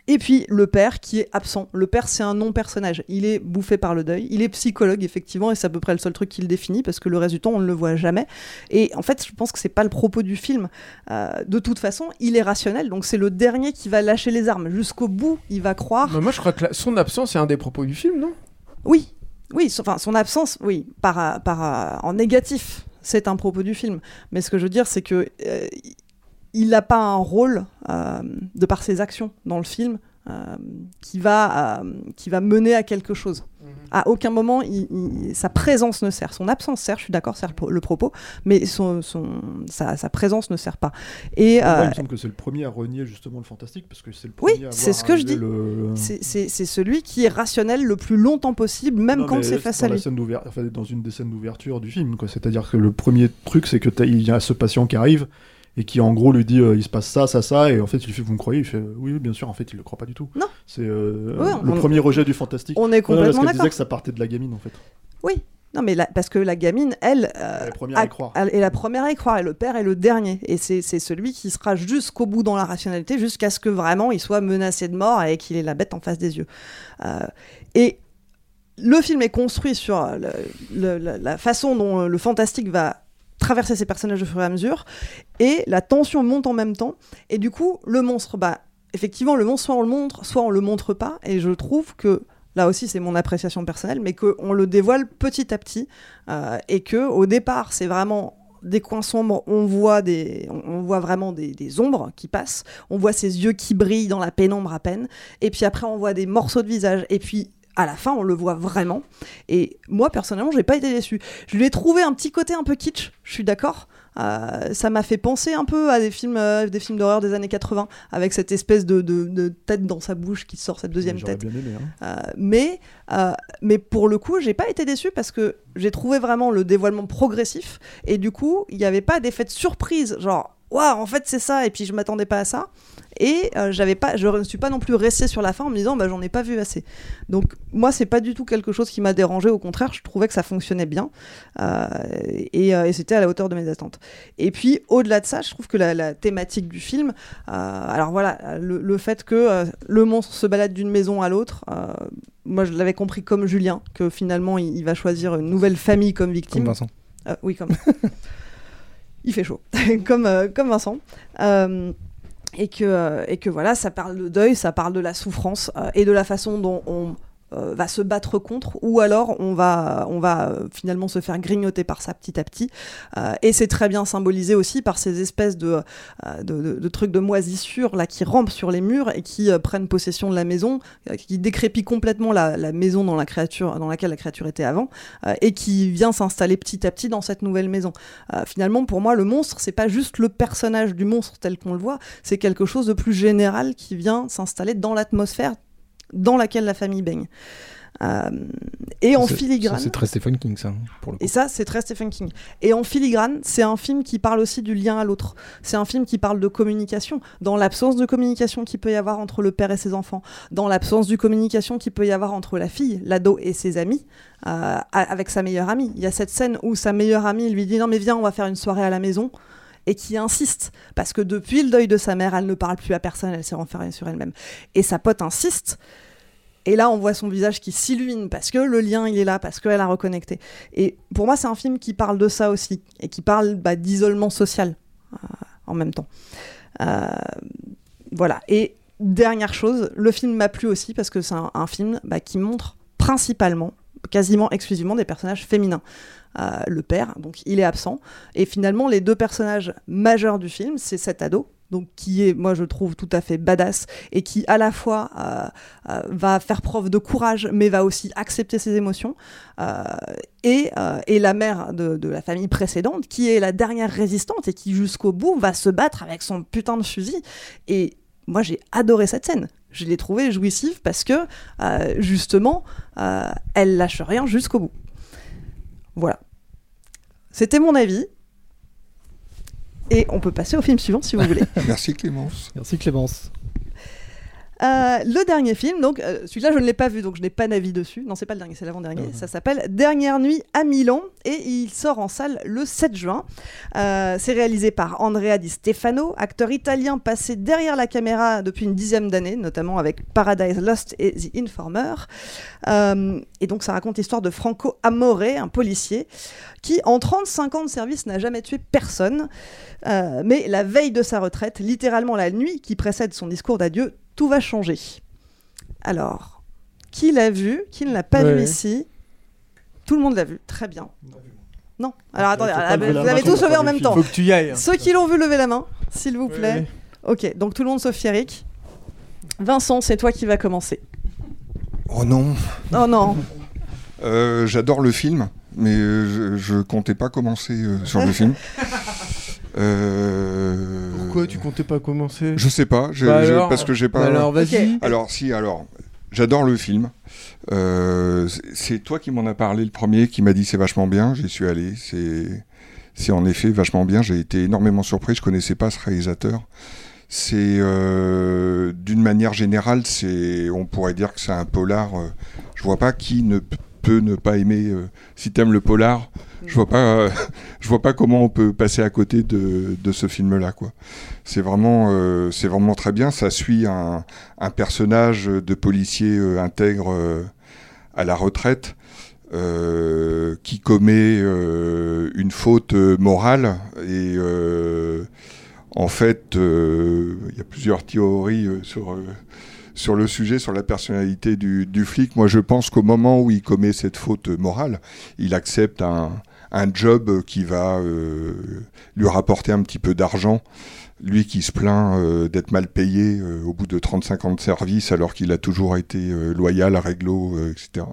Et puis le père qui est absent. Le père, c'est un non-personnage. Il est bouffé par le deuil. Il est psychologue, effectivement, et c'est à peu près le seul truc qui le définit, parce que le reste du temps, on ne le voit jamais. Et en fait, je pense que c'est pas le propos du film. Euh, de toute façon, il est rationnel, donc c'est le dernier qui va lâcher les armes. Jusqu'au bout, il va croire. Bah, moi, je crois que la- son absence est un des propos du film, non? Oui, oui, son- enfin son absence, oui, par, euh, par, en négatif, c'est un propos du film. Mais ce que je veux dire, c'est que euh, il n'a pas un rôle euh, de par ses actions dans le film qui va euh, qui va mener à quelque chose. À aucun moment, il- il- sa présence ne sert. Son absence sert, je suis d'accord, sert le propos, mais son, son, sa, sa présence ne sert pas. Et Moi, euh, il me semble que c'est le premier à renier justement le fantastique parce que c'est le premier oui, à c'est ce que je dis. le- C'est- celui qui est rationnel le plus longtemps possible, même Non, quand c'est face dans à la lui. scène enfin, dans une des scènes d'ouverture du film. C'est-à-dire que le premier truc, c'est que il y a ce patient qui arrive et qui en gros lui dit euh, il se passe ça, ça, ça, et en fait il fait vous me croyez? Il fait euh, oui, oui, bien sûr, en fait il le croit pas du tout. Non. C'est euh, Ouais, le on- premier rejet du fantastique. on est Non, non, Parce complètement qu'elle disait d'accord. que ça partait de la gamine en fait. Oui, non mais la- parce que la gamine, elle, euh, Elle est la première à y croire. elle est la première à y croire et le père est le dernier. Et c'est celui qui sera jusqu'au bout dans la rationalité, jusqu'à ce que vraiment il soit menacé de mort et qu'il ait la bête en face des yeux. Et le film est construit sur le- le- la, la façon dont le fantastique va traverser ses personnages au fur et à mesure, et la tension monte en même temps, et du coup, le monstre, bah, effectivement, le monstre, soit on le montre, soit on le montre pas, et je trouve que, là aussi c'est mon appréciation personnelle, mais qu'on le dévoile petit à petit, euh, et que au départ, c'est vraiment des coins sombres, on voit, des, on voit vraiment des, des ombres qui passent, on voit ses yeux qui brillent dans la pénombre à peine, et puis après on voit des morceaux de visage, et puis à la fin on le voit vraiment. Et moi personnellement, j'ai pas été déçu. Je lui ai trouvé un petit côté un peu kitsch, je suis d'accord. Euh, ça m'a fait penser un peu à des films, euh, des films d'horreur des années 80, avec cette espèce de, de- de tête dans sa bouche qui sort cette deuxième tête. bien aimé. hein. Euh, mais, mais pour le coup, j'ai pas été déçu parce que j'ai trouvé vraiment le dévoilement progressif et du coup, il n'y avait pas d'effet de surprise, genre waouh, en fait c'est ça et puis je m'attendais pas à ça et euh, j'avais pas, je ne suis pas non plus resté sur la fin en me disant bah j'en ai pas vu assez. Donc moi c'est pas du tout quelque chose qui m'a dérangé, au contraire, je trouvais que ça fonctionnait bien euh, et, euh, et c'était à la hauteur de mes attentes. Et puis au-delà de ça, je trouve que la, la thématique du film, alors voilà, le, le fait que le monstre se balade d'une maison à l'autre. moi, je l'avais compris comme Julien, que finalement, il, il va choisir une nouvelle famille comme victime. Comme Vincent. Oui, comme. il fait chaud. comme, euh, comme Vincent. Euh, et, que, euh, et que voilà, ça parle de deuil, ça parle de la souffrance et de la façon dont on euh, va se battre contre, ou alors on va, on va euh, finalement se faire grignoter par ça petit à petit. Euh, et c'est très bien symbolisé aussi par ces espèces de, de, trucs de moisissure là qui rampent sur les murs et qui prennent possession de la maison, qui décrépit complètement la, la maison dans, la créature, dans laquelle la créature était avant, et qui vient s'installer petit à petit dans cette nouvelle maison. Finalement, pour moi, le monstre, c'est pas juste le personnage du monstre tel qu'on le voit, c'est quelque chose de plus général qui vient s'installer dans l'atmosphère dans laquelle la famille baigne. Euh, et en filigrane. C'est très Stephen King, ça, pour le coup. Et ça, c'est très Stephen King. Et en filigrane, c'est un film qui parle aussi du lien à l'autre. C'est un film qui parle de communication, dans l'absence de communication qu'il peut y avoir entre le père et ses enfants, dans l'absence de communication qu'il peut y avoir entre la fille, l'ado et ses amis, euh, avec sa meilleure amie. Il y a cette scène où sa meilleure amie lui dit non mais viens, on va faire une soirée à la maison. Et qui insiste, parce que depuis le deuil de sa mère, elle ne parle plus à personne, elle s'est renfermée sur elle-même. Et sa pote insiste, et là, on voit son visage qui s'illumine parce que le lien, il est là, parce qu'elle a reconnecté. Et pour moi, c'est un film qui parle de ça aussi, et qui parle bah, d'isolement social. Euh, en même temps. Euh, voilà. Et dernière chose, le film m'a plu aussi parce que c'est un, film bah, qui montre principalement, quasiment exclusivement, des personnages féminins. Le père, donc il est absent. Et finalement, les deux personnages majeurs du film, c'est cet ado, donc qui est, moi je trouve, tout à fait badass et qui à la fois euh, euh, va faire preuve de courage, mais va aussi accepter ses émotions. Euh, et, et la mère de, de la famille précédente, qui est la dernière résistante et qui jusqu'au bout va se battre avec son putain de fusil. Et moi j'ai adoré cette scène. Je l'ai trouvée jouissive parce que justement, elle lâche rien jusqu'au bout. Voilà. C'était mon avis. Et on peut passer au film suivant si vous voulez. Merci Clémence. Merci Clémence. Euh, le dernier film, donc euh, celui-là je ne l'ai pas vu, donc je n'ai pas d'avis dessus. Non, c'est pas le dernier, c'est l'avant-dernier. Ça s'appelle Dernière nuit à Milan et il sort en salle le 7 juin. Euh, c'est réalisé par Andrea Di Stefano, acteur italien passé derrière la caméra depuis une dizaine d'années, notamment avec Paradise Lost et The Informer. Euh, et donc ça raconte l'histoire de Franco Amore, un policier qui, en 35 ans de service, n'a jamais tué personne. Euh, mais la veille de sa retraite, littéralement la nuit qui précède son discours d'adieu, tout va changer. Alors, qui l'a vu Qui ne l'a pas Ouais. vu ici Tout le monde l'a vu, très bien. Non. Alors attendez, ah, la vous avez tous levé en même temps. Faut que tu y ailles, hein. Ceux qui l'ont vu, levez la main, s'il vous plaît. Ok, donc tout le monde sauf Eric. Vincent, c'est toi qui vas commencer. Oh non. Oh non. Euh, J'adore le film, mais euh, je, je comptais pas commencer euh, sur le film. Euh, Pourquoi tu comptais pas commencer Je sais pas, je- Bah je- alors parce que j'ai pas. Bah alors, vas-y. Alors si, alors j'adore le film. Euh, c'est- toi qui m'en as parlé le premier, qui m'a dit c'est vachement bien. J'y suis allé. C'est c'est en effet vachement bien. J'ai été énormément surpris. Je connaissais pas ce réalisateur. C'est euh, d'une manière générale, c'est on pourrait dire que c'est un polar. euh, je vois pas qui ne peut ne pas aimer. euh, si t'aimes le polar, je vois pas, je vois pas comment on peut passer à côté de, ce film-là, quoi. C'est vraiment, euh, c'est vraiment très bien. Ça suit un, personnage de policier euh, intègre euh, à la retraite. qui commet une faute morale et en fait il y a plusieurs théories sur sur le sujet, sur la personnalité du flic, moi je pense qu'au moment où il commet cette faute morale, il accepte un, un job qui va euh, lui rapporter un petit peu d'argent. Lui qui se plaint euh, d'être mal payé euh, au bout de 35 ans de service alors qu'il a toujours été euh, loyal, réglo, euh, etc.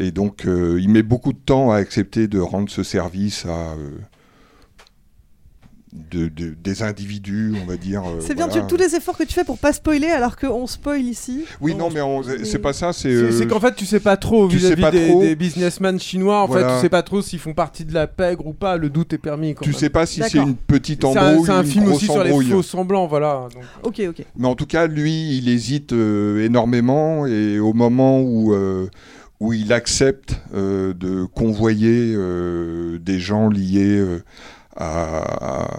Et donc euh, il met beaucoup de temps à accepter de rendre ce service à... euh, de- de- des individus, on va dire. euh, C'est bien voilà. tu, tous les efforts que tu fais pour pas spoiler alors qu'on spoil ici. Oui, non, mais c'est pas ça, c'est. Euh, qu'en fait, tu sais pas trop tu sais vis-à-vis pas des, trop. des businessmen chinois. En Voilà. fait, tu sais pas trop s'ils font partie de la pègre ou pas. Le doute est permis. quand Tu même. sais pas si c'est une petite embrouille C'est un, film aussi sur les faux semblants, voilà. donc. Ok, ok. Mais en tout cas, lui, il hésite euh, énormément et au moment où, euh, où il accepte euh, de convoyer euh, des gens liés euh, à,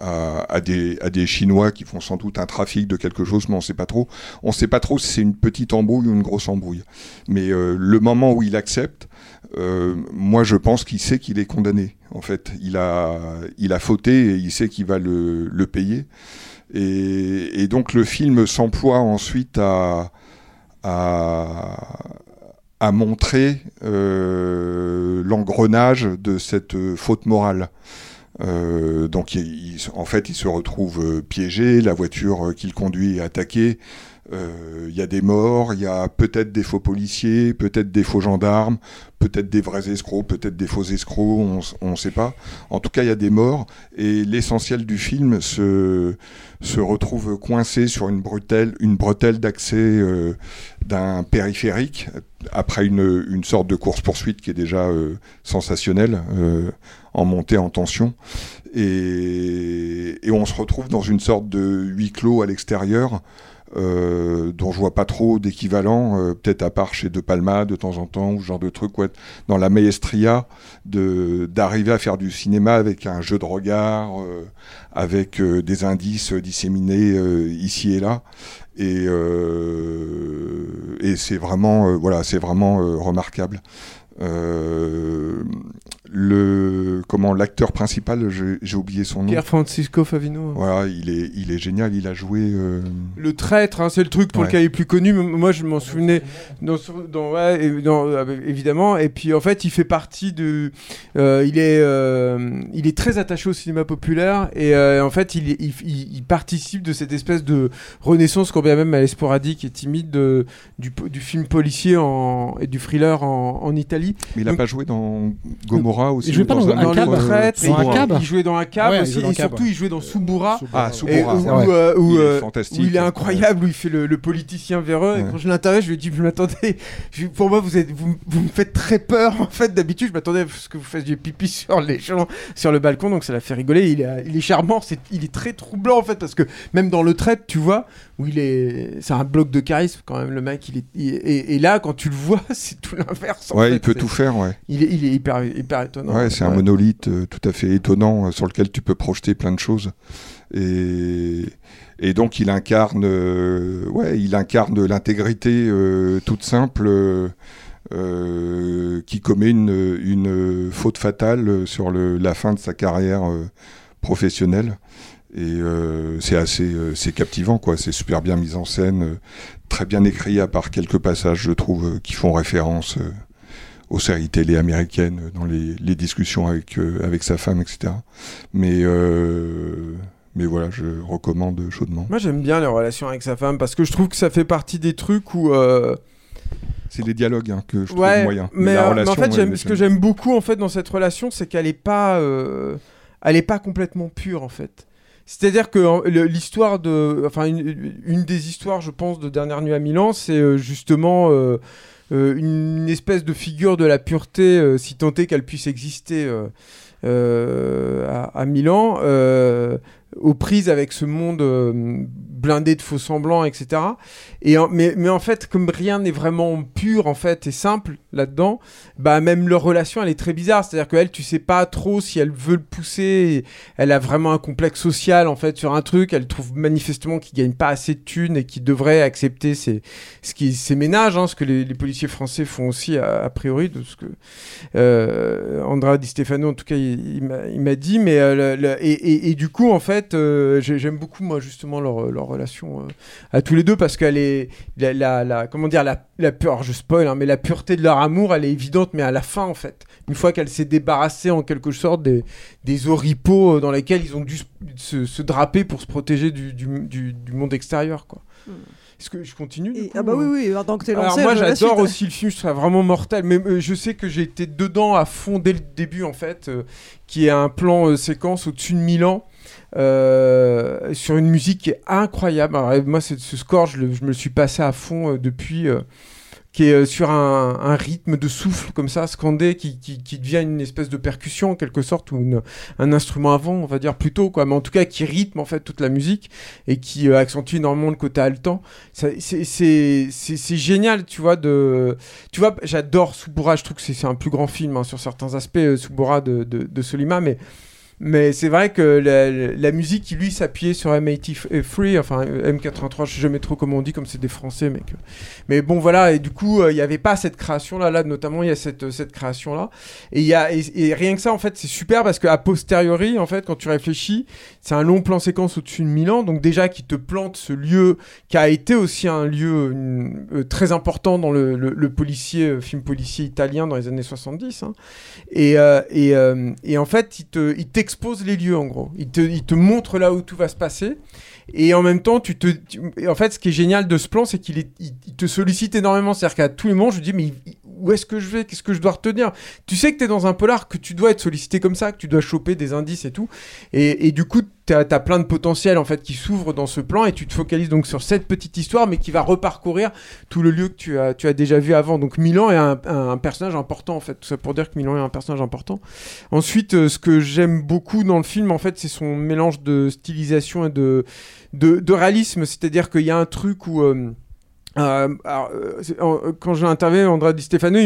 à, des, à des Chinois qui font sans doute un trafic de quelque chose, mais on sait pas trop. On sait pas trop si c'est une petite embrouille ou une grosse embrouille. Mais euh, le moment où il accepte, euh, moi je pense qu'il sait qu'il est condamné. En fait, il a, il a fauté et il sait qu'il va le, le payer. Et, et donc le film s'emploie ensuite à, à, à montrer euh, l'engrenage de cette euh, faute morale. Euh, donc en fait il se retrouve piégé, la voiture qu'il conduit est attaquée, il y a des morts, il y a peut-être des faux policiers, peut-être des faux gendarmes, peut-être des vrais escrocs, peut-être des faux escrocs, on ne sait pas. En tout cas, il y a des morts et l'essentiel du film se, retrouve coincé sur une bretelle, d'accès d'un périphérique après une, une sorte de course-poursuite qui est déjà euh, sensationnelle, euh, en montée en tension. Et, on se retrouve dans une sorte de huis clos à l'extérieur euh, dont je vois pas trop d'équivalent, peut-être à part chez De Palma de temps en temps, ou ce genre de truc, dans la maestria, d'arriver à faire du cinéma avec un jeu de regard, avec des indices disséminés ici et là, et, euh, et c'est vraiment, euh, voilà, c'est vraiment euh, remarquable. Euh, le comment l'acteur principal, j'ai oublié son nom. Pierre Francisco Favino. Voilà, il est, il est génial. Il a joué. euh, Le traître, hein, c'est le truc pour Ouais. lequel il est plus connu. Moi, je m'en souvenais, dans, dans- ouais, dans- euh, évidemment. Et puis, en fait, il fait partie de. euh, il, est, euh, il est très attaché au cinéma populaire. Et en fait, il, il, il- il participe de cette espèce de renaissance, quand bien même elle est sporadique et timide, de, du, du film policier en, et du thriller en, en Italie. Mais il n'a pas joué dans Gomorrah aussi. il jouait pas dans un cab, euh, un il- cab il jouait dans un cab aussi, dans et surtout ouais. il jouait dans Subura. Ah, Et Subura. où, euh, Il est euh, fantastique. où il est incroyable, où il fait le, le politicien véreux. Et quand je l'interroge, je lui dis, je m'attendais. Pour moi, vous, êtes, vous, vous me faites très peur. En fait, d'habitude, je m'attendais à ce que vous fassiez pipi sur les gens, sur le balcon. Donc ça l'a fait rigoler. Il est, il est charmant. Il est très troublant en fait, parce que même dans le trait, tu vois, où il est, c'est un bloc de charisme quand même. Le mec, il est. il- et, et là, quand tu le vois, c'est tout l'inverse. Ouais, fait. il peut tout faire, ouais. Il est, il est hyper, hyper étonnant. Ouais, c'est un monolithe euh, tout à fait étonnant euh, sur lequel tu peux projeter plein de choses. Et, et donc il incarne, euh, ouais, il incarne l'intégrité toute simple qui commet une, une faute fatale sur le, la fin de sa carrière professionnelle. Et euh, c'est assez, euh, c'est captivant, quoi. C'est super bien mis en scène, euh, très bien écrit, à part quelques passages, je trouve, qui font référence. aux séries télé américaines, dans les, les discussions avec, avec sa femme, etc. Mais, mais voilà, je recommande chaudement. Moi, j'aime bien les relations avec sa femme parce que je trouve que ça fait partie des trucs où. C'est les dialogues hein, que je trouve ouais, moyens. Mais, la euh, mais en fait, ce que j'aime beaucoup en fait dans cette relation, c'est qu'elle est pas, euh, elle est pas complètement pure en fait. C'est-à-dire que l'histoire de, enfin une, des histoires, je pense, de Dernière Nuit à Milan, c'est euh, justement euh, euh, une espèce de figure de la pureté, si tant est qu'elle puisse exister à, Milan, aux prises avec ce monde euh, blindé de faux semblants, etc. Et mais, mais en fait, comme rien n'est vraiment pur en fait et simple là-dedans, bah même leur relation elle est très bizarre. C'est-à-dire qu'elle, tu sais pas trop si elle veut le pousser. Elle a vraiment un complexe social en fait sur un truc. Elle trouve manifestement qu'il gagne pas assez de thunes et qu'il devrait accepter ses, ce qui, ses ménages, hein, ce que les, policiers français font aussi a, priori de ce que euh, Andrea Di Stefano en tout cas il, il m'a- dit. Mais euh, et- et du coup en fait, euh, j'ai- j'aime beaucoup moi justement leur, leur relation euh, à tous les deux parce qu'elle est la, la- la- comment dire la, la pure alors je spoil hein, mais la pureté de leur amour elle est évidente mais à la fin en fait une fois qu'elle s'est débarrassée en quelque sorte des, des oripeaux euh, dans lesquels ils ont dû se, se- draper pour se protéger du, du, du- du monde extérieur quoi est-ce que je continue du Et- coup, ah bah oui, ou- oui, tant que t'es alors lancé. moi je- la j'adore aussi le film, je ça vraiment mortel, mais euh, je sais que j'ai été dedans à fond dès le début en fait, euh, qui est un plan euh, séquence au-dessus de Milan. Euh, sur une musique incroyable. Alors, moi, ce score, je, me le suis passé à fond euh, depuis, euh, qui est sur un, rythme de souffle comme ça, scandé, qui, devient une espèce de percussion en quelque sorte, ou un instrument avant, on va dire plutôt, quoi, mais en tout cas qui rythme en fait toute la musique et qui accentue énormément le côté haletant. C'est génial, tu vois, de... Tu vois, j'adore Subura, je trouve que c'est un plus grand film hein, sur certains aspects, euh, Subura de Solima, mais... Mais c'est vrai que la, musique lui s'appuyait sur M83, enfin M83, je sais jamais trop comment on dit, comme c'est des Français, que... Mais bon voilà, et du coup, euh, il n'y avait pas cette création-là, là notamment il y a cette, cette création-là. Et, a, rien que ça, en fait, c'est super parce qu'à posteriori, en fait, quand tu réfléchis, c'est un long plan séquence au-dessus de Milan, donc déjà qui te plante ce lieu qui a été aussi un lieu euh, très important dans le, policier, euh, film policier italien dans les années 70. hein. Et, euh, euh, en fait, il te- t'expose les lieux en gros. Il te, il te montre là où tout va se passer. Et en même temps, tu te, en fait, ce qui est génial de ce plan, c'est qu'il il, il te sollicite énormément. C'est-à-dire qu'à tous les moments, je dis, mais où est-ce que je vais? Qu'est-ce que je dois retenir? Tu sais que tu es dans un polar, que tu dois être sollicité comme ça, que tu dois choper des indices et tout. Et, et du coup, tu as, plein de potentiel en fait qui s'ouvre dans ce plan et tu te focalises donc sur cette petite histoire, mais qui va reparcourir tout le lieu que tu as, tu as déjà vu avant. Donc Milan est un, un- un personnage important en fait. Tout ça pour dire que Milan est un personnage important. Ensuite, euh, ce que j'aime beaucoup dans le film, en fait, c'est son mélange de stylisation et de, de, réalisme. C'est-à-dire qu'il y a un truc où. euh, Euh, alors, euh, c'est- quand j'ai interviewé Andrea Di Stefano,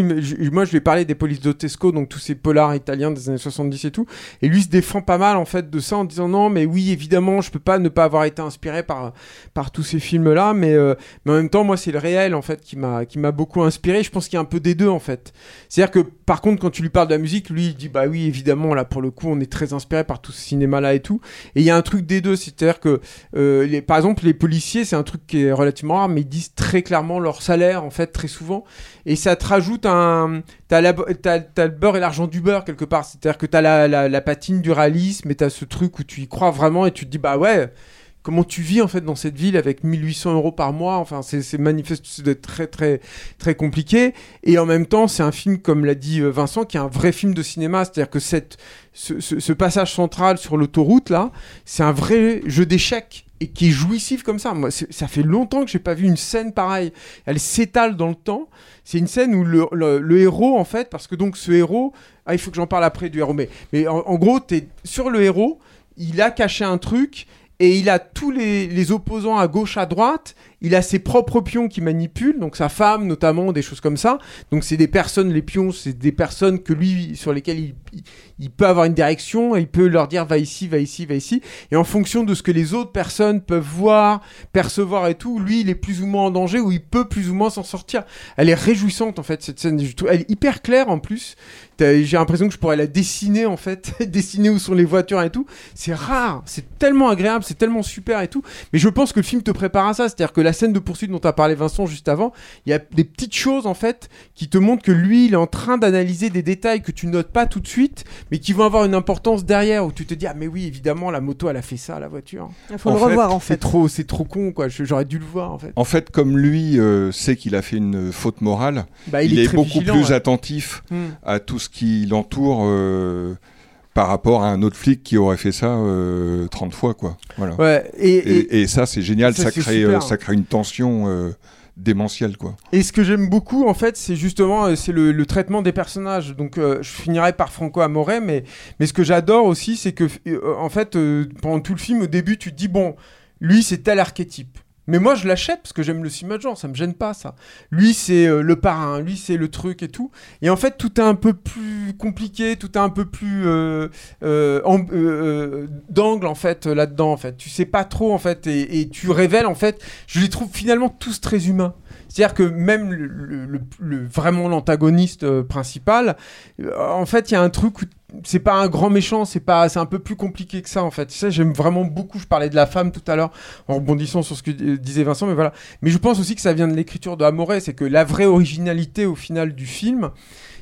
moi je lui ai parlé des polices d'Otesco, donc tous ces polars italiens des années 70 et tout, et lui se défend pas mal en fait de ça en disant non mais oui évidemment je peux pas ne pas avoir été inspiré par par tous ces films là, mais mais en même temps moi c'est le réel en fait qui m'a beaucoup inspiré. Je pense qu'il y a un peu des deux en fait. C'est-à-dire que par contre quand tu lui parles de la musique, lui il dit bah oui évidemment là pour le coup on est très inspiré par tout ce cinéma là et tout, et il y a un truc des deux, c'est-à-dire que euh, les, par exemple, les policiers, c'est un truc qui est relativement rare, mais ils disent très clairement leur salaire, en fait, très souvent. Et ça te rajoute un. T'as, le beurre et l'argent du beurre, quelque part. C'est-à-dire que t'as la, la patine du réalisme, et t'as ce truc où tu y crois vraiment, et tu te dis, bah ouais. Comment tu vis en fait dans cette ville avec 1800 euros par mois Enfin, c'est, manifeste, c'est très très très compliqué. Et en même temps, c'est un film, comme l'a dit euh, Vincent, qui est un vrai film de cinéma. C'est-à-dire que cette, ce, passage central sur l'autoroute là, c'est un vrai jeu d'échecs et qui est jouissif comme ça. Moi, ça fait longtemps que j'ai pas vu une scène pareille. Elle s'étale dans le temps. C'est une scène où le, le- héros, en fait, parce que donc ce héros, ah, il faut que j'en parle après du héros, mais, mais en, en gros, t'es sur le héros, il a caché un truc. Et il a tous les, opposants à gauche, à droite. Il a ses propres pions qui manipulent, donc sa femme notamment, des choses comme ça. Donc c'est des personnes, les pions, c'est des personnes que lui, sur lesquelles il, peut avoir une direction, il peut leur dire va ici, va ici, va ici. Et en fonction de ce que les autres personnes peuvent voir, percevoir et tout, lui, il est plus ou moins en danger, ou il peut plus ou moins s'en sortir. Elle est réjouissante en fait, cette scène. Elle est hyper claire en plus. J'ai l'impression que je pourrais la dessiner en fait, dessiner où sont les voitures et tout. C'est rare, c'est tellement agréable, c'est tellement super et tout. Mais je pense que le film te prépare à ça. C'est-à-dire que la scène de poursuite dont a parlé Vincent juste avant, il y a des petites choses en fait qui te montrent que lui, il est en train d'analyser des détails que tu notes pas tout de suite, mais qui vont avoir une importance derrière où tu te dis ah mais oui évidemment la moto elle a fait ça la voiture. Il faut le revoir, en fait. C'est trop c'est trop con quoi. Je- J'aurais dû le voir en fait. En fait, comme lui euh, sait qu'il a fait une faute morale, Bah, il il, est beaucoup vigilant, plus ouais. attentif Hmm. à tout ce qui l'entoure euh, par rapport à un autre flic qui aurait fait ça euh, 30 fois. Quoi. Voilà. Ouais, et- et, et ça, c'est génial, Ça, crée, euh, ça crée une tension euh, démentielle. Quoi. Et ce que j'aime beaucoup, en fait, c'est justement euh, c'est le, le traitement des personnages. Donc, euh, je finirai par Franco Amore, mais, mais ce que j'adore aussi, c'est que, euh, en fait, euh, pendant tout le film, au début, tu te dis, bon, lui, c'est tel archétype. Mais moi, je l'achète parce que j'aime le cinéma de genre, ça me gêne pas, ça. Lui, c'est euh, le parrain, lui, c'est le truc et tout. Et en fait, tout est un peu plus compliqué, tout est un peu plus euh, euh, d'angle, en fait, là-dedans, en fait. Tu sais pas trop, en fait, et, tu révèles, en fait, je les trouve finalement tous très humains. C'est-à-dire que même le, vraiment l'antagoniste principal, en fait, il y a un truc où c'est pas un grand méchant, c'est pas, un peu plus compliqué que ça en fait. Ça, j'aime vraiment beaucoup. Je parlais de la femme tout à l'heure en rebondissant sur ce que disait Vincent, mais voilà. Mais je pense aussi que ça vient de l'écriture de Amore, c'est que la vraie originalité au final du film,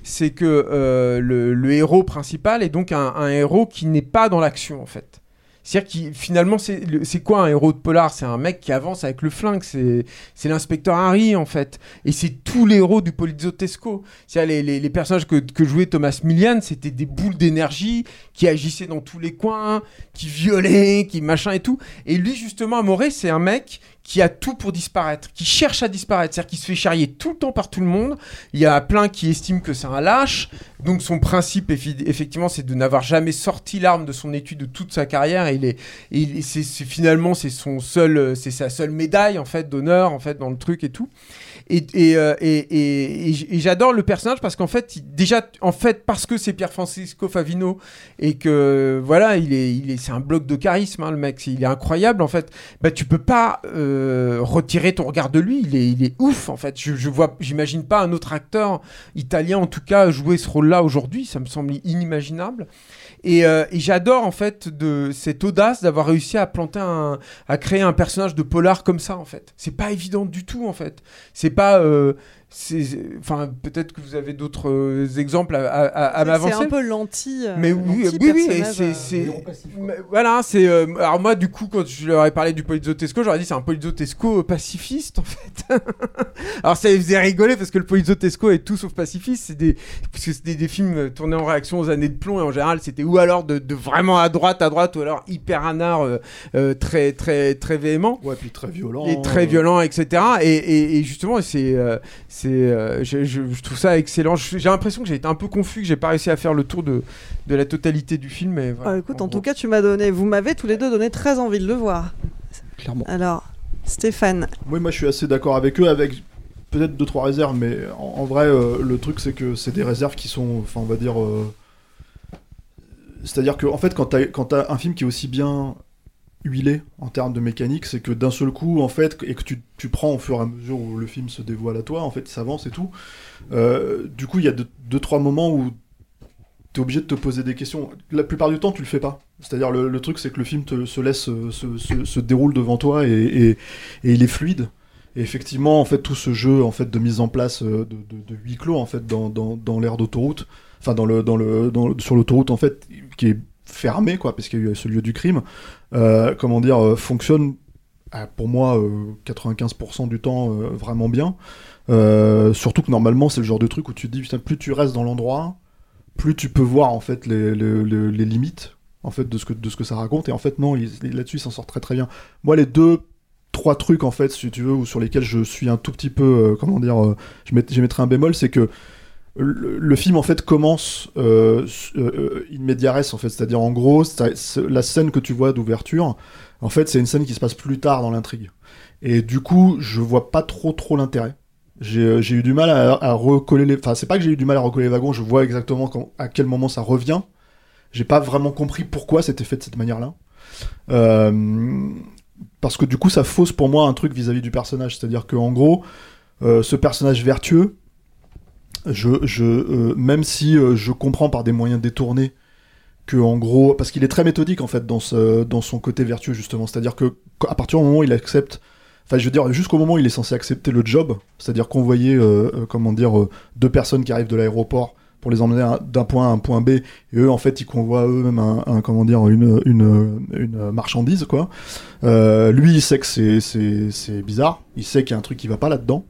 c'est que euh, le, héros principal est donc un héros qui n'est pas dans l'action en fait. C'est-à-dire que finalement, c'est quoi un héros de polar? C'est un mec qui avance avec le flingue, c'est l'inspecteur Harry en fait. Et c'est tous les héros du Poliziotesco. C'est-à-dire les, les, les personnages que, que jouait Thomas Millian, c'était des boules d'énergie qui agissaient dans tous les coins, qui violaient, qui machin et tout. Et lui, justement, Amoré, c'est un mec qui a tout pour disparaître, qui cherche à disparaître, c'est-à-dire qu'il se fait charrier tout le temps par tout le monde. Il y a plein qui estiment que c'est un lâche. Donc son principe, effectivement, c'est de n'avoir jamais sorti l'arme de son étude de toute sa carrière. Et c'est, finalement, c'est son seul, c'est sa seule médaille en fait d'honneur en fait dans le truc et tout. Et, euh, j'adore le personnage parce qu'en fait, déjà, en fait, parce que c'est Pierre Francisco Favino et que voilà, il est, il est, c'est un bloc de charisme, hein, le mec, il est incroyable en fait. Bah, tu peux pas euh, retirer ton regard de lui. Il est, il est ouf en fait. Je, vois, j'imagine pas un autre acteur italien en tout cas jouer ce rôle-là aujourd'hui. Ça me semble inimaginable. Et, euh, et j'adore en fait de cette audace d'avoir réussi à planter un, à créer un personnage de polar comme ça en fait. C'est pas évident du tout en fait. C'est pas, euh, enfin peut-être que vous avez d'autres euh, exemples à, à, à- à C'est m'avancer. un peu l'anti. euh, Mais oui, oui, oui, c'est, euh, c'est- voilà, c'est. euh, alors moi, du coup, quand je leur ai parlé du Polizotesco, j'aurais dit c'est un Polizotesco pacifiste en fait. alors ça les faisait rigoler parce que le Polizotesco est tout sauf pacifiste. C'est des, parce que c'était des films tournés en réaction aux années de plomb et en général c'était ou alors de, de vraiment à droite, à droite, ou alors hyper anard, euh, euh, très, très, très véhément. Ouais, puis très violent. Et très violent, etc. Et, et- et justement, c'est, euh, c'est, euh, je, je- je trouve ça excellent. J'ai l'impression que j'ai été un peu confus, que j'ai pas réussi à faire le tour de, de la totalité du film. Mais voilà. Ah, écoute, en tout cas, tu m'as donné, vous m'avez tous les deux donné très envie de le voir. Clairement. Alors, Stéphane. Oui, moi je suis assez d'accord avec eux, avec peut-être deux trois réserves, mais en, en vrai, euh, le truc c'est que c'est des réserves qui sont, enfin, on va dire, euh, c'est-à-dire que en fait, quand t'as quand t'as un film qui est aussi bien huilé en termes de mécanique, c'est que d'un seul coup, en fait, et que tu, tu prends au fur et à mesure où le film se dévoile à toi, en fait, il s'avance et tout. euh, du coup, il y a deux, deux trois moments où t'es obligé de te poser des questions. La plupart du temps, tu le fais pas. C'est-à-dire, le, le truc, c'est que le film te, se laisse, euh, se, se- déroule devant toi et, et- et il est fluide. Et effectivement, en fait, tout ce jeu en fait de mise en place euh, de, de, de huis clos en fait dans, dans, dans l'aire d'autoroute, enfin dans le dans le dans, sur l'autoroute en fait qui est fermé quoi, parce qu'il y a eu ce lieu du crime. euh, comment dire, euh, fonctionne euh, pour moi euh, 95% du temps vraiment bien. Surtout que normalement c'est le genre de truc où tu te dis putain plus tu restes dans l'endroit, plus tu peux voir en fait les, les, limites en fait de ce que de ce que ça raconte et en fait non là-dessus il s'en sort très très bien. Moi les deux trois trucs en fait si tu veux ou sur lesquels je suis un tout petit peu comment dire je mett- je mettrai un bémol c'est que le, film en fait commence euh, s- euh, in media res en fait. C'est-à-dire en gros la scène que tu vois d'ouverture en fait c'est une scène qui se passe plus tard dans l'intrigue. Et du coup je vois pas trop trop l'intérêt. J'ai euh, eu du mal à, recoller les enfin c'est pas que j'ai eu du mal à recoller les wagons je vois exactement quand, à quel moment ça revient. J'ai pas vraiment compris pourquoi c'était fait de cette manière là parce que du coup ça fausse pour moi un truc vis-à-vis du personnage. C'est à dire que en gros euh, ce personnage vertueux je, je, euh, même si euh, je comprends par des moyens détournés que en gros, parce qu'il est très méthodique en fait dans, son côté vertueux justement, c'est-à-dire que qu- à partir du moment où il accepte, enfin je veux dire jusqu'au moment où il est censé accepter le job, c'est-à-dire convoyer, euh, euh, comment dire, deux personnes qui arrivent de l'aéroport pour les emmener d'un point A à un point B, et eux en fait ils convoient eux-mêmes un, un- comment dire une, marchandise quoi. Lui il sait que c'est bizarre, il sait qu'il y a un truc qui va pas là-dedans.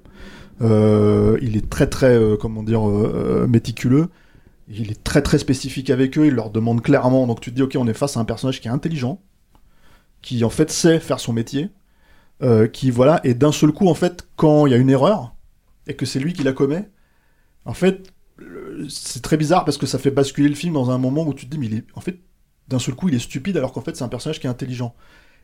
Euh, il est très très euh, comment dire euh, méticuleux. Il est très très spécifique avec eux. Il leur demande clairement. Donc tu te dis ok, on est face à un personnage qui est intelligent, qui en fait sait faire son métier, qui voilà. Et d'un seul coup en fait, quand il y a une erreur et que c'est lui qui la commet, en fait c'est très bizarre parce que ça fait basculer le film dans un moment où tu te dis mais il est en fait d'un seul coup il est stupide alors qu'en fait c'est un personnage qui est intelligent.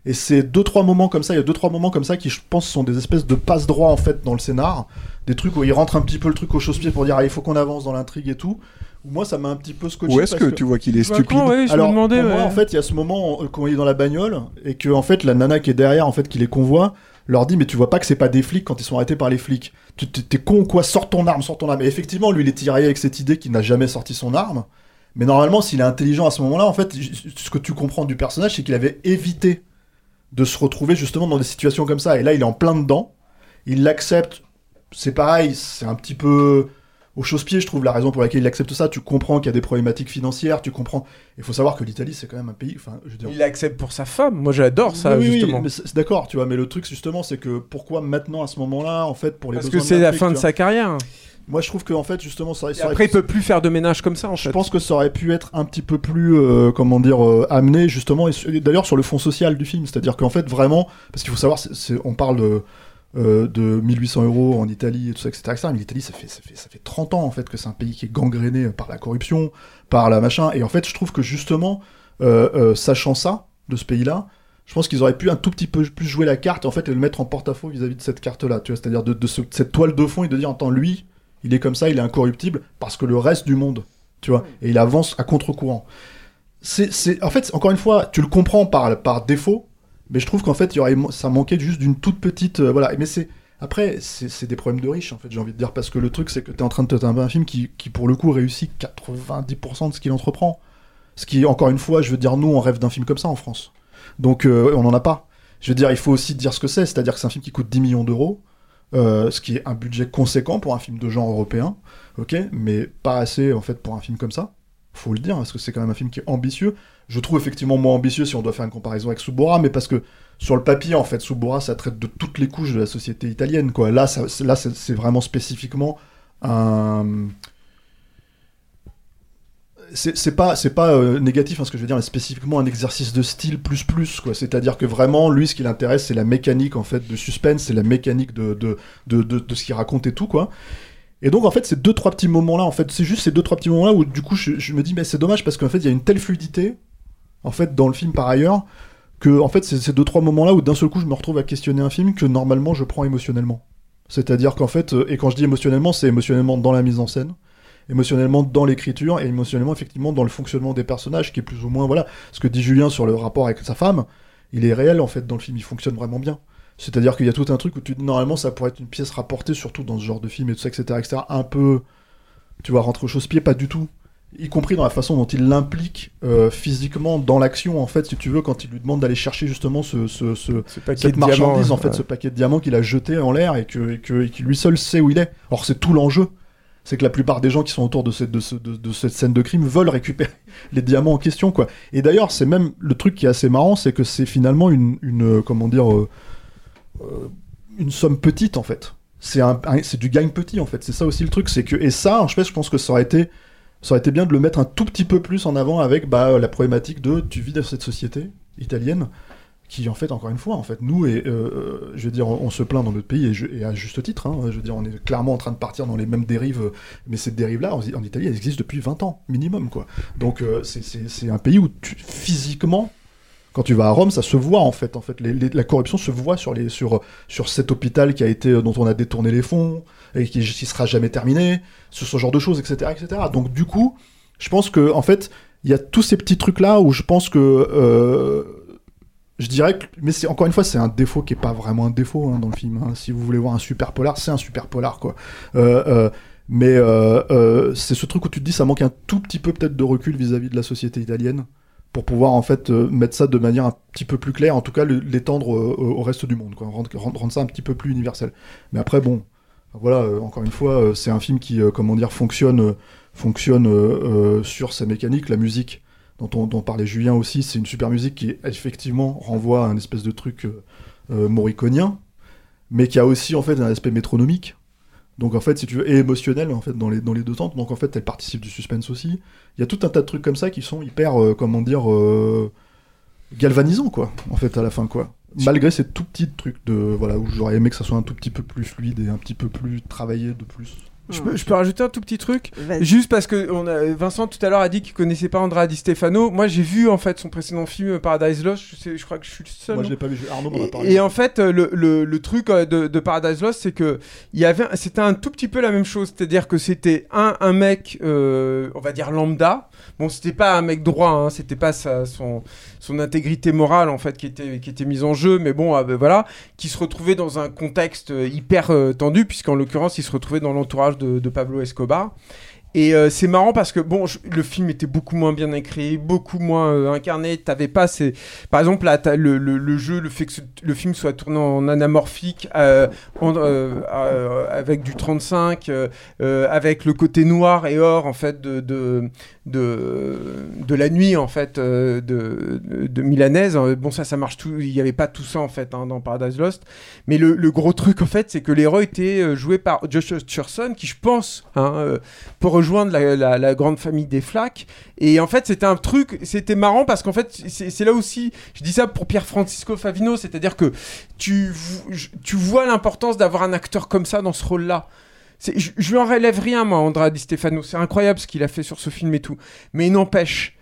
Et c'est deux trois moments comme ça, il y a deux trois moments comme ça qui je pense sont des espèces de passe droit en fait dans le scénar, des trucs où il rentre un petit peu le truc au chausse-pied pour dire ah, il faut qu'on avance dans l'intrigue et tout. Moi ça m'a un petit peu scotché. Où est-ce que tu vois qu'il est Bah, stupide quand, ouais, je me Alors demandais, pour moi ouais. en fait il y a ce moment euh, quand il est dans la bagnole et que en fait la nana qui est derrière en fait qui les convoie leur dit mais tu vois pas que c'est pas des flics quand ils sont arrêtés par les flics. Tu t'es t'es con ou quoi? Sors ton arme, sors ton arme. Et effectivement lui il est tiré avec cette idée qu'il n'a jamais sorti son arme. Mais normalement s'il est intelligent à ce moment-là en fait ce que tu comprends du personnage c'est qu'il avait évité de se retrouver justement dans des situations comme ça. Et là, il est en plein dedans. Il l'accepte. C'est pareil, c'est un petit peu au chausse-pied, je trouve, la raison pour laquelle il accepte ça. Tu comprends qu'il y a des problématiques financières, tu comprends. Il faut savoir que l'Italie, c'est quand même un pays. Enfin, je veux dire. Il l'accepte pour sa femme. Moi, j'adore ça, Oui, oui, oui, justement. mais c'est d'accord, tu vois. Mais le truc, justement, c'est que pourquoi maintenant, à ce moment-là, en fait, pour les Parce que c'est la fin de vois. sa carrière. Moi, je trouve que en fait, justement, ça, ça après, il peut plus faire de ménage comme ça, en je fait. pense que ça aurait pu être un petit peu plus, euh, comment dire, euh, amené justement, et d'ailleurs sur le fond social du film, c'est-à-dire qu'en fait vraiment, parce qu'il faut savoir, c'est- c'est- on parle de, euh, de 1800 euros en Italie et tout ça, etc. etc. mais l'Italie, ça fait, ça, fait, ça fait 30 ans en fait que c'est un pays qui est gangréné par la corruption, par la machin, et en fait je trouve que justement, euh, euh, sachant ça, de ce pays-là, je pense qu'ils auraient pu un tout petit peu plus jouer la carte en fait et le mettre en porte-à-faux vis-à-vis de cette carte-là, tu vois, c'est-à-dire de, de ce- cette toile de fond et de dire, attends, lui, il est comme ça, il est incorruptible, parce que le reste du monde, tu vois, et il avance à contre-courant. C'est, en fait, encore une fois, tu le comprends par, par défaut, mais je trouve qu'en fait, il y aurait, ça manquait juste d'une toute petite, euh, voilà. Mais c'est, après, c'est, des problèmes de riches, en fait, j'ai envie de dire, parce que le truc, c'est que t'es en train de te taper un film qui, qui, pour le coup, réussit 90% de ce qu'il entreprend. Ce qui, encore une fois, je veux dire, nous, on rêve d'un film comme ça en France. Donc, euh, on n'en a pas. Je veux dire, il faut aussi dire ce que c'est, c'est-à-dire que c'est un film qui coûte 10 millions d'euros, euh, ce qui est un budget conséquent pour un film de genre européen, ok, mais pas assez en fait pour un film comme ça. Faut le dire parce que c'est quand même un film qui est ambitieux. Je trouve effectivement moins ambitieux si on doit faire une comparaison avec Subora, mais parce que sur le papier en fait, Subora ça traite de toutes les couches de la société italienne quoi. Là, là c'est vraiment spécifiquement un c'est c'est pas c'est pas euh, négatif hein, ce que je veux dire mais spécifiquement un exercice de style plus plus quoi. C'est à dire que vraiment lui ce qui l'intéresse c'est la mécanique en fait de suspense c'est la mécanique de de, de, de, de ce qu'il raconte et tout quoi. Et donc en fait ces deux trois petits moments là en fait c'est juste ces deux trois petits moments là où du coup je, je me dis mais c'est dommage parce qu'en fait il y a une telle fluidité en fait dans le film par ailleurs que en fait c'est ces deux trois moments là où d'un seul coup je me retrouve à questionner un film que normalement je prends émotionnellement. C'est-à-dire qu'en fait, euh, et quand je dis émotionnellement, c'est émotionnellement dans la mise en scène, émotionnellement dans l'écriture et émotionnellement effectivement dans le fonctionnement des personnages qui est plus ou moins voilà ce que dit Julien sur le rapport avec sa femme il est réel en fait dans le film il fonctionne vraiment bien. C'est-à-dire qu'il y a tout un truc où tu normalement ça pourrait être une pièce rapportée surtout dans ce genre de film et tout ça etc etc un peu tu vois rentrer au chausse-pied pas du tout. Y compris dans la façon dont il l'implique euh, physiquement dans l'action en fait si tu veux quand il lui demande d'aller chercher justement ce, ce, ce- paquet cette de marchandise diamants, en fait ouais. ce paquet de diamants qu'il a jeté en l'air et que, et que et qui lui seul sait où il est. Or c'est tout l'enjeu c'est que la plupart des gens qui sont autour de cette, scène de crime veulent récupérer les diamants en question, quoi. Et d'ailleurs, c'est même le truc qui est assez marrant, c'est que c'est finalement une, une, euh, euh, euh, une somme petite en fait. C'est du gagne petit en fait. C'est ça aussi le truc, c'est que et ça, en fait, je pense que ça aurait été, ça aurait été bien de le mettre un tout petit peu plus en avant avec bah, la problématique de tu vis dans cette société italienne qui en fait encore une fois en fait nous et euh, je veux dire on, se plaint dans notre pays et, à juste titre hein, je veux dire on est clairement en train de partir dans les mêmes dérives euh, mais cette dérive là en, Italie elle existe depuis 20 ans minimum quoi donc euh, c'est- un pays où physiquement quand tu vas à Rome, ça se voit en fait. En fait, la corruption se voit sur les sur sur cet hôpital qui a été dont on a détourné les fonds et qui, qui sera jamais terminé, sur ce genre de choses, etc., etc. Donc du coup, je pense que en fait, il y a tous ces petits trucs là où je pense que euh, je dirais que, mais c'est encore une fois, c'est un défaut qui est pas vraiment un défaut hein, dans le film. hein. Si vous voulez voir un super polar, c'est un super polar quoi. Euh, euh, mais euh, c'est ce truc où tu te dis ça manque un tout petit peu peut-être de recul vis-à-vis de la société italienne pour pouvoir en fait mettre ça de manière un petit peu plus claire, en tout cas l'étendre au reste du monde, quoi, rendre, ça un petit peu plus universel. Mais après bon, voilà, encore une fois, c'est un film qui, comment dire, fonctionne, fonctionne sur sa mécanique, la musique dont on, parlait Julien aussi, c'est une super musique qui effectivement renvoie à un espèce de truc euh, euh, mauriconien, mais qui a aussi en fait un aspect métronomique. Donc en fait, si tu veux, et émotionnel en fait dans les dans les deux temps. Donc en fait, elle participe du suspense aussi. Il y a tout un tas de trucs comme ça qui sont hyper, euh, comment dire, euh, galvanisants quoi. En fait, à la fin quoi. Malgré ces tout petits trucs de voilà où j'aurais aimé que ça soit un tout petit peu plus fluide et un petit peu plus travaillé de plus. Je peux, je peux rajouter un tout petit truc. Juste parce que on a, Vincent tout à l'heure a dit qu'il connaissait pas Andrea Di Stefano. Moi j'ai vu en fait son précédent film Paradise Lost. Je, sais- je crois que je suis le seul. Moi, non je l'ai pas vu. Arnaud m'en a Et, parlé. et en fait, euh, le, le, le truc euh, de, de Paradise Lost, c'est que il y avait, un- c'était un tout petit peu la même chose. C'est-à-dire que c'était un, un mec, euh, on va dire lambda. Bon, c'était pas un mec droit, hein, c'était pas sa, son, son intégrité morale en fait qui était, qui était mise en jeu, mais bon, euh, ben, voilà, qui se retrouvait dans un contexte euh, hyper euh, tendu, puisqu'en l'occurrence, il se retrouvait dans l'entourage de, Pablo Escobar. Et euh, c'est marrant parce que bon, le film était beaucoup moins bien écrit, beaucoup moins incarné. T'avais pas ces, par exemple là, le, le, le jeu, le fait que le film soit tourné en anamorphique, avec du 35, euh, euh, avec le côté noir et or en fait de de, de la nuit en fait euh, de, de, milanaise. Euh, Bon ça, ça marche tout. Il y avait pas tout ça en fait hein, dans Paradise Lost. Mais le, le gros truc en fait, c'est que l'héros était euh, joué par Josh Hutcherson, qui je pense hein, peut rejoindre la, la- grande famille des flaques. Et en fait, c'était un truc, c'était marrant parce qu'en fait, c'est là aussi, je dis ça pour Pierre Francisco Favino, c'est-à-dire que tu, tu vois l'importance d'avoir un acteur comme ça dans ce rôle-là. Je, lui en relève rien, moi, Andrea Di Stefano. C'est incroyable ce qu'il a fait sur ce film et tout. Mais il n'empêche.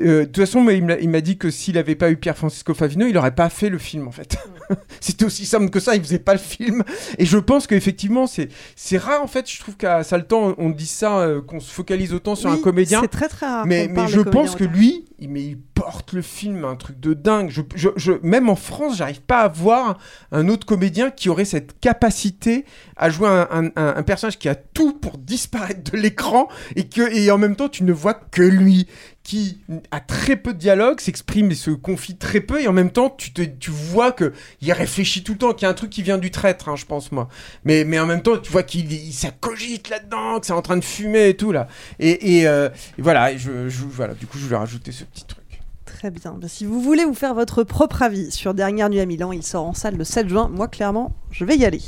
Euh, de toute façon, il m'a- dit que s'il n'avait pas eu Pierre Francisco Favino, il n'aurait pas fait le film en fait. C'était aussi simple que ça, il faisait pas le film. Et je pense qu'effectivement, c'est rare en fait. Je trouve qu'à Saltan, on dit ça, euh, qu'on se focalise autant sur Oui, un comédien. C'est très très rare. Mais, je pense que autant. lui, il, mais il porte le film un truc de dingue. Je, je, je- même en France, j'arrive pas à voir un autre comédien qui aurait cette capacité à jouer un, un- un- un personnage qui a tout pour disparaître de l'écran et que et en même temps tu ne vois que lui qui a très peu de dialogue, s'exprime et se confie très peu et en même temps tu te tu vois que il réfléchit tout le temps, qu'il y a un truc qui vient du traître, hein, je pense moi. Mais mais en même temps tu vois qu'il il- ça cogite là-dedans, que c'est en train de fumer et tout là. Et, et, euh, et je, je- voilà, du coup je voulais rajouter ce petit truc. Très bien. Bah, si vous voulez vous faire votre propre avis sur Dernière Nuit à Milan, il sort en salle le 7 juin. Moi, clairement, je vais y aller.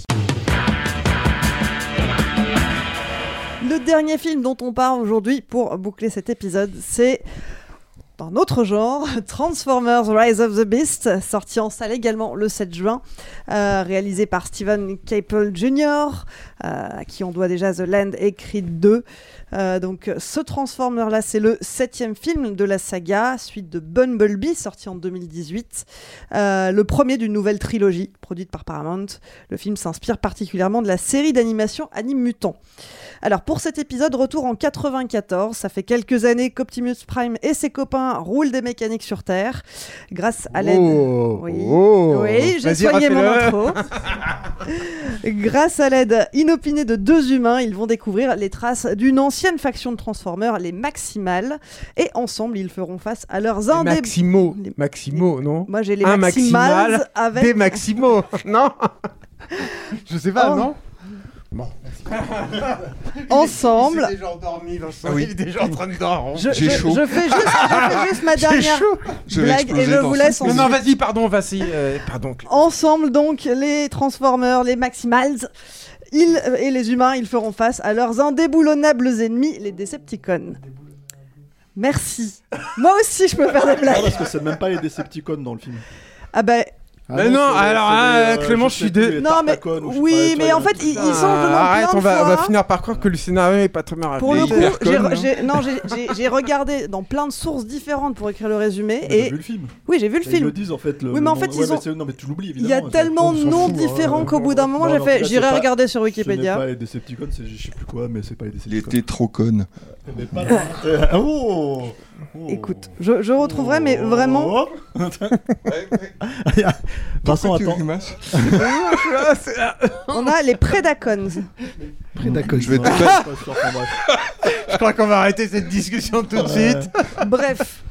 Le dernier film dont on parle aujourd'hui pour boucler cet épisode, c'est Dans un autre genre, Transformers Rise of the Beast, sorti en salle également le 7 juin, euh, réalisé par Steven Caple Jr., euh, à qui on doit déjà The Land et Creed 2. Euh, donc ce Transformer-là, c'est le septième film de la saga, suite de Bumblebee, sorti en 2018. Euh, le premier d'une nouvelle trilogie, produite par Paramount. Le film s'inspire particulièrement de la série d'animation Anime Mutant. Alors pour cet épisode, retour en 94, ça fait quelques années qu'Optimus Prime et ses copains roulent des mécaniques sur Terre, grâce à l'aide... Oh, oui, oh. oui j'ai soigné mon intro. grâce à l'aide inopinée de deux humains, ils vont découvrir les traces d'une ancienne faction de Transformers, les Maximals, et ensemble ils feront face à leurs Les indé... Maximo, Maximo, non Moi j'ai les Un Maximals Maximal, avec... des Maximo, non Je sais pas, Oh. non Bon. Ensemble. Il est déjà endormi, Vincent. Ah oui. Il est déjà en train de dormir. Je, J'ai je- chaud. je fais juste, je fais juste ma dernière chaud. Je vais blague et exploser je vous laisse en Non, non, vas-y, pardon, vas-y. euh, pardon. Ensemble, donc, les Transformers, les Maximals, ils euh, et les humains, ils feront face à leurs indéboulonnables ennemis, les Decepticons. Merci. Moi aussi, je peux faire des Ah, blagues. parce que c'est même pas les Decepticons dans le film. Ah ben. Mais non, c'est- alors, c'est hein, euh, Clément, je suis dé- Non, mais oui, mais en il fait, ils, ça. sont Arrête, plein on de va, on va finir par croire que le scénario est pas très marrant. Pour le coup, j'ai, non, regardé dans plein de sources différentes pour écrire le résumé Mais J'ai et vu le film. oui, j'ai vu le Et Ils film. le disent en fait. Le, Oui, mais le en fait, ils ont- c'est- Non, mais tu l'oublies Il y a évidemment. tellement on de noms hein. différents qu'au bout d'un moment, j'ai fait, j'irai c'est regarder sur Wikipédia. pas les Decepticons, c'est je sais plus quoi, mais c'est pas les Il Decepticons. était trop pas- Oh Oh. Écoute, je, je retrouverai, mais vraiment. Oh. Vincent, Pourquoi tu attends. On a les Predacons. Je vais te faire-. Je crois qu'on va arrêter cette discussion tout de suite. Bref,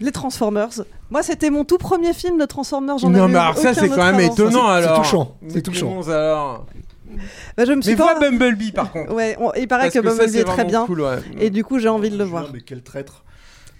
les Transformers. Moi, c'était mon tout premier film de Transformers. J'en Non, avais mais ça, c'est autre quand même avant. étonnant c'est alors. touchant, c'est Mais touchant. Alors. Bah, je me suis Mais pas. vois Bumblebee par contre. Ouais, on- il paraît Parce que que ça, Bumblebee c'est est très vraiment bien. cool, ouais. Et du coup, j'ai envie de le voir. Mais quel traître.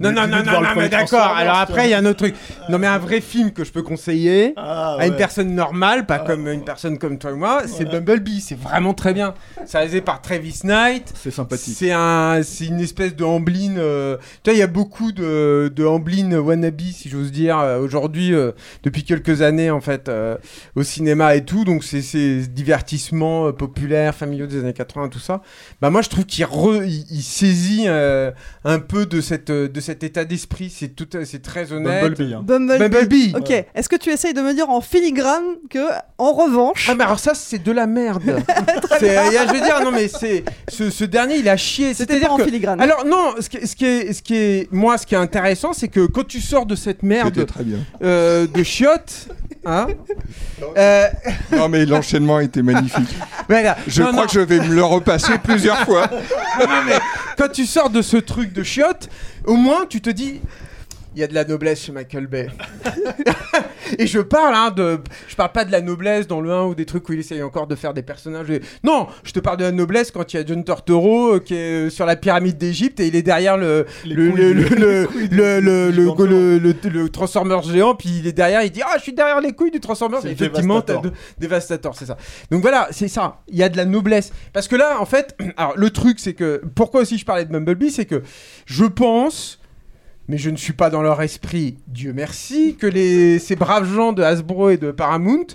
Non, non, non, non, mais d'accord. Alors après, il y a un autre truc. Non, mais un vrai film que je peux conseiller Ah, à une personne normale, pas comme une personne comme toi et moi, c'est Bumblebee. C'est vraiment très bien. C'est réalisé par Travis Knight. C'est sympathique. C'est un, c'est une espèce de Amblin. euh, Tu vois, il y a beaucoup de, de Amblin wannabe, si j'ose dire, euh, aujourd'hui, euh, depuis quelques années, en fait, euh, au cinéma et tout. Donc, c'est ces divertissements populaires, familiaux des années 80, tout ça. Bah, moi, je trouve qu'il re- il, il saisit un peu de, cette, de cet état d'esprit. C'est tout, c'est très honnête. Bumblebee. hein. Bumblebee. Bumblebee. Ok. Est-ce que tu essayes de me dire en filigrane que, en revanche, Ah mais alors ça c'est de la merde. C'est- euh, je veux dire non mais c'est ce, ce dernier il a chié. c'était C'est-à-dire pas en que filigrane alors non ce qui, est- ce qui est ce qui est moi ce qui est intéressant c'est que quand tu sors de cette merde très bien. euh, de chiottes hein euh, Non, mais l'enchaînement était magnifique. Je Non, crois non. que je vais me le repasser plusieurs fois. Non, non, mais quand tu sors de ce truc de chiottes, au moins tu te dis. Il y a de la noblesse chez Michael Bay. et je parle, hein, de. Je parle pas de la noblesse dans le 1 ou des trucs où il essaye encore de faire des personnages. Non, je te parle de la noblesse quand il y a John Turturro euh, qui est euh, sur la pyramide d'Égypte et il est derrière le. Le, couilles le, du- le, le, couilles du- le, le, du le, Transformer. le- le- le Transformer géant, puis il est derrière, il dit Ah, je suis derrière les couilles du Transformer. C'est Et effectivement, t'as Devastator. de- Devastator, c'est ça. Donc voilà, c'est ça. Il y a de la noblesse. Parce que là, en fait, alors le truc, c'est que. Pourquoi aussi je parlais de Bumblebee, c'est que je pense. Mais je ne suis pas dans leur esprit, Dieu merci, que les, ces braves gens de Hasbro et de Paramount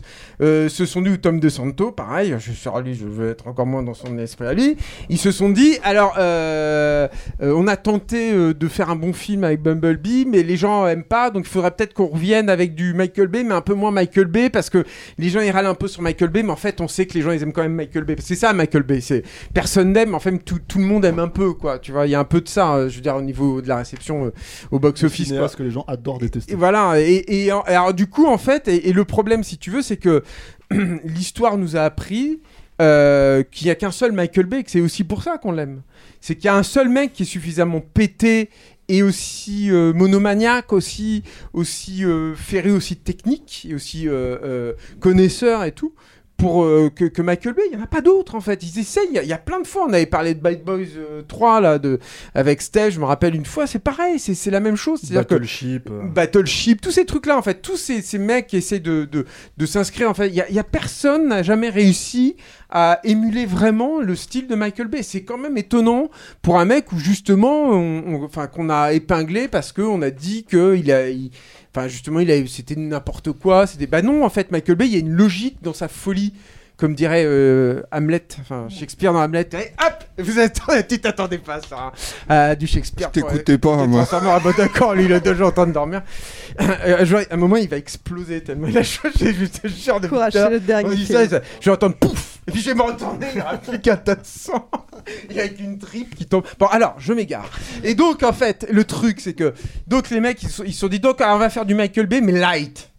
euh, se sont dit, ou Tom DeSanto, pareil, je suis lui, je veux être encore moins dans son esprit à lui, ils se sont dit, alors, euh, euh, on a tenté de faire un bon film avec Bumblebee, mais les gens aiment pas, donc il faudrait peut-être qu'on revienne avec du Michael Bay, mais un peu moins Michael Bay, parce que les gens ils râlent un peu sur Michael Bay, mais en fait on sait que les gens ils aiment quand même Michael Bay. C'est ça Michael Bay, c'est personne n'aime, en fait tout, tout le monde aime un peu, quoi, tu vois, il y a un peu de ça, euh, je veux dire, au niveau de la réception au box-office. Cinéaste que les gens adorent détester. Et voilà, et, alors du coup, en fait, et, le problème, si tu veux, c'est que l'histoire nous a appris euh, qu'il n'y a qu'un seul Michael Bay, que c'est aussi pour ça qu'on l'aime. C'est qu'il y a un seul mec qui est suffisamment pété et aussi euh, monomaniaque, aussi, aussi euh, ferré aussi technique, et aussi connaisseur et tout, pour euh, que, que Michael Bay. Il y en a pas d'autres en fait. Ils essayent. Il y, a- il y a plein de fois. On avait parlé de Bad Boys euh, 3 là, de avec Steve. Je me rappelle une fois. C'est pareil. C'est c'est la même chose. Battleship. euh, Battleship, tous ces trucs-là, en fait, tous ces, ces mecs qui essaient de, de, de s'inscrire, en fait, il y a, il y a personne n'a jamais réussi à émuler vraiment le style de Michael Bay. C'est quand même étonnant pour un mec où justement, enfin, qu'on a épinglé parce qu'on a dit que il a, enfin, justement, il a, c'était n'importe quoi. C'était, bah non, en fait, Michael Bay, il y a une logique dans sa folie. Comme dirait euh, Hamlet, enfin Shakespeare dans Hamlet, et hop, vous attendez, tu t'attendais pas à ça, hein, à du Shakespeare. Je t'écoutais pas, moi. Transformer, ah bah d'accord, lui il a déjà en train de dormir. Euh, je vois, à un moment il va exploser tellement il a changé, je te jure de Courage, c'est le dernier On dit film. ça, ça, je vais entendre pouf, et puis je vais me retourner, il y aura plus qu'un tas de sang. Il y a une tripe qui tombe. Bon alors, je m'égare. Et donc en fait, le truc c'est que, donc les mecs ils se sont, sont dit, donc on va faire du Michael Bay mais light.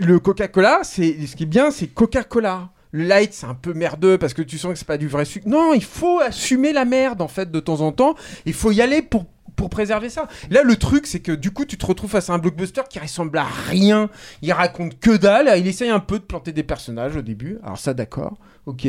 Le Coca-Cola, c'est ce qui est bien, c'est Coca-Cola. Le light, c'est un peu merdeux parce que tu sens que c'est pas du vrai sucre. Non, il faut assumer la merde en fait de temps en temps. Il faut y aller pour pour préserver ça. Là, le truc, c'est que du coup, tu te retrouves face à un blockbuster qui ressemble à rien. Il raconte que dalle. Il essaye un peu de planter des personnages au début. Alors ça, d'accord, ok.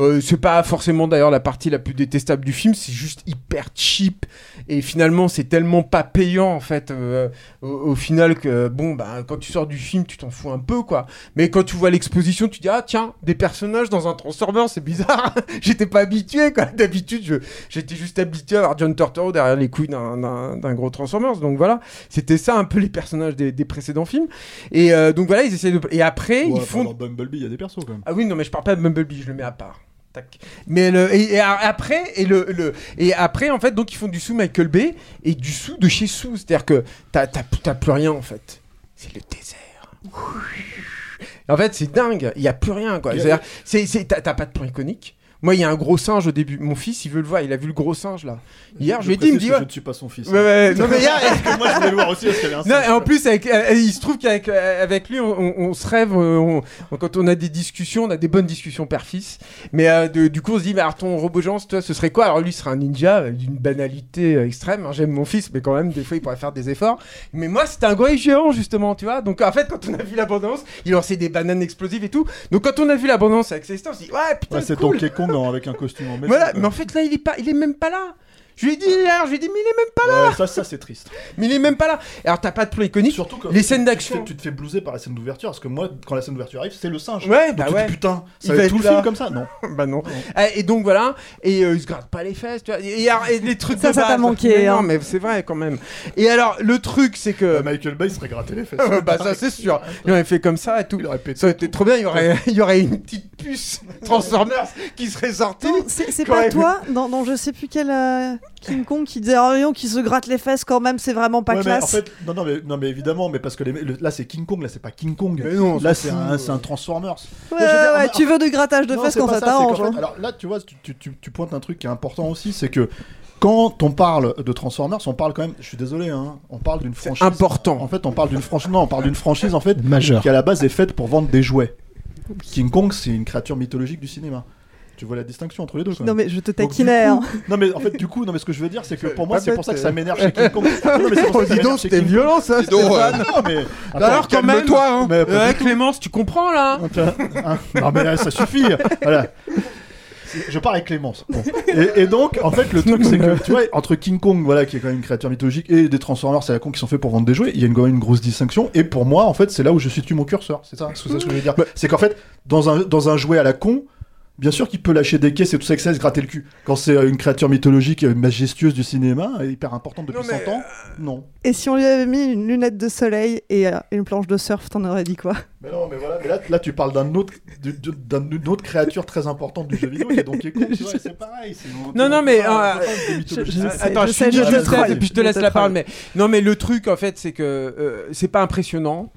Euh, c'est pas forcément d'ailleurs la partie la plus détestable du film. C'est juste hyper cheap. Et finalement, c'est tellement pas payant en fait. euh, au, au final que bon, bah, quand tu sors du film, tu t'en fous un peu quoi. Mais quand tu vois l'exposition, tu dis ah tiens, des personnages dans un Transformer, c'est bizarre. J'étais pas habitué quoi. D'habitude, je- j'étais juste habitué à voir John Turturro derrière les couilles d'un- gros Transformers. Donc voilà, c'était ça un peu les personnages des, des précédents films. Et euh, donc voilà, ils essaient de. Et après, ouais, ils font. Dans Bumblebee, il y a des persos quand même. Ah oui, non, mais je parle pas de Bumblebee, je le mets à part. Tac. Mais le, et, après, et le, le, et après, en fait, donc ils font du sous Michael Bay et du sous de chez sous. C'est-à-dire que t'as, plus rien, en fait. C'est le désert. En fait, c'est dingue. Il y a plus rien, quoi. C'est-à-dire, c'est, c'est, t'as, t'as pas de plan iconique. Moi, il y a un gros singe au début. Mon fils, il veut le voir. Il a vu le gros singe, là. Hier, je, lui ai dit, il me dit, ouais. Je ne suis pas son fils. Ouais, ouais, non, mais hier, Parce que moi, je voulais le voir aussi parce qu'il y avait un non, singe, et en plus, avec, euh, il se trouve qu'avec euh, avec lui, on, se rêve, euh, on- on- quand on a des discussions, on a des bonnes discussions père-fils. Mais euh, de- du coup, on se dit, mais alors ton Robogence, toi, ce serait quoi? Alors lui, serait un ninja d'une banalité extrême. hein. J'aime mon fils, mais quand même, des fois, il pourrait faire des efforts. Mais moi, c'était un gorille géant, justement, tu vois. Donc en fait, quand on a vu l'abondance, il lançait des bananes explosives et tout. Donc quand on a vu l'abondance avec ses stars, on s'est dit, ouais, putain, Ouais, c'est cool. En- avec un costume en métal. Voilà, mais en fait, là, il est, pas, il est même pas là. Je lui ai dit hier, je lui ai dit, mais il est même pas là. Ouais, ça, ça c'est triste. Mais il est même pas là. Alors, t'as pas de plan iconique. Surtout quand les scènes d'action. Tu te fais blouser par la scène d'ouverture parce que moi, quand la scène d'ouverture arrive, c'est le singe. Ouais, Donc bah tu ouais. dis, putain, Il ça va va être tout le là. film comme ça Non. bah non. Ah, Et donc voilà, et euh, il se gratte pas les fesses, tu vois. Et, les trucs Ça, de ça t'a manqué, Mais hein. Non, mais c'est vrai quand même. Et alors, le truc, c'est que. Bah, Michael Bay serait gratté les fesses. bah ça c'est sûr. Il aurait fait comme ça et tout. Il aurait pété Ça aurait été trop bien. Il y aurait, il y aurait une petite puce Transformers qui serait sortie. Non, c'est pas toi, dans, dans je sais plus quel euh, King Kong qui disait Oh, non, qui se gratte les fesses quand même, c'est vraiment pas Ouais, mais classe. en fait, non, non, mais, non, mais évidemment, mais parce que les- le- là c'est King Kong, là c'est pas King Kong. Mais non, on là c'est un, Transformers. Ouais, dire, ouais, en- tu veux du grattage de Non, fesses quand ça t'arrange. hein. Alors là, tu vois, tu, tu- tu- tu pointes un truc qui est important aussi, c'est que quand on parle de Transformers, on parle quand même. Je suis désolé, hein, on parle d'une franchise. important. En fait, on parle d'une franchise. Non, on parle d'une franchise en fait Majeur. qui à la base est faite pour vendre des jouets. King Kong, c'est une créature mythologique du cinéma. Tu vois la distinction entre les deux. quand Non, même. mais je te taquinais. coup- Non mais en fait du coup non mais ce que je veux dire c'est que pour moi c'est pour ça que ça m'énerve chez King Kong. Non, mais Oh, dis donc, c'était King violent ça. Dis donc, Stéphane. euh, Non mais Alors quand même. calme-toi, hein. Mais, Ouais, Clémence, tu comprends là Hein non mais là, ça suffit. Voilà. Je pars avec Clémence. Bon. Et, et donc, en fait, le truc, c'est que, tu vois, entre King Kong, voilà, qui est quand même une créature mythologique, et des Transformers, c'est la con qui sont faits pour vendre des jouets, il y a une, quand même une grosse distinction. Et pour moi, en fait, c'est là où je situe mon curseur. C'est ça, c'est ça ce que je veux dire. C'est qu'en fait, dans un, dans un jouet à la con, bien sûr qu'il peut lâcher des caisses et tout ça, et que ça se gratter le cul. Quand c'est euh, une créature mythologique euh, majestueuse du cinéma, euh, hyper importante depuis Non, mais, 100 ans, non. Et si on lui avait mis une lunette de soleil et une planche de surf, t'en aurais dit quoi? Mais non, mais voilà, mais là, là tu parles d'un autre, d'une autre créature très importante du jeu vidéo, vois, et c'est pareil. Non, non, on mais, Attends, je te laisse la parole. Mais non, mais le truc en fait, c'est que euh, c'est pas impressionnant.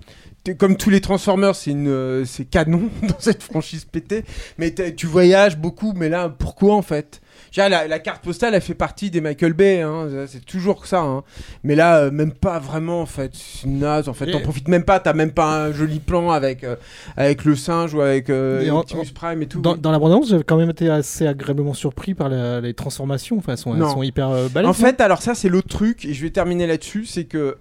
Comme tous les Transformers, c'est une, euh, c'est canon dans cette franchise pétée. Mais tu voyages beaucoup, mais là, pourquoi en fait? La, la carte postale, elle fait partie des Michael Bay, hein, c'est toujours ça. hein. Mais là, euh, même pas vraiment en fait. C'est naze en fait. T'en profites même pas. T'as même pas un joli plan avec euh, avec le singe ou avec euh, Optimus Prime et tout. Dans, dans la bande-annonce, j'avais quand même été assez agréablement surpris par la- les transformations. Enfin, elles sont, elles sont hyper balèzes. En fait, alors ça, c'est l'autre truc, et je vais terminer là-dessus, c'est que.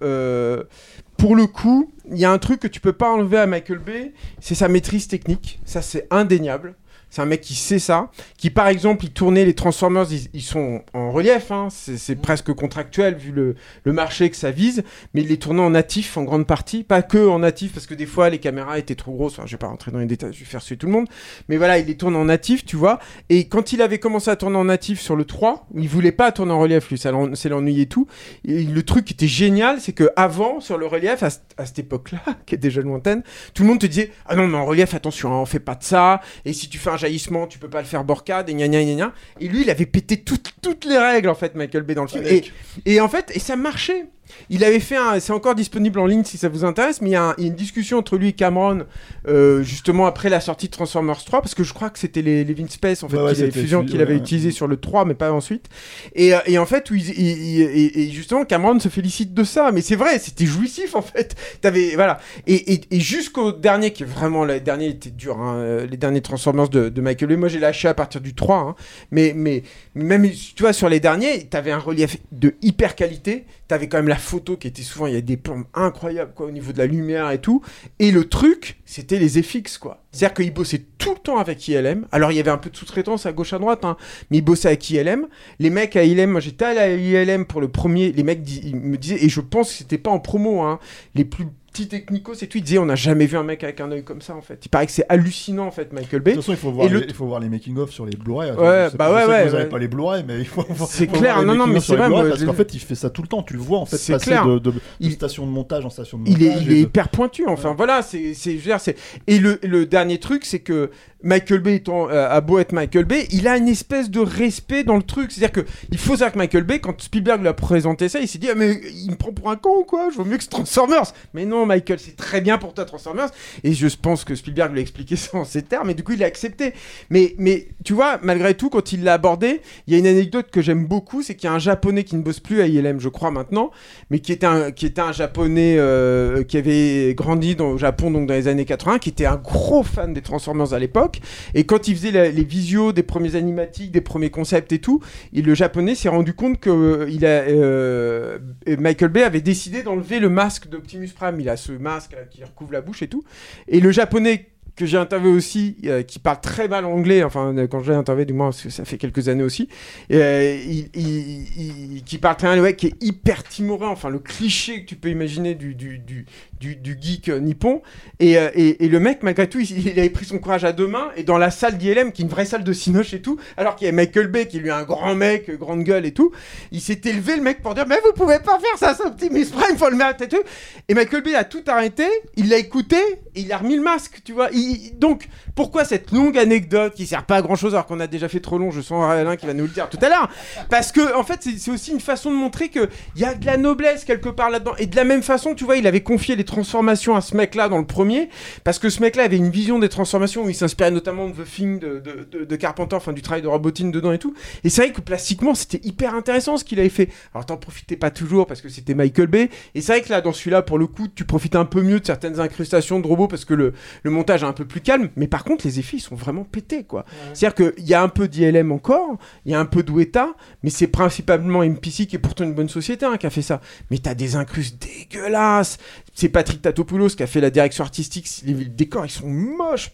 Pour le coup, il y a un truc que tu peux pas enlever à Michael Bay, c'est sa maîtrise technique. Ça, c'est indéniable. C'est un mec qui sait ça, qui par exemple, il tournait les Transformers, ils, ils sont en relief, hein, c'est c'est presque contractuel vu le, le marché que ça vise, mais il les tournait en natif en grande partie, pas que en natif parce que des fois les caméras étaient trop grosses, enfin, je vais pas rentrer dans les détails, je vais faire suer tout le monde, mais voilà, il les tourne en natif, tu vois, et quand il avait commencé à tourner en natif sur le 3, il voulait pas tourner en relief, lui, ça c'est l'ennui et tout, et le truc qui était génial, c'est que avant sur le relief, à, à cette époque-là, qui est déjà lointaine, tout le monde te disait ah non mais en relief attention, hein, on fait pas de ça, et si tu fais un jaillissement, tu peux pas le faire borcade, et gna gna gna gna. Et lui, il avait pété toutes, toutes les règles en fait, Michael Bay dans le film. Et, et en fait, et ça marchait. Il avait fait un, c'est encore disponible en ligne si ça vous intéresse, mais il y a, un- il y a une discussion entre lui et Cameron euh, justement après la sortie de Transformers 3, parce que je crois que c'était les Living Space en fait Ouais, ouais, qu'il avait, fusion- qu'il avait ouais, utilisé sur le 3, mais pas ensuite. Et, euh, et en fait, où il- il- il- et, justement, Cameron se félicite de ça, mais c'est vrai, c'était jouissif en fait. T'avais voilà. Et, et, et jusqu'au dernier, qui est vraiment le dernier était dur, hein, euh, les derniers Transformers de, de Michael Bay. Moi, j'ai lâché à partir du 3, hein. mais mais même tu vois sur les derniers, t'avais un relief de hyper qualité. T'avais quand même la photo qui était souvent, il y a des plans incroyables quoi au niveau de la lumière et tout. Et le truc, c'était les FX quoi. C'est-à-dire qu'il bossait tout le temps avec ILM. Alors il y avait un peu de sous-traitance à gauche à droite, hein, mais il bossait avec ILM. Les mecs à ILM, moi j'étais à ILM pour le premier, les mecs ils me disaient, et je pense que c'était pas en promo, hein, les plus petits technicos, c'est tout, ils disaient on n'a jamais vu un mec avec un œil comme ça en fait. Il paraît que c'est hallucinant en fait Michael Bay. De toute façon, il faut voir, le les, il faut voir les making-of sur les Blu-ray. Ouais, bah ouais, ouais, Vous avez ouais. pas les Blu-ray, mais il faut. faut- C'est clair, voir non, non, mais c'est vrai, Parce qu'en fait, il fait ça tout le temps. Tu le vois en fait passer clair. de, de, de Il- station de montage en station de il est, montage. il est de- hyper pointu. Enfin voilà, c'est, c'est, c'est. Et le, le dernier truc, c'est que Michael Bay étant euh, a beau être Michael Bay, il a une espèce de respect dans le truc. C'est-à-dire que il faut savoir que Michael Bay, quand Spielberg lui a présenté ça, il s'est dit ah, mais il me prend pour un con ou quoi? Je veux mieux que ce Transformers. Mais non, Michael, c'est très bien pour toi Transformers. Et je pense que Spielberg lui a expliqué ça en ces termes, et du coup il a accepté. Mais mais tu vois, malgré tout, quand il l'a abordé, il y a une anecdote que j'aime beaucoup, c'est qu'il y a un japonais qui ne bosse plus à ILM, je crois maintenant, mais qui était un, qui était un japonais euh, qui avait grandi au Japon donc dans les années 80, qui était un gros fan des Transformers à l'époque. Et quand il faisait les visios des premiers animatiques, des premiers concepts et tout, il- le japonais s'est rendu compte que euh, euh, Michael Bay avait décidé d'enlever le masque d'Optimus Prime. A ce masque qui recouvre la bouche et tout. Et le japonais que j'ai interviewé aussi, euh, qui parle très mal anglais, enfin euh, quand je l'ai interviewé du moins, parce que ça fait quelques années aussi, euh, il, qui parle très mal, ouais, qui est hyper timoré, enfin le cliché que tu peux imaginer du, du, du, geek euh, nippon. Et, et, le mec, malgré tout, il, avait pris son courage à deux mains, et dans la salle d'ILM, qui est une vraie salle de cinoche et tout, alors qu'il y a Michael Bay, qui lui un grand mec, grande gueule et tout, il s'est élevé le mec pour dire, mais vous pouvez pas faire ça, c'est Optimus Prime, faut le mettre et tout. Et Michael Bay a tout arrêté, il l'a écouté, et il a remis le masque, tu vois. Donc, pourquoi cette longue anecdote qui sert pas à grand chose alors qu'on a déjà fait trop long, je sens Alain qui va nous le dire tout à l'heure. Parce que, en fait, c'est aussi une façon de montrer qu'il y a de la noblesse quelque part là-dedans. Et de la même façon, tu vois, il avait confié les transformations à ce mec-là dans le premier, parce que ce mec-là avait une vision des transformations où il s'inspirait notamment de The Thing de, de, de- Carpenter, enfin du travail de Robotine dedans et tout. Et c'est vrai que plastiquement, c'était hyper intéressant ce qu'il avait fait. Alors, t'en profitais pas toujours parce que c'était Michael Bay. Et c'est vrai que là, dans celui-là, pour le coup, tu profites un peu mieux de certaines incrustations de robots parce que le, le montage est un peu plus calme. Mais par contre, les effets, ils sont vraiment pétés, quoi. C'est-à-dire qu'il y a un peu d'ILM encore, il y a un peu d'Oueta, mais c'est principalement MPC qui est pourtant une bonne société hein, qui a fait ça. Mais t'as des incrustes dégueulasses. C'est Patrick Tatopoulos qui a fait la direction artistique. Les, les décors, ils sont moches.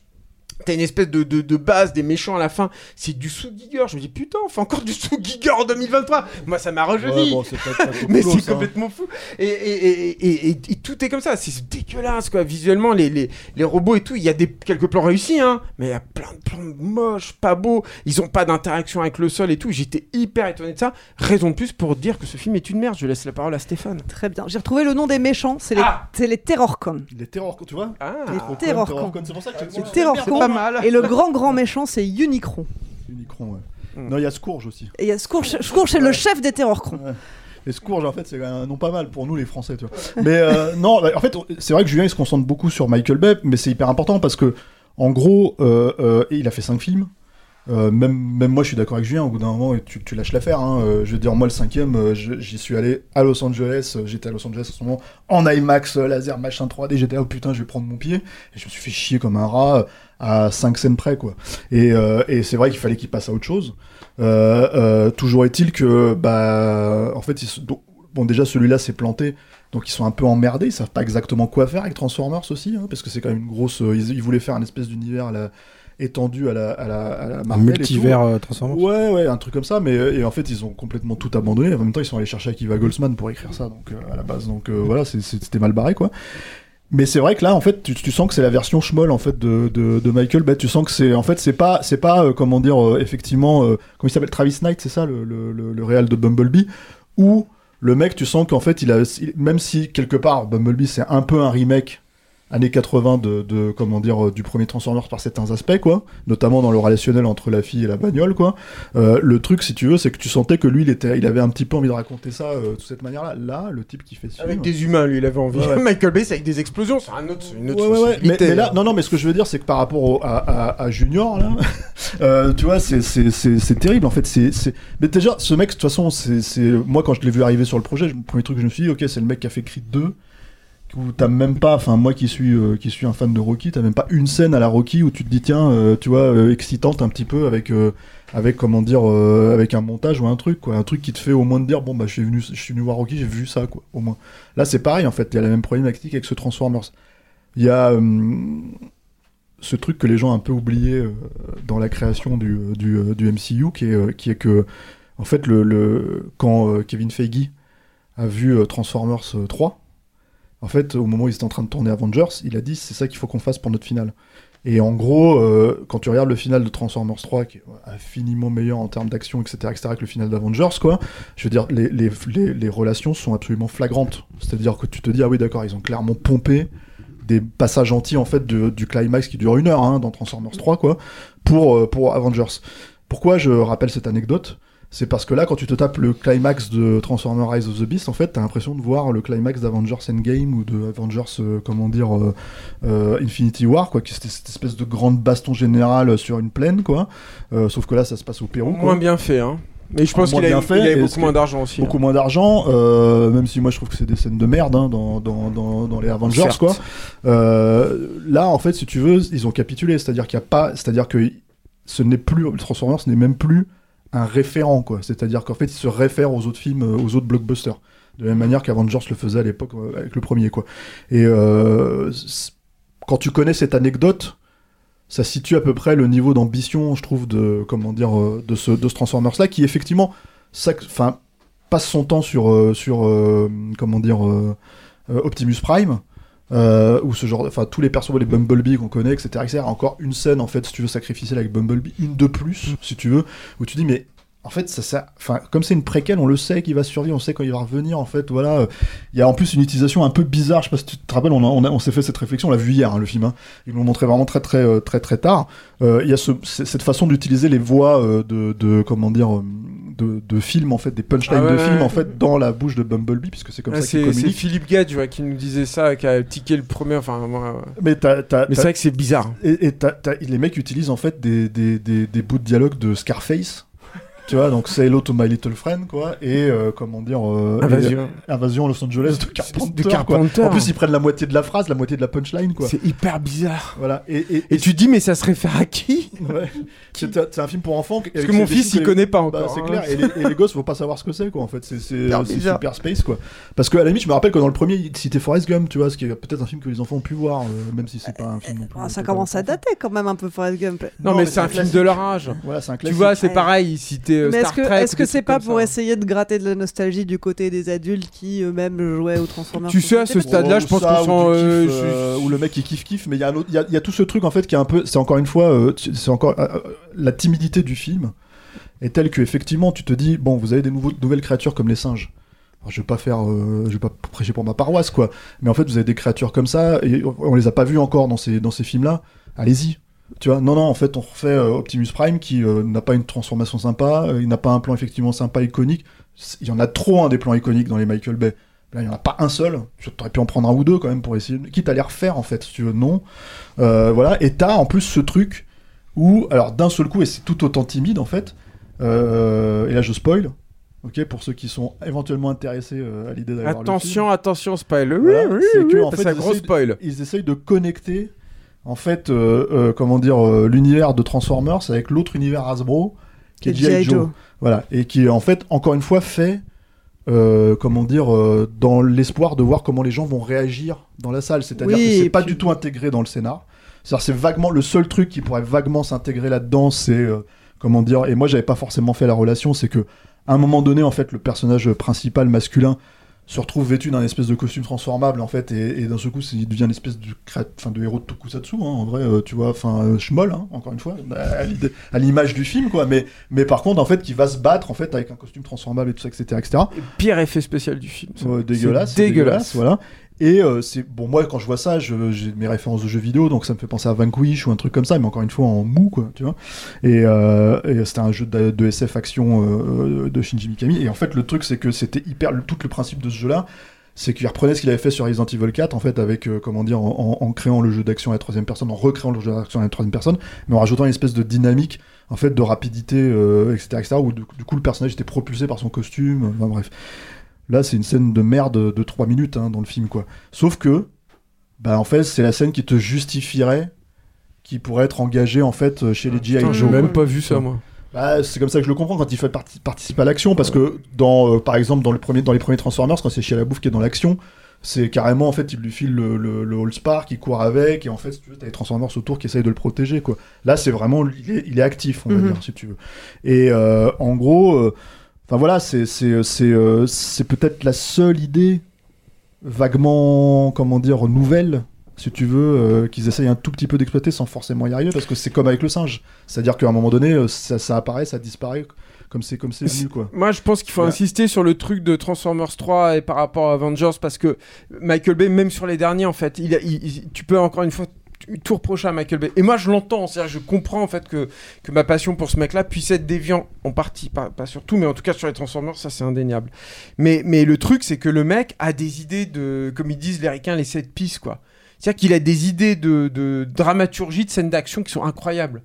T'as une espèce de, de, de base des méchants à la fin, c'est du sous-giger. Je me dis putain, on fait encore du sous-giger en 2023. Moi, ça m'a rejeuni. Ouais, bon, Mais c'est hein. complètement fou. Et, et, et, et, et- et tout est comme ça. C'est dégueulasse, quoi. Visuellement, les, les, les robots et tout, il y a des, quelques plans réussis, hein. Mais il y a plein de plans moches, pas beaux. Ils ont pas d'interaction avec le sol et tout. J'étais hyper étonné de ça. Raison de plus pour dire que ce film est une merde. Je laisse la parole à Stéphane. Très bien. J'ai retrouvé le nom des méchants, c'est les, Ah c'est les Terrorcon. Les Terror, tu vois Ah, Les Terrorcon, Terrorcon. Terrorcon, C'est pour ça que Pas mal. Et le grand grand méchant, c'est Unicron. Unicron, ouais. Hmm. Non, il y a Scourge aussi. Et il y a Scourge, Scourge c'est le chef des Terrorcons. Ouais. Et Scourge, en fait, c'est un nom pas mal pour nous, les Français, tu vois. Mais euh, non, bah, en fait, c'est vrai que Julien, il se concentre beaucoup sur Michael Bay, mais c'est hyper important parce que, en gros, euh, euh, il a fait cinq films. Euh, même, même moi, je suis d'accord avec Julien. Au bout d'un moment, tu, tu lâches l'affaire. Hein. Je veux dire, moi, le cinquième, j'y suis allé à Los Angeles. J'étais à Los Angeles en ce moment en IMAX, laser, machin 3D. J'étais là, oh putain, je vais prendre mon pied. Et je me suis fait chier comme un rat euh, à 5 scènes près, quoi. Et, euh, et c'est vrai qu'il fallait qu'il passe à autre chose. Euh, euh, toujours est-il que, bah, en fait, donc, bon, déjà, celui-là s'est planté Donc ils sont un peu emmerdés, ils savent pas exactement quoi faire avec Transformers aussi, hein, parce que c'est quand même une grosse. ils, ils voulaient faire un espèce d'univers étendu à la, à la, à la Un Marvel multivers euh, Transformers. Ouais, ouais, un truc comme ça, mais et en fait ils ont complètement tout abandonné. En même temps, ils sont allés chercher Akiva Goldsman pour écrire ça, donc euh, à la base, donc euh, voilà, c'était mal barré quoi. Mais c'est vrai que là, en fait, tu, sens que c'est la version schmoll en fait de, de, Michael Bay. Tu sens que c'est en fait c'est pas c'est pas euh, comment dire euh, effectivement euh, comment il s'appelle Travis Knight, c'est ça le le, le, de Bumblebee où le mec, tu sens qu'en fait il a même si quelque part Bumblebee c'est un peu un remake années 80 de, de comment dire euh, du premier Transformers par certains aspects quoi notamment dans le relationnel entre la fille et la bagnole quoi Euh, le truc si tu veux c'est que tu sentais que lui il était il avait un petit peu envie de raconter ça euh, de cette manière là là le type qui fait ce Avec film- des humains, lui, il avait envie. Ouais. Michael Bay, c'est avec des explosions, c'est un autre, une autre Ouais. Mais, là, non, non, mais ce que je veux dire, c'est que par rapport au- à, à- à Junior, là, euh, tu vois, c'est- c'est terrible, en fait. c'est c'est- Mais déjà, ce mec, de toute façon, c'est c'est- moi, quand je l'ai vu arriver sur le projet, le premier truc que je me suis dit, ok, c'est le mec qui a fait Creed 2, où t'as même pas, enfin, moi qui suis, euh, qui suis un fan de Rocky, t'as même pas une scène à la Rocky où tu te dis, tiens, euh, tu vois, euh, excitante un petit peu avec. avec comment dire avec un montage ou un truc quoi. Un truc qui te fait au moins de dire bon bah je suis venu je venu voir Rocky j'ai vu ça quoi au moins. Là c'est pareil en fait. Il y a la même problématique avec ce Transformers. Il y a ce truc que les gens ont un peu oublié dans la création du, du, du MCU, qui est, qui est que, en fait, le, le, quand Kevin Feige a vu Transformers euh, 3, en fait, au moment où ils étaient en train de tourner Avengers, il a dit c'est ça qu'il faut qu'on fasse pour notre finale. Et en gros, euh, quand tu regardes le final de Transformers 3, qui est infiniment meilleur en termes d'action, etc., etc., que le final d'Avengers, quoi, je veux dire, les, relations sont absolument flagrantes. C'est-à-dire que tu te dis, ah oui, d'accord, ils ont clairement pompé des passages entiers, en fait, du climax qui dure une heure, hein, dans Transformers 3, quoi, pour, euh, pour Avengers. Pourquoi je rappelle cette anecdote? C'est parce que là, quand tu te tapes le climax de Transformers Rise of the Beast, en fait, t'as l'impression de voir le climax d'Avengers Endgame ou de Avengers, euh, comment dire, euh, euh, Infinity War, quoi, qui c'était cette espèce de grande baston générale sur une plaine, quoi. Sauf que là, ça se passe au Pérou. quoi. Moins bien fait, hein. Mais je pense qu'il avait, fait, il avait et beaucoup moins d'argent aussi. Beaucoup hein. moins d'argent, euh, même si moi je trouve que c'est des scènes de merde hein, dans, dans, dans, dans les Avengers, Certes. quoi. Euh, là, en fait, si tu veux, ils ont capitulé, c'est-à-dire qu'il y a pas, c'est-à-dire que ce n'est plus, le Transformers ce n'est même plus un référent, quoi. C'est-à-dire qu'en fait, il se réfère aux autres films, euh, aux autres blockbusters. De la même manière qu'Avengers le faisait à l'époque euh, avec le premier, quoi. Et euh, quand tu connais cette anecdote, ça situe à peu près le niveau d'ambition, je trouve, de comment dire, de ce, de ce Transformers-là, qui effectivement, enfin, passe son temps sur, sur comment dire, Optimus Prime. Euh, ou ce genre, enfin tous les persos, les Bumblebee qu'on connaît, etc., etc. Encore une scène en fait, si tu veux sacrifier avec Bumblebee, une de plus, si tu veux, où tu dis mais en fait ça, ça enfin comme c'est une préquelle, on le sait qu'il va survivre, on sait quand il va revenir. En fait, voilà, il y a en plus une utilisation un peu bizarre. Je sais pas si tu te rappelles, on, a- on, a- on s'est fait cette réflexion, on l'a vu hier hein, le film. hein. Ils l'ont montré vraiment très très euh, très très tard. Euh, Il y a ce- cette façon d'utiliser les voix euh, de, de comment dire de, de films en fait, des punchlines Ah ouais, de films en fait dans la bouche de Bumblebee, puisque c'est comme Ah, ça qu'il c'est c'est communique. Philippe Gage ouais, qui nous disait ça, qui a tiqué le premier. Enfin, moi, Mais, t'as- t'as- Mais c'est vrai que c'est bizarre. Et, et t'as- t'as- les mecs utilisent en fait des, des, des, des bouts de dialogue de Scarface. Tu vois, donc Say Hello to My Little Friend, quoi, et euh, comment dire. euh, Invasion. et- Invasion Los Angeles de Carpenter. de quoi. Carpenter. En plus, ils prennent la moitié de la phrase, la moitié de la punchline, quoi. C'est hyper bizarre. Voilà. Et, et, Et tu te dis, mais ça se réfère à qui? Ouais. C'est c'est un film pour enfants. Parce que mon fils, il connaît pas encore. Bah, c'est hein. clair. Et les, et les gosses, faut pas savoir ce que c'est, quoi. En fait, c'est c'est- Hyper c'est bizarre. super space, quoi. Parce que à la limite, je me rappelle que dans le premier, il citait Forrest Gump, tu vois, ce qui est peut-être un film que les enfants ont pu voir, euh, même si c'est pas un film. non plus, Ah, ça commence à dater quand même un peu Forrest Gump. Non, mais c'est un film de leur âge. C'est Tu vois, c'est pareil, il citait euh, Mais est-ce Star que Trek. est-ce que des c'est trucs pas comme pour ça. essayer de gratter de la nostalgie du côté des adultes qui eux-mêmes jouaient au Transformers Tu sais, à ce stade-là, je pense ça, qu'on ou sent. du euh, kiff, je- euh, où le mec il kiffe kiffe mais il y, a un autre- il y a- il y a tout ce truc en fait qui est un peu c'est encore une fois euh, tu- c'est encore euh, euh, la timidité du film est telle que effectivement tu te dis bon vous avez des nouveaux, nouvelles créatures comme les singes Alors, je vais pas faire euh, je vais pas prêcher pour ma paroisse quoi mais en fait vous avez des créatures comme ça et on les a pas vues encore dans ces dans ces films là allez-y tu vois, non, non, en fait, on refait euh, Optimus Prime qui euh, n'a pas une transformation sympa, euh, il n'a pas un plan effectivement sympa, iconique. Il y en a trop, hein, des plans iconiques dans les Michael Bay. Là, il n'y en a pas un seul. Tu aurais pu en prendre un ou deux quand même pour essayer. Quitte à les refaire, en fait, si tu veux, non. Euh, voilà, et t'as en plus ce truc où, alors d'un seul coup, et c'est tout autant timide en fait, euh, et là je spoil, ok, pour ceux qui sont éventuellement intéressés euh, à l'idée d'aller voir le film. Attention, attention, spoil. Oui, Voilà, oui, c'est oui, en fait, un ils essayent spoil. ils essayent de connecter en fait euh, euh, comment dire euh, l'univers de Transformers avec l'autre univers Hasbro qui est est G.I. Joe. Joe. Voilà et qui en fait encore une fois fait comment dire, dans l'espoir de voir comment les gens vont réagir dans la salle. C'est-à-dire Oui, que c'est pas puis- du tout intégré dans le scénar. C'est-à-dire c'est vaguement le seul truc qui pourrait vaguement s'intégrer là-dedans, c'est comment dire. Et moi, j'avais pas forcément fait la relation, c'est que à un moment donné, en fait, le personnage principal masculin se retrouve vêtu d'un espèce de costume transformable en fait et, et d'un seul coup il devient une espèce de enfin de héros de tokusatsu hein, en vrai euh, tu vois enfin euh, schmoll hein, encore une fois à l'idée- à l'image du film quoi mais mais par contre en fait qui va se battre en fait avec un costume transformable et tout ça etc etc Pire effet spécial du film. ça. Ouais, dégueulasse, dégueulasse, voilà. Et euh, c'est bon moi quand je vois ça, j'ai mes références de jeux vidéo, donc ça me fait penser à Vanquish ou un truc comme ça, mais encore une fois en mou quoi, tu vois. Et, euh, et c'était un jeu de, SF action euh, de Shinji Mikami. Et en fait le truc c'est que c'était hyper, le- tout le principe de ce jeu-là, c'est qu'il reprenait ce qu'il avait fait sur Resident Evil 4 en fait avec euh, comment dire en, en- créant le jeu d'action à la troisième personne, en recréant le jeu d'action à la troisième personne, mais en rajoutant une espèce de dynamique en fait de rapidité, euh, etc., etc. Où du coup le personnage était propulsé par son costume. Enfin bref. Là, c'est une scène de merde de 3 minutes hein, dans le film, quoi. Sauf que, bah, en fait, c'est la scène qui te justifierait qui pourrait être engagé en fait chez les G.I. Joe. j'ai même pas vu ça, moi. Bah, c'est comme ça que je le comprends quand il fait parti- participer à l'action, parce que dans, euh, par exemple, dans, le premier, dans les premiers Transformers, quand c'est Shia LaBeouf qui est dans l'action, c'est carrément en fait, il lui file le, le, le All-Star qui court avec, et en fait, si tu veux, t'as les Transformers autour qui essayent de le protéger, quoi. Là, c'est vraiment, il est, il est actif, on va Mhm. dire, si tu veux. Et euh, en gros, euh, enfin voilà, c'est c'est euh, c'est peut-être la seule idée vaguement, comment dire, nouvelle. Si tu veux, euh, qu'ils essayent un tout petit peu d'exploiter sans forcément y arriver, parce que c'est comme avec le singe. C'est-à-dire qu'à un moment donné, euh, ça, ça apparaît, ça disparaît, comme c'est comme c'est venu, quoi. Moi, je pense qu'il faut Ouais. insister sur le truc de Transformers 3 et par rapport à Avengers parce que Michael Bay, même sur les derniers, en fait, il a- il- il- tu peux encore une fois tout reprocher à Michael Bay. Et moi, je l'entends, c'est-à-dire, je comprends en fait que, que ma passion pour ce mec-là puisse être déviant en partie, pas, pas sur tout, mais en tout cas sur les Transformers, ça c'est indéniable. Mais, mais le truc, c'est que le mec a des idées de, comme ils disent les ricains, les sept pistes, quoi. C'est-à-dire qu'il a des idées de, de dramaturgie, de scènes d'action qui sont incroyables.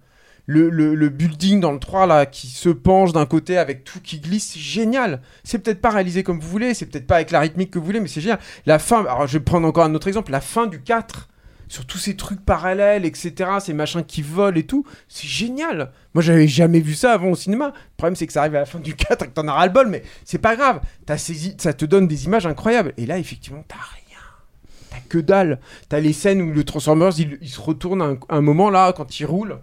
Le, le- le building dans le 3 là qui se penche d'un côté avec tout qui glisse, c'est génial. C'est peut-être pas réalisé comme vous voulez, c'est peut-être pas avec la rythmique que vous voulez, mais c'est génial. La fin, alors je vais prendre encore un autre exemple, la fin du 4 sur tous ces trucs parallèles, etc., ces machins qui volent et tout, c'est génial. Moi, j'avais jamais vu ça avant au cinéma. Le problème, c'est que ça arrive à la fin du 4 et que t'en as ras le bol, mais c'est pas grave. Ça te donne des images incroyables. Et là, effectivement, t'as rien. T'as que dalle. T'as les scènes où le Transformers, il, se retourne un moment là, quand il roule.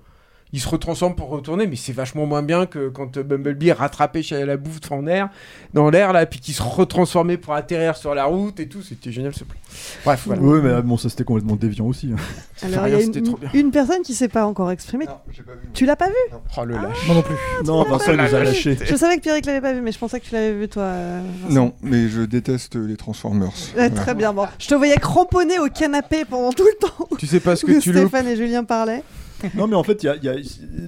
Il se retransforme pour retourner, mais c'est vachement moins bien que quand euh, Bumblebee est rattrapé chez la bouffe en air, dans l'air là, puis qu'il se retransformait pour atterrir sur la route et tout. C'était génial ce plan. Bref, voilà. Oui, mais euh, bon, ça c'était complètement déviant aussi. hein. Alors, il y a c'était une, trop bien. une personne qui s'est pas encore exprimée. Tu l'as pas vu Oh le lâche. Moi non plus. Non, Vincent il nous a lâché. Je savais que Pierrick l'avait pas vu, mais je pensais que tu l'avais vu toi. Vincent. Non, mais je déteste les Transformers. Ouais, très bien, bon. Je te voyais cramponné au canapé pendant tout le temps Tu sais pas ce que tu loupes. Stéphane et Julien parlaient. Non, mais en fait, il y a, il y a-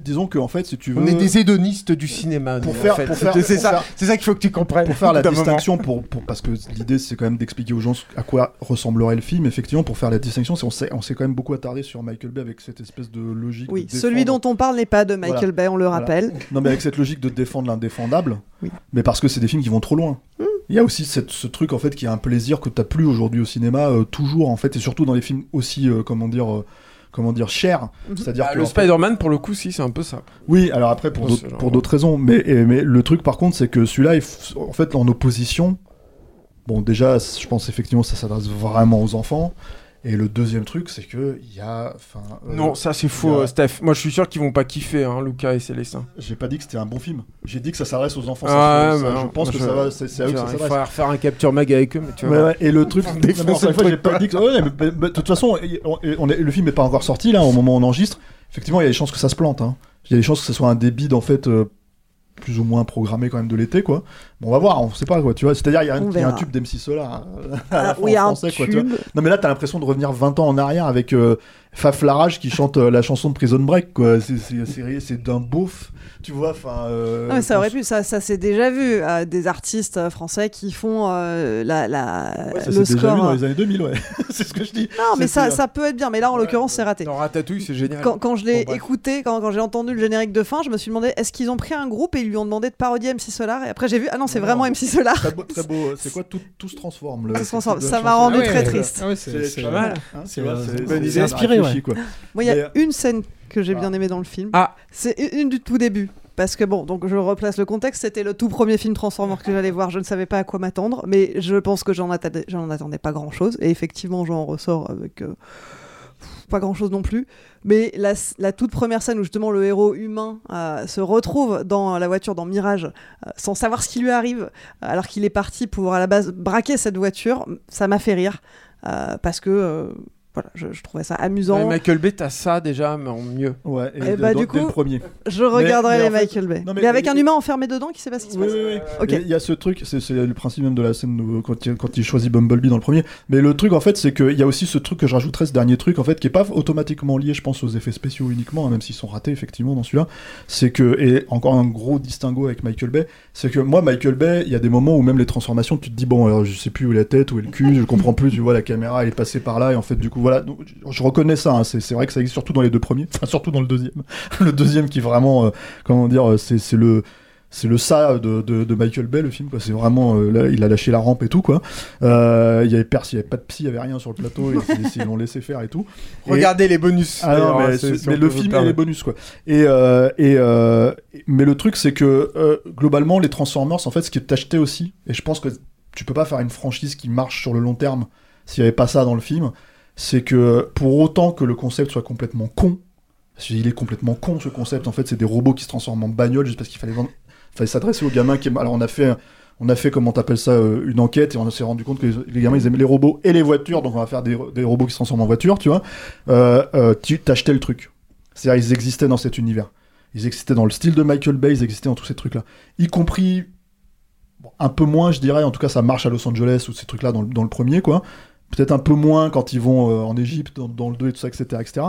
disons que en fait, si tu veux, On est des hédonistes du cinéma. Pour faire- en fait. pour faire- C'est- c'est pour ça, faire- c'est ça qu'il faut que tu comprennes. pour faire la distinction, pour, pour, parce que l'idée c'est quand même d'expliquer aux gens à quoi ressemblerait le film. Effectivement, pour faire la distinction, c'est- on s'est on s'est quand même beaucoup attardé sur Michael Bay avec cette espèce de logique. Oui, de celui dont on parle n'est pas de Michael Voilà. Bay, on le Voilà. rappelle. Non, mais avec cette logique de défendre l'indéfendable, mais parce que c'est des films qui vont trop loin. Hmm. Il y a aussi cette- ce truc en fait qui est un plaisir que t'as plus aujourd'hui au cinéma, euh, toujours en fait, et surtout dans les films aussi, euh, comment dire, euh, comment dire, chers. C'est-à-dire Bah, que le Spider-Man, pour le coup, si, c'est un peu ça. oui, alors après pour d'autres genre- raisons, mais et- mais le truc par contre c'est que celui-là, f- en fait, en opposition, bon déjà, je pense effectivement ça s'adresse vraiment aux enfants. Et le deuxième truc, c'est que il y a, euh, Non, ça c'est il faux, a- Steph. Moi, je suis sûr qu'ils vont pas kiffer, hein, Lucas et Célestin. J'ai pas dit que c'était un bon film. J'ai dit que ça s'adresse aux enfants. Ah, ça, ça, je non, pense que ça va, c'est à eux que ça Il s'adresse. faudra refaire un capture mag avec eux, mais tu Ouais, vois. ouais, et le truc, j'ai pas dit que. ouais, mais- mais- mais de toute façon, on- on est- le film n'est pas encore sorti là au moment où on enregistre. Effectivement, il y a des chances que ça se plante. hein. Il y a des chances que ce soit un débit en fait euh, plus ou moins programmé quand même de l'été quoi. Bon, on va voir, on sait pas quoi. Tu vois, c'est-à-dire il y a un, On il y a un verra. tube d'MC Solar hein, à la Ah, oui, un quoi. Tu vois. Non mais là t'as l'impression de revenir 20 ans en arrière avec euh, Faf Larage qui chante euh, la chanson de Prison Break quoi. C'est- C'est c'est- c'est d'un beauf, tu vois. Enfin. euh, Non, mais ça aurait pu, ça, ça s'est déjà vu, euh, des artistes français qui font euh, la, la, Ouais, ça le déjà score. vu dans les années 2000, ouais. c'est ce que je dis. Non, mais ça, ça peut être bien, mais là en l'occurrence c'est raté. Dans Ratatouille, c'est génial. Quand, quand je l'ai Bon, écouté, quand, quand j'ai entendu le générique de fin, je me suis demandé est-ce qu'ils ont pris un groupe et ils lui ont demandé de parodier MC Solar? Et après j'ai vu, ah non, c'est vraiment. MC Solar. Très beau, très beau. C'est quoi tout, tout se transforme. Le, Tout se transforme. Ça m'a rendu Ah ouais, très ouais, triste. Ah ouais, c'est pas mal. hein, c'est euh, c'est- bonne c'est- idée. c'est inspiré. Moi, il y a Mais, une scène que j'ai bien Voilà. aimée dans le film. Ah. C'est une du tout début. parce que bon, donc je replace le contexte. C'était le tout premier film Transformers que j'allais voir. Je ne savais pas à quoi m'attendre, mais je pense que j'en attendais, j'en attendais pas grand chose. Et effectivement, j'en ressors avec euh, pas grand chose non plus. Mais la, toute première scène où justement le héros humain euh, se retrouve dans la voiture dans Mirage euh, sans savoir ce qui lui arrive, alors qu'il est parti pour à la base braquer cette voiture, ça m'a fait rire euh, parce que. Euh, voilà, je, je trouvais ça amusant. Ouais, Michael Bay, t'as ça déjà, mais en mieux. Ouais, Eh bah, du coup, le premier. Je regarderai Mais- mais les fait- Michael Bay. Non, mais, mais- avec un humain enfermé dedans qui sait pas ce qui se Oui, passe. oui, oui. Ok. Il y a ce truc, c'est c'est le principe même de la scène où- quand il, quand il choisit Bumblebee dans le premier. Mais le truc, en fait, c'est qu'il y a aussi ce truc que je rajouterais, ce dernier truc, en fait, qui est pas automatiquement lié, je pense, aux effets spéciaux uniquement, hein, même s'ils sont ratés, effectivement, dans celui-là. C'est que, et encore un gros distinguo avec Michael Bay, c'est que moi, Michael Bay, il y a des moments où même les transformations, tu te dis, bon, alors, je sais plus où est la tête, où est le cul, je comprends plus, tu vois, la caméra, elle est passée par là, et en fait, du coup, voilà. Donc, je, reconnais ça, hein, c'est vrai que ça existe surtout dans les deux premiers, enfin, surtout dans le deuxième. le deuxième qui vraiment, euh, comment dire, c'est c'est le c'est le ça de, de, de Michael Bay le film quoi c'est vraiment euh, là il a lâché la rampe et tout quoi Euh, il y avait pers- il y avait pas de psy il y avait rien sur le plateau et ils- l'ont laissé faire et tout Et- Regardez les bonus. ah non, mais, hein, mais le film et les bonus quoi et, euh, et euh, mais le truc c'est que euh, globalement les Transformers en fait ce qui est acheté aussi et je pense que tu peux pas faire une franchise qui marche sur le long terme s'il y avait pas ça dans le film c'est que pour autant que le concept soit complètement con parce qu'il est complètement con ce concept en fait c'est des robots qui se transforment en bagnole juste parce qu'il fallait vendre fallait s'adresser aux gamins qui alors on a fait on a fait comment t'appelles ça euh, une enquête et on s'est rendu compte que les, gamins ils aimaient les robots et les voitures donc on va faire des, robots qui se transforment en voiture tu vois. Euh, euh, tu t'achetais le truc. C'est-à-dire ils existaient dans cet univers. Ils existaient dans le style de Michael Bay ils existaient dans tous ces trucs là y compris un peu moins je dirais en tout cas ça marche à Los Angeles ou ces trucs là dans, le- dans le premier quoi peut-être un peu moins quand ils vont euh, en Égypte dans, dans le 2 et tout ça etc etc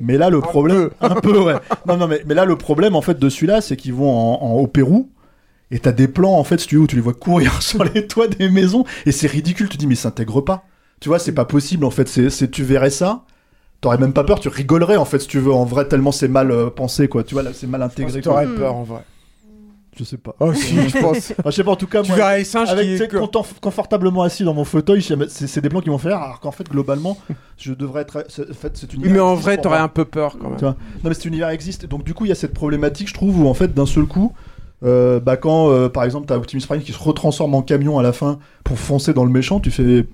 mais là le problème un peu ouais. Non non mais, mais là le problème en fait de celui-là c'est qu'ils vont en, en- au Pérou et t'as des plans en fait si tu veux où tu les vois courir sur les toits des maisons et c'est ridicule. Tu te dis mais ça s'intègre pas. Tu vois c'est pas possible en fait. C'est c'est- tu verrais ça t'aurais même pas peur tu rigolerais en fait si tu veux en vrai tellement c'est mal euh, pensé quoi. Tu vois là c'est mal intégré quoi. T'aurais peur en vrai. Je sais pas Oh si, je pense. Enfin, je sais pas en tout cas Tu moi, verrais les singes avec qui- confortablement assis dans mon fauteuil c'est des plans qui vont faire alors qu'en fait globalement je devrais être en fait c'est mais en vrai, t'aurais un peu peur quand même. tu vois? Non mais cet univers existe. Donc du coup, il y a cette problématique, je trouve, où en fait, d'un seul coup, euh, bah, quand euh, par exemple t'as Optimus Prime qui se retransforme en camion à la fin pour foncer dans le méchant, tu fais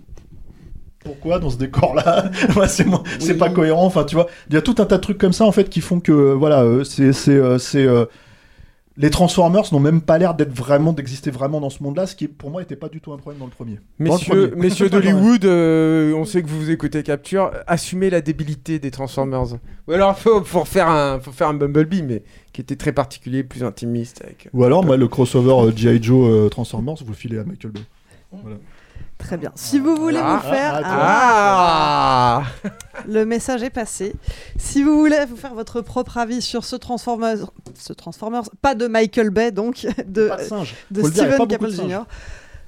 pourquoi dans ce décor-là? Ouais, C'est pas cohérent. Enfin, tu vois, il y a tout un tas de trucs comme ça en fait qui font que voilà, euh, c'est c'est c'est, les Transformers n'ont même pas l'air d'être vraiment d'exister vraiment dans ce monde-là, ce qui pour moi était pas du tout un problème dans le premier. Messieurs, premier. messieurs d'Hollywood, euh, on sait que vous écoutez Capture, assumez la débilité des Transformers. Ou alors, faut, faut, faire un, faut faire un Bumblebee, mais qui était très particulier, plus intimiste. Avec... Ou alors, moi, le crossover euh, G.I. Joe euh, Transformers, vous le filez à Michael Bay. Voilà. Très bien. Si vous voulez Ah, vous faire. ah, Le message est passé. Si vous voulez vous faire votre propre avis sur ce Transformers, ce Transformers, pas de Michael Bay donc, de, Pas de singe. de Steven de Jr.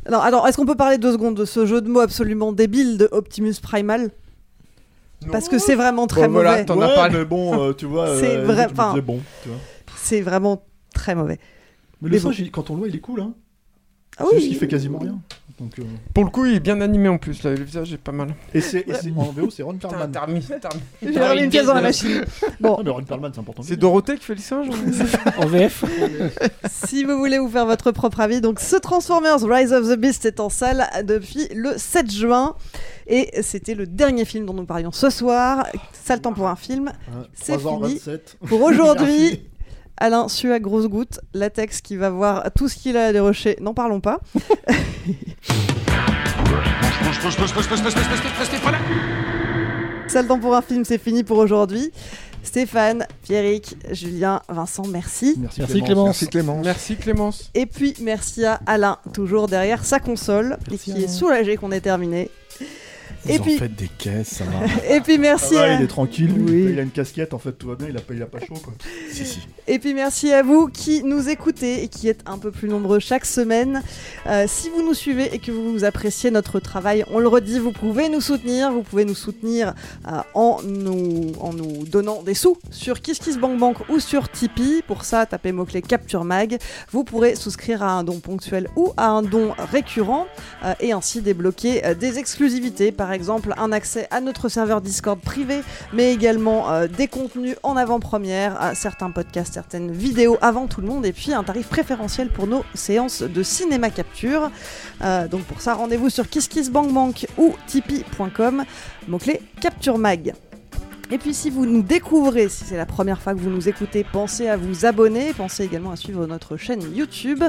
Alors, est-ce qu'on peut parler deux secondes de ce jeu de mots absolument débile de Optimus Primal? Parce que c'est vraiment très Bon, voilà, mauvais. t'en as Ouais, parlé. mais bon, euh, tu vois, C'est euh, vrai- bon, tu vois. C'est vraiment très mauvais. Mais, Mais le bon. singe, quand on le voit, il est cool, hein. Ah oui. juste qu'il fait quasiment rien. Donc, euh, Pour le coup, il est bien animé en plus, là, le visage est pas mal. Et c'est et c'est- en VO, c'est Ron Perlman. t'as remis- t'as remis- J'ai t'as remis une pièce dans la machine. Bon, Ah, mais Ron Perlman, c'est important. C'est le. Dorothée qui fait les singes En VF si vous voulez vous faire votre propre avis, donc ce Transformers Rise of the Beast est en salle depuis le 7 juin. Et c'était le dernier film dont nous parlions ce soir. Sale temps pour un film. C'est 3h27. fini. Pour aujourd'hui. Alain sue à grosses gouttes. Latex qui va voir tout ce qu'il a à dérocher. N'en parlons pas. Sale temps pour un film, c'est fini pour aujourd'hui. Stéphane, Pierrick, Julien, Vincent, merci. Merci, Merci Clémence. Clémence. Merci Clément. Merci Clémence. Et puis merci à Alain, toujours derrière sa console, Merci, et qui est soulagé qu'on ait terminé. Ils Et puis, faites des caisses, ça va. et puis merci va, à... il est tranquille, Oui. il a une casquette, en fait, tout va bien, il a pas, il a pas chaud, quoi. si, si. Et puis merci à vous qui nous écoutez et qui êtes un peu plus nombreux chaque semaine. Euh, si vous nous suivez et que vous appréciez notre travail, on le redit, vous pouvez nous soutenir. Vous pouvez nous soutenir euh, en, nous, en nous donnant des sous sur KissKissBankBank ou sur Tipeee. Pour ça, tapez mot-clé Capture Mag. Vous pourrez souscrire à un don ponctuel ou à un don récurrent euh, et ainsi débloquer des exclusivités. Par exemple un accès à notre serveur Discord privé, mais également euh, des contenus en avant-première, à certains podcasts, certaines vidéos avant tout le monde, et puis un tarif préférentiel pour nos séances de cinéma capture. Euh, donc pour ça, rendez-vous sur KissKissBankBank ou tipeee.com, mot-clé Capture Mag. Et puis si vous nous découvrez, si c'est la première fois que vous nous écoutez, pensez à vous abonner, pensez également à suivre notre chaîne YouTube.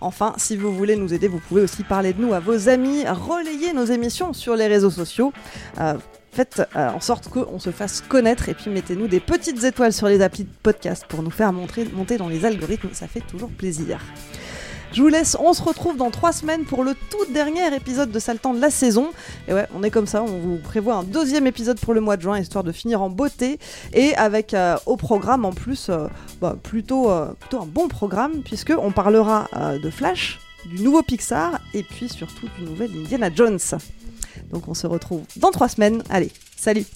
Enfin, si vous voulez nous aider, vous pouvez aussi parler de nous à vos amis, relayer nos émissions sur les réseaux sociaux. Euh, Faites euh, en sorte qu'on se fasse connaître et puis mettez-nous des petites étoiles sur les applis de podcast pour nous faire monter dans les algorithmes, ça fait toujours plaisir. Je vous laisse, on se retrouve dans trois semaines pour le tout dernier épisode de Saltan de la saison. Et ouais, on est comme ça, on vous prévoit un deuxième épisode pour le mois de juin, histoire de finir en beauté. Et avec euh, au programme en plus, euh, bah, plutôt, euh, plutôt un bon programme, puisque on parlera de Flash, du nouveau Pixar, et puis surtout du nouvel Indiana Jones. Donc on se retrouve dans trois semaines. Allez, salut